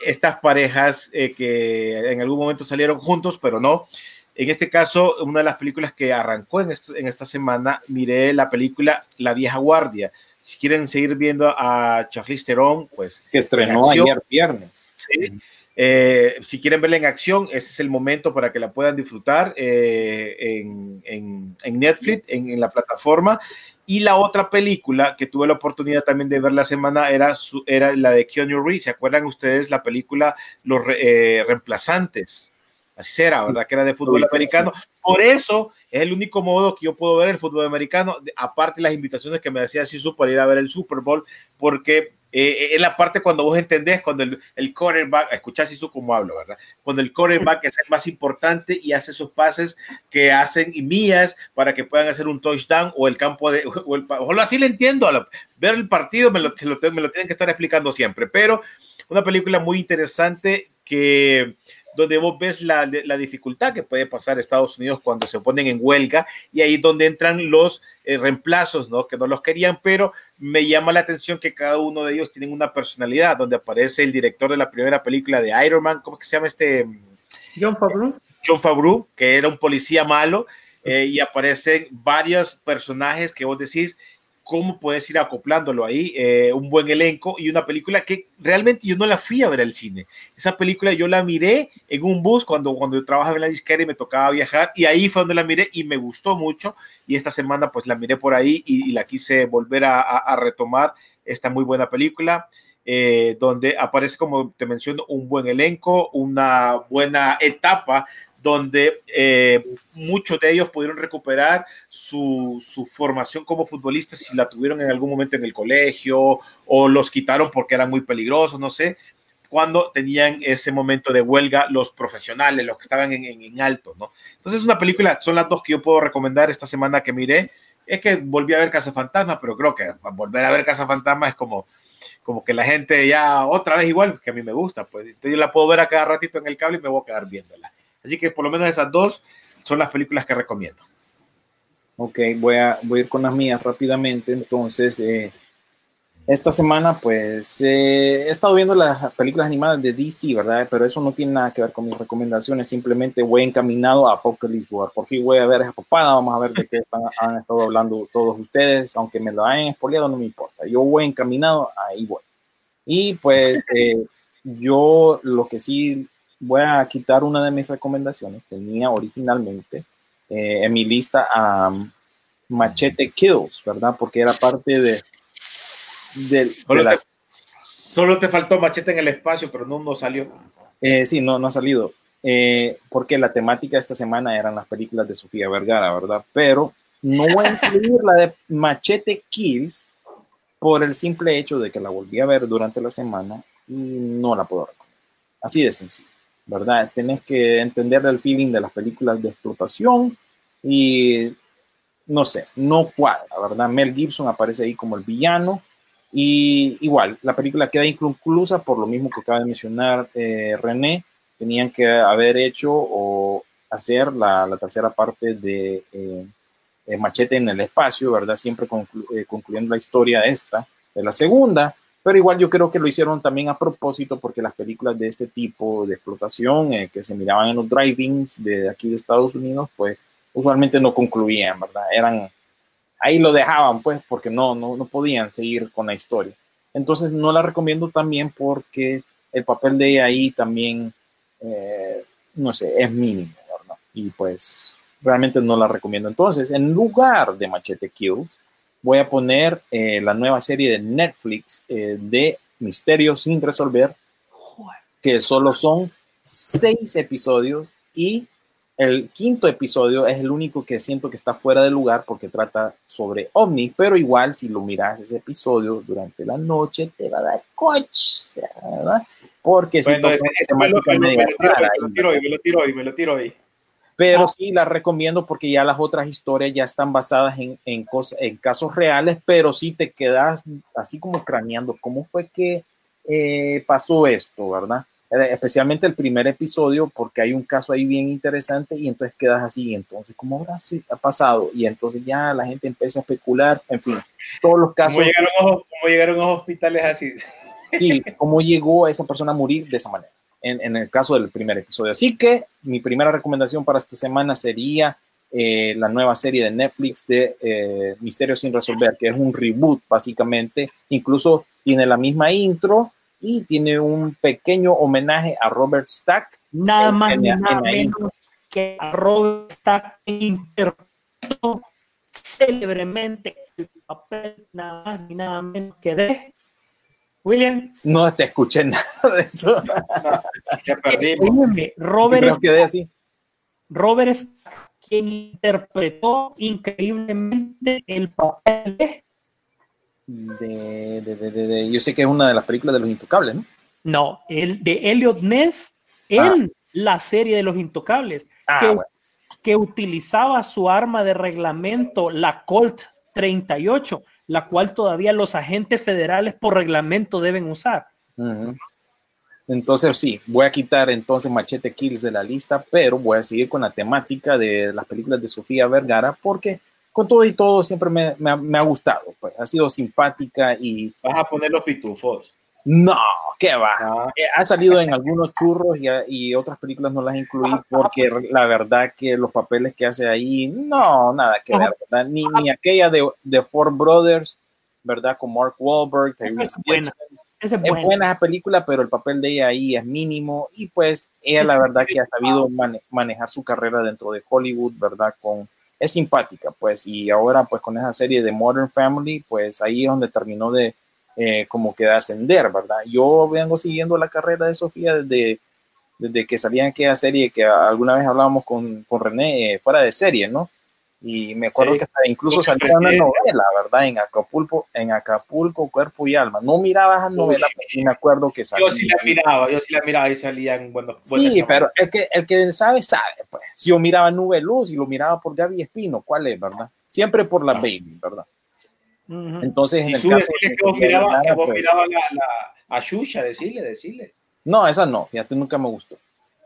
estas parejas eh, que en algún momento salieron juntos, pero no. En este caso, una de las películas que arrancó en, esto, en esta semana, miré la película La Vieja Guardia. Si quieren seguir viendo a Charlize Theron, pues... Que estrenó ayer viernes. Sí. Eh, si quieren verla en acción, este es el momento para que la puedan disfrutar eh, en, en, en, Netflix, en, en, la plataforma. Y la otra película que tuve la oportunidad también de ver la semana era, su, era la de Keanu Reeves. ¿Se acuerdan ustedes la película Los eh, Reemplazantes? Así será, ¿verdad? Que era de fútbol americano. Por eso es el único modo que yo puedo ver el fútbol americano, aparte de las invitaciones que me hacía Sisu para ir a ver el Super Bowl, porque eh, es la parte cuando vos entendés, cuando el, el quarterback, escuchás Sisu como hablo, ¿verdad? Cuando el quarterback es el más importante y hace esos pases que hacen y mías para que puedan hacer un touchdown o el campo de, o, el, o así le entiendo, a ver el partido me lo, me lo, me lo tienen que estar explicando siempre, pero una película muy interesante que donde vos ves la, la, dificultad que puede pasar Estados Unidos cuando se ponen en huelga y ahí donde entran los eh, reemplazos, ¿no? Que no los querían, pero me llama la atención que cada uno de ellos tienen una personalidad, donde aparece el director de la primera película de Iron Man, ¿cómo que se llama este? John Favreau. John Favreau, que era un policía malo, eh, y aparecen varios personajes que vos decís, cómo puedes ir acoplándolo ahí, eh, un buen elenco y una película que realmente yo no la fui a ver al cine. Esa película yo la miré en un bus cuando, cuando yo trabajaba en la disquera y me tocaba viajar y ahí fue donde la miré y me gustó mucho y esta semana pues la miré por ahí y, y la quise volver a, a, a, retomar esta muy buena película. Eh, donde aparece, como te menciono, un buen elenco, una buena etapa donde eh, muchos de ellos pudieron recuperar su, su, formación como futbolistas si la tuvieron en algún momento en el colegio o los quitaron porque eran muy peligrosos, no sé, cuando tenían ese momento de huelga los profesionales, los que estaban en, en, en alto, ¿no? Entonces es una película, son las dos que yo puedo recomendar esta semana que miré. Es que volví a ver Casa Fantasma, pero creo que volver a ver Casa Fantasma es como, como que la gente ya otra vez igual, que a mí me gusta, pues yo la puedo ver a cada ratito en el cable y me voy a quedar viéndola. Así que por lo menos esas dos son las películas que recomiendo. Ok, voy a, voy a ir con las mías rápidamente. Entonces, eh, esta semana, pues, eh, he estado viendo las películas animadas de DC, ¿verdad? Pero eso no tiene nada que ver con mis recomendaciones. Simplemente voy encaminado a Apocalypse War. Por fin voy a ver esa papada. Vamos a ver de qué están, han estado hablando todos ustedes. Aunque me lo hayan expoliado, no me importa. Yo voy encaminado, ahí voy. Y pues, eh, yo lo que sí voy a quitar una de mis recomendaciones. Tenía originalmente eh, en mi lista a um, Machete Kills, ¿verdad? Porque era parte de de, solo, de la... te, solo, te, faltó machete en el espacio, pero no, no salió. Eh, sí, no, no ha salido. Eh, porque la temática esta semana eran las películas de Sofía Vergara, ¿verdad? Pero no voy a incluir la de Machete Kills por el simple hecho de que la volví a ver durante la semana y no la puedo recomendar. Así de sencillo, ¿verdad? Tenés que entender el feeling de las películas de explotación y no sé, no cuadra, ¿verdad? Mel Gibson aparece ahí como el villano y igual, la película queda inconclusa por lo mismo que acaba de mencionar eh, René. Tenían que haber hecho o hacer la, la tercera parte de eh, Machete en el espacio, ¿verdad? Siempre eh, concluyendo la historia esta de la segunda. Pero igual yo creo que lo hicieron también a propósito porque las películas de este tipo de explotación eh, que se miraban en los drive-ins de aquí de Estados Unidos, pues usualmente no concluían, ¿verdad? Eran ahí lo dejaban, pues, porque no, no, no podían seguir con la historia. Entonces no la recomiendo también porque el papel de ella ahí también, eh, no sé, es mínimo, ¿verdad? Y pues realmente no la recomiendo. Entonces, en lugar de Machete Kills, voy a poner eh, la nueva serie de Netflix eh, de Misterios sin resolver, que solo son seis episodios y el quinto episodio es el único que siento que está fuera de lugar porque trata sobre ovni, pero igual si lo miras ese episodio durante la noche te va a dar coche, ¿verdad? Porque si bueno, me, lo tiro hoy, me lo tiro hoy, me lo tiro hoy. Pero sí la recomiendo porque ya las otras historias ya están basadas en, en, cosas, en casos reales, pero sí te quedas así como craneando cómo fue que eh, pasó esto, ¿verdad? especialmente el primer episodio, porque hay un caso ahí bien interesante y entonces quedas así, entonces, ¿cómo habrá ha pasado? Y entonces ya la gente empieza a especular, en fin, todos los casos. ¿Cómo llegaron a, cómo llegaron a hospitales así? Sí, cómo llegó a esa persona a morir de esa manera, en, en el caso del primer episodio. Así que mi primera recomendación para esta semana sería eh, la nueva serie de Netflix de eh, Misterios sin resolver, que es un reboot básicamente, incluso tiene la misma intro y tiene un pequeño homenaje a Robert Stack. Nada más en, en, nada menos que a Robert Stack interpretó célebremente el papel nada más ni nada menos que de William. No te escuché nada de eso. perdí. Robert Stack, quedé así. Robert Stack, quien interpretó increíblemente el papel de de, de, de, de, yo sé que es una de las películas de los intocables, ¿no? No, el de Elliot Ness en ah. la serie de los intocables, ah, que, bueno. que, utilizaba su arma de reglamento, la Colt 38, la cual todavía los agentes federales por reglamento deben usar. Uh -huh. Entonces sí, voy a quitar entonces Machete Kills de la lista, pero voy a seguir con la temática de las películas de Sofía Vergara porque con todo y todo siempre me, me, ha, me, ha, gustado, pues ha sido simpática y... Vas a poner los pitufos. No, ¿qué va? Ah. Ha salido en algunos churros y, y, otras películas no las incluí porque la verdad que los papeles que hace ahí, no, nada que ver, ¿verdad? Ni, ni aquella de, de Four Brothers, ¿verdad? Con Mark Wahlberg, es buena. Es buena. es buena esa película, pero el papel de ella ahí es mínimo y pues ella la verdad que ha sabido mane manejar su carrera dentro de Hollywood, ¿verdad? Con es simpática, pues, y ahora, pues, con esa serie de Modern Family, pues, ahí es donde terminó de, eh, como que de ascender, ¿verdad? Yo vengo siguiendo la carrera de Sofía desde desde que salía aquella serie que alguna vez hablábamos con, con René, eh, fuera de serie, ¿no? Y me acuerdo Sí. que hasta incluso salía una novela, ¿verdad? En Acapulco, en Acapulco, Cuerpo y Alma. No miraba esa novela, pero me acuerdo que salía. Yo sí la miraba, yo sí la miraba y salían bueno, Sí, pero el que, el que sabe, sabe. Pues. Si yo miraba Nube Luz y lo miraba por Gaby Espino, ¿cuál es, verdad? Siempre por la Ah. Baby, ¿verdad? Entonces, en el caso decirle de que vos mirabas, pues, la, a Xuxa, decirle, decirle. No, esa no, fíjate, nunca me gustó.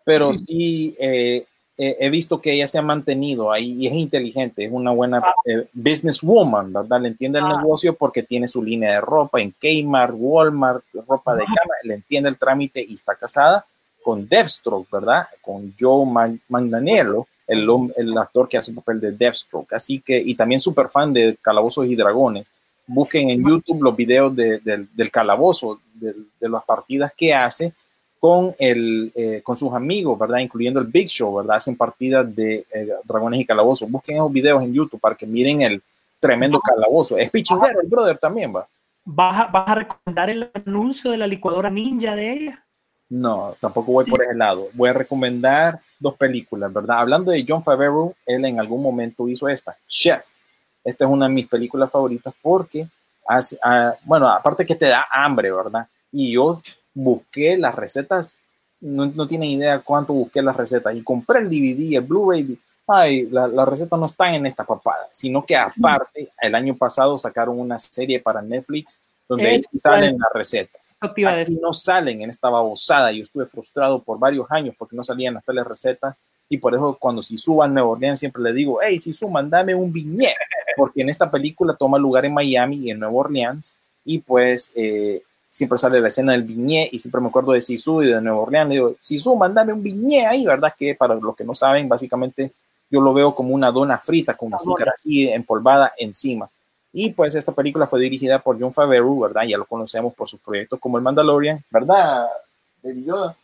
Pero sí eh, eh, he visto que ella se ha mantenido ahí y es inteligente, es una buena eh, businesswoman, ¿verdad? Le entiende el Ah. negocio porque tiene su línea de ropa en Kmart, Walmart, ropa de cama, le entiende el trámite y está casada con Deathstroke, ¿verdad? Con Joe Man- Manganiello, el, actor que hace el papel de Deathstroke. Así que, y también súper fan de Calabozos y Dragones. Busquen en YouTube los videos de- del, calabozo, de las partidas que hace con, el, eh, con sus amigos, ¿verdad? Incluyendo el Big Show, ¿verdad? Hacen partidas de eh, Dragones y Calabozos. Busquen esos videos en YouTube para que miren el tremendo calabozo. Es pichinguero el brother también, ¿va? ¿Vas a, vas a recomendar el anuncio de la licuadora ninja de ella? No, tampoco voy por ese lado. Voy a recomendar dos películas, ¿verdad? Hablando de John Favreau, él en algún momento hizo esta, Chef. Esta es una de mis películas favoritas porque, hace, ah, bueno, aparte que te da hambre, ¿verdad? Y yo busqué las recetas, no, no tienen idea cuánto busqué las recetas y compré el DVD, el Blu-ray. Ay, la- las recetas no están en esta papada, sino que aparte, el año pasado sacaron una serie para Netflix donde sí salen es. las recetas. Aquí no salen en esta babosada. Yo estuve frustrado por varios años porque no salían las tales recetas y por eso cuando si suban Nueva Orleans siempre le digo, hey, si suman, dame un viñet, porque en esta película toma lugar en Miami y en Nueva Orleans y pues eh, siempre sale la escena del viñet y siempre me acuerdo de Sisu y de Nueva Orleans. Le digo, Sisu, mandame un viñet ahí, ¿verdad? Que para los que no saben, básicamente yo lo veo como una dona frita con azúcar así empolvada encima. Y pues esta película fue dirigida por John Favreau, ¿verdad? Ya lo conocemos por sus proyectos como El Mandalorian, ¿verdad? Baby Yoda.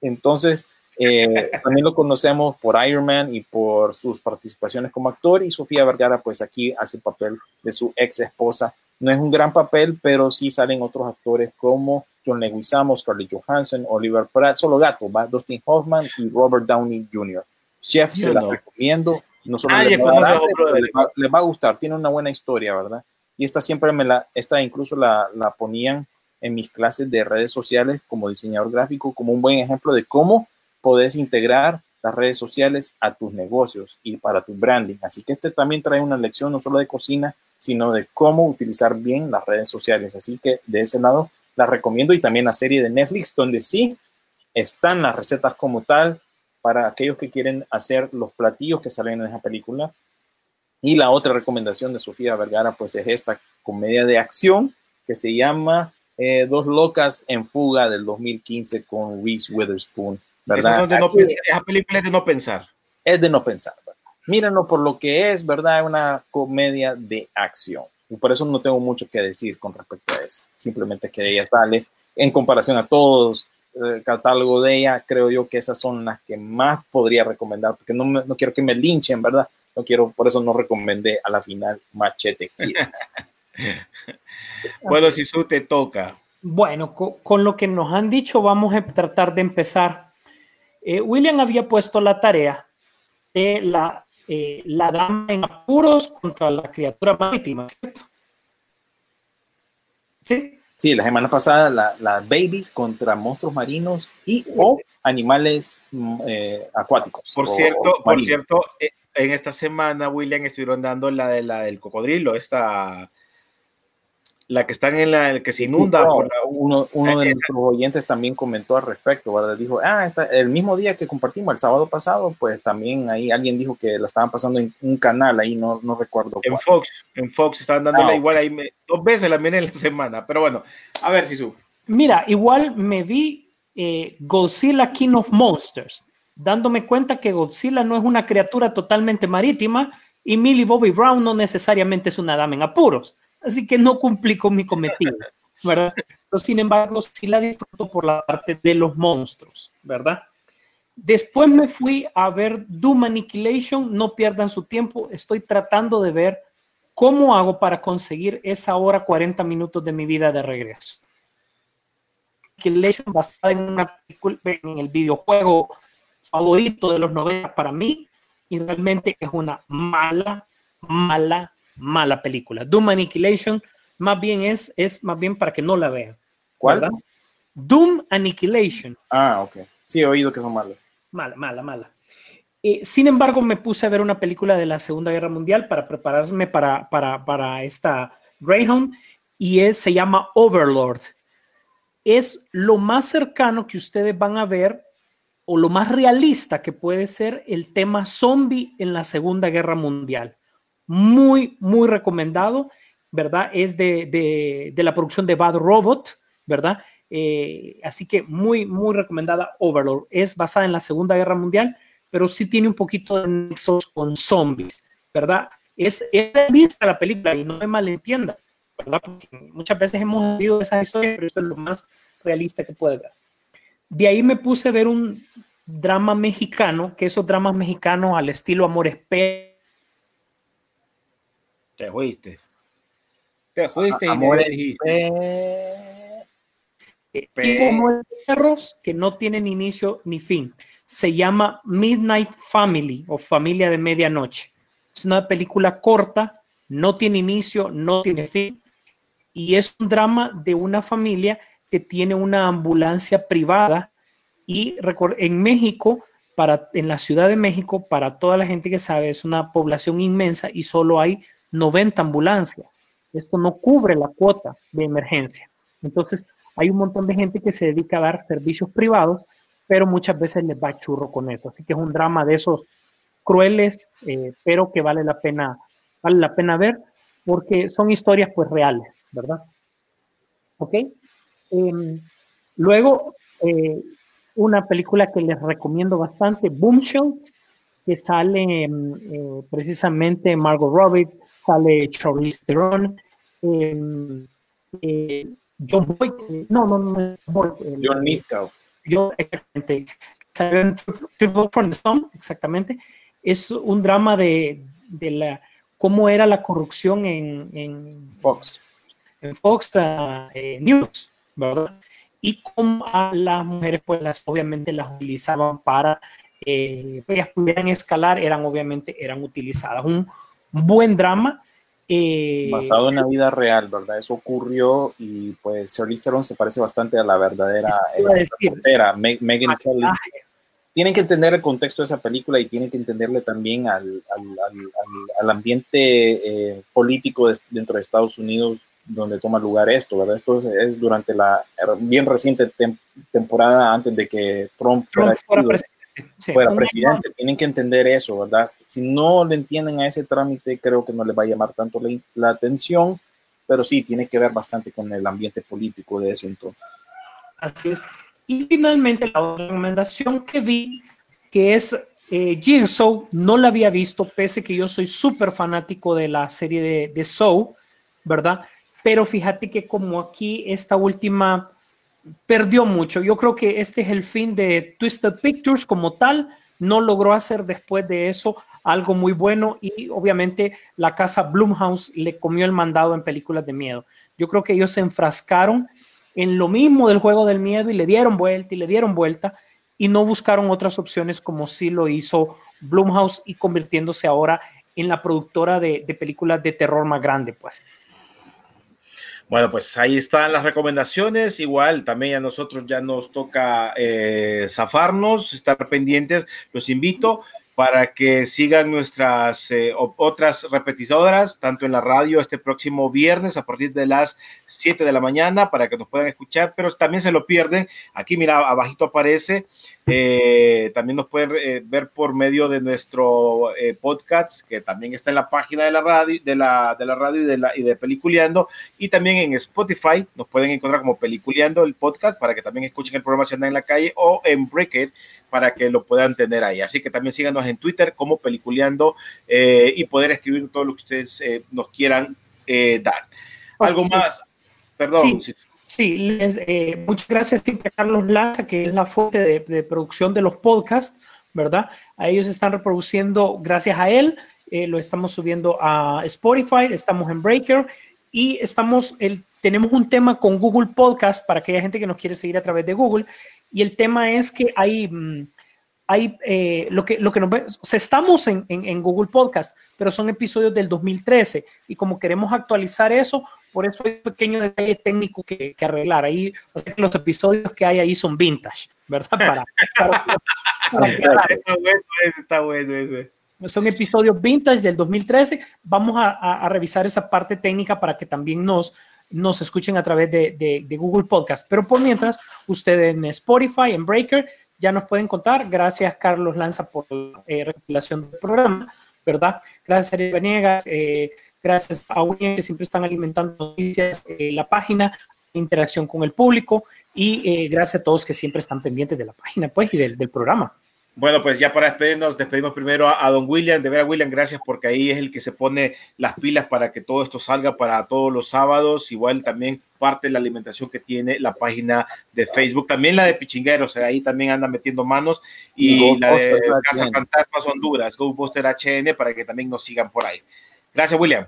Entonces, eh, también lo conocemos por Iron Man y por sus participaciones como actor. Y Sofía Vergara, pues aquí hace el papel de su ex esposa. No es un gran papel, pero sí salen otros actores como John Leguizamo, Scarlett Johansson, Oliver Pratt, solo gato, va Dustin Hoffman y Robert Downey Jr. Chef Yo se la no. recomiendo. No solo les va, a dar les les va a gustar. Tiene una buena historia, ¿verdad? Y esta siempre me la, esta incluso la, la ponían en mis clases de redes sociales como diseñador gráfico, como un buen ejemplo de cómo podés integrar las redes sociales a tus negocios y para tu branding. Así que este también trae una lección no solo de cocina, sino de cómo utilizar bien las redes sociales. Así que de ese lado la recomiendo y también la serie de Netflix, donde sí están las recetas como tal para aquellos que quieren hacer los platillos que salen en esa película. Y la otra recomendación de Sofía Vergara, pues es esta comedia de acción que se llama eh, Dos Locas en Fuga del 2015 con Reese Witherspoon, ¿verdad? de no pensar, esa película es de no pensar. es de no pensar, ¿verdad? Mírenlo por lo que es, ¿verdad? Una comedia de acción. Y por eso no tengo mucho que decir con respecto a eso. Simplemente que ella sale en comparación a todos el catálogo de ella, creo yo que esas son las que más podría recomendar, porque no, me- no quiero que me linchen, ¿verdad? No quiero, por eso no recomendé a la final Machete. Bueno, si su te toca. Bueno, co- con, lo que nos han dicho, vamos a tratar de empezar. Eh, William había puesto la tarea de la, eh, la dama en apuros contra la criatura marítima, ¿cierto? Sí. Sí, la semana pasada las la babies contra monstruos marinos y o animales mm, eh, acuáticos. Por cierto, por cierto, eh, en esta semana, William, estuvieron dando la de la del cocodrilo, esta la que están en la el que se Sí, sí, inunda no, por la- uno, uno de nuestros oyentes también comentó al respecto, ¿verdad? Dijo, ah, está, el mismo día que compartimos, el sábado pasado, pues también ahí alguien dijo que la estaban pasando en un canal, ahí no, no recuerdo en cuál. Fox, en Fox estaban dándola Ah, igual ahí me- dos veces la miré en la semana, pero bueno, a ver si su Mira, igual me vi eh, Godzilla King of Monsters, dándome cuenta que Godzilla no es una criatura totalmente marítima y Millie Bobby Brown no necesariamente es una dama en apuros. Así que no cumplí con mi cometido, ¿verdad? Pero, sin embargo, sí la disfruto por la parte de los monstruos, ¿verdad? Después me fui a ver Doom Annihilation, no pierdan su tiempo, estoy tratando de ver cómo hago para conseguir esa hora 40 minutos de mi vida de regreso. Annihilation, basada en, una película, en el videojuego favorito de los 90 para mí, y realmente es una mala, mala, mala película. Doom Annihilation más bien es, es más bien para que no la vean. ¿Cuál? ¿verdad? Doom Annihilation. Ah, ok. Sí, he oído que son malos. Mala, mala, mala. Eh, sin embargo, me puse a ver una película de la Segunda Guerra Mundial para prepararme para, para, para esta Greyhound y es, se llama Overlord. Es lo más cercano que ustedes van a ver o lo más realista que puede ser el tema zombie en la Segunda Guerra Mundial. Muy, muy recomendado, ¿verdad? Es de, de, de la producción de Bad Robot, ¿verdad? Eh, así que muy, muy recomendada Overlord. Es basada en la Segunda Guerra Mundial, pero sí tiene un poquito de nexos con zombies, ¿verdad? Es, es realista la película y no me malentienda, ¿verdad? Muchas veces hemos visto esas historias, pero esto es lo más realista que puede ver. De ahí me puse a ver un drama mexicano, que esos dramas mexicanos al estilo Amores P. Te fuiste. Te fuiste y te dijiste. eh, Perros que no tienen inicio ni fin. Se llama Midnight Family o Familia de Medianoche. Es una película corta, no tiene inicio, no tiene fin. Y es un drama de una familia que tiene una ambulancia privada y en México, para, en la Ciudad de México, para toda la gente que sabe, es una población inmensa y solo hay 90 ambulancias. Esto no cubre la cuota de emergencia. Entonces, hay un montón de gente que se dedica a dar servicios privados, pero muchas veces les va churro con eso. Así que es un drama de esos crueles, eh, pero que vale la pena, vale la pena ver, porque son historias pues reales, ¿verdad? ¿Ok? Em, luego, eh, una película que les recomiendo bastante, Boomshells, que sale em, eh, precisamente Margot Robbie, sale Charlize Theron, em, eh, John Boyd, no, no, no, Boyd, John Lithgow. yo, exactamente, from the Sun, exactamente, es un drama de, de la, cómo era la corrupción en, en, Fox. en Fox ah, eh, News, ¿verdad? Y cómo a las mujeres, pues las, obviamente las utilizaban para eh, que ellas pudieran escalar, eran obviamente, eran utilizadas. Un buen drama. eh, Basado en la vida real, ¿verdad? Eso ocurrió y pues Charlize Theron se parece bastante a la verdadera eh, reportera, Megan Kelly. Tienen que entender el contexto de esa película y tienen que entenderle también al, al, al, al- al ambiente eh, político de- dentro de Estados Unidos donde toma lugar esto, ¿verdad? Esto es durante la bien reciente tem- temporada antes de que Trump Trump fuera elegido presidente. Sí, fuera un- presidente. Tienen que entender eso, ¿verdad? Si no le entienden a ese trámite, creo que no les va a llamar tanto la, la atención, pero sí tiene que ver bastante con el ambiente político de ese entonces. Así es. Y finalmente la otra recomendación que vi, que es eh, Jigsaw, no la había visto, pese que yo soy súper fanático de la serie de, de Saw, ¿verdad? Pero fíjate que como aquí esta última perdió mucho. Yo creo que este es el fin de Twisted Pictures como tal. No logró hacer después de eso algo muy bueno y obviamente la casa Blumhouse le comió el mandado en películas de miedo. Yo creo que ellos se enfrascaron en lo mismo del juego del miedo y le dieron vuelta y le dieron vuelta y no buscaron otras opciones como sí lo hizo Blumhouse y convirtiéndose ahora en la productora de, de películas de terror más grande, pues. Bueno, pues ahí están las recomendaciones. Igual también a nosotros ya nos toca eh, zafarnos, estar pendientes. Los invito para que sigan nuestras eh, otras repetidoras, tanto en la radio este próximo viernes a partir de las 7 de la mañana, para que nos puedan escuchar, pero también se lo pierden. Aquí, mira, abajito aparece. eh, también nos pueden eh, ver por medio de nuestro eh, podcast, que también está en la página de la radio, de la, de la radio y de, la, y de Peliculeando, y también en Spotify nos pueden encontrar como Peliculeando el podcast para que también escuchen el programa si andan en la calle o en Breakit para que lo puedan tener ahí. Así que también síganos en Twitter como Peliculeando eh, y poder escribir todo lo que ustedes eh, nos quieran eh, dar. Algo más, perdón. Sí. Sí, les, muchas gracias a Carlos Laza, que es la fuente de, de producción de los podcasts, ¿verdad? A ellos están reproduciendo, gracias a él, lo estamos subiendo a Spotify, estamos en Breaker y estamos, el, tenemos un tema con Google Podcast para aquella gente que nos quiere seguir a través de Google y el tema es que hay, mm, hay eh, lo que, lo que nos ve, o sea, estamos en, en, en Google Podcast, pero son episodios del 2013 y como queremos actualizar eso, por eso hay un pequeño detalle técnico que, que arreglar. Ahí, o sea, los episodios que hay ahí son vintage, ¿verdad? Para, para- para. Está bueno ese, está bueno ese. son episodios vintage del 2013. Vamos a, a- a revisar esa parte técnica para que también nos, nos escuchen a través de, de- de Google Podcast. Pero por mientras, ustedes en Spotify, en Breaker, ya nos pueden contar. Gracias, Carlos Lanza, por la eh, recopilación del programa, ¿verdad? Gracias, Ariel Venegas. eh, gracias a William, que siempre están alimentando noticias, eh, la página, interacción con el público. Y eh, gracias a todos que siempre están pendientes de la página, pues, y del, del programa. Bueno, pues ya para despedirnos, despedimos primero a, a don William. De ver a William, gracias porque ahí es el que se pone las pilas para que todo esto salga para todos los sábados. Igual también parte de la alimentación que tiene la página de Facebook, también la de Pichingueros, ahí también anda metiendo manos. Y Y la de Casa. Fantasmas Honduras, Ghostbuster HN, para que también nos sigan por ahí. Gracias, William.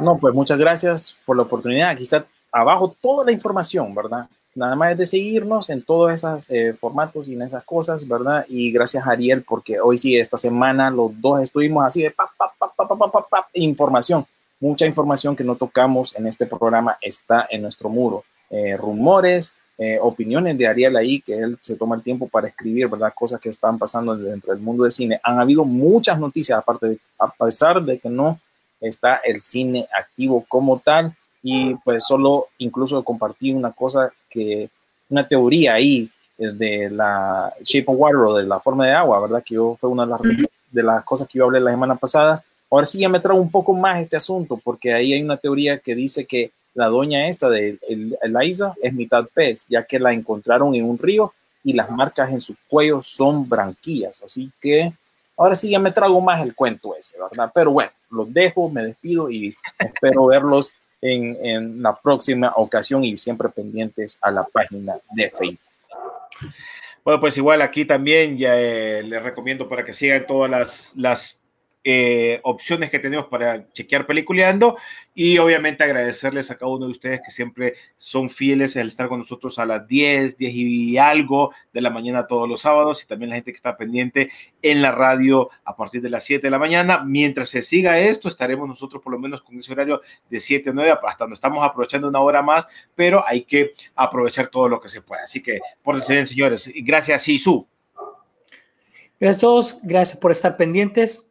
No, pues muchas gracias por la oportunidad. Aquí está abajo toda la información, ¿verdad? nada más es de seguirnos en todos esos eh, formatos y en esas cosas, ¿verdad? Y gracias a Ariel, porque hoy sí, esta semana los dos estuvimos así de. Mucha no rumores, Ariel a no cine y pues solo incluso compartí una cosa que una teoría ahí eh, de la shape of water o de la forma de agua, ¿verdad? Que yo fue una de las, de las cosas que yo hablé la semana pasada. Ahora sí ya me trago un poco más este asunto porque ahí hay una teoría que dice que la doña esta de el- Eliza es mitad pez, ya que la encontraron en un río y las marcas en su cuello son branquillas, así que ahora sí ya me trago más el cuento ese, ¿verdad? Pero bueno, los dejo, me despido y espero verlos en, en la próxima ocasión y siempre pendientes a la página de Facebook. Bueno, pues igual aquí también ya eh, les recomiendo para que sigan todas las, las eh, opciones que tenemos para chequear peliculeando y obviamente agradecerles a cada uno de ustedes que siempre son fieles al estar con nosotros a las 10, 10 y algo de la mañana todos los sábados y también la gente que está pendiente en la radio a partir de las 7 de la mañana. Mientras se siga esto, estaremos nosotros por lo menos con ese horario de 7 a 9, hasta donde estamos aprovechando una hora más, pero hay que aprovechar todo lo que se pueda. Así que, por bien, señores, gracias, Sisu. Gracias a todos, gracias por estar pendientes.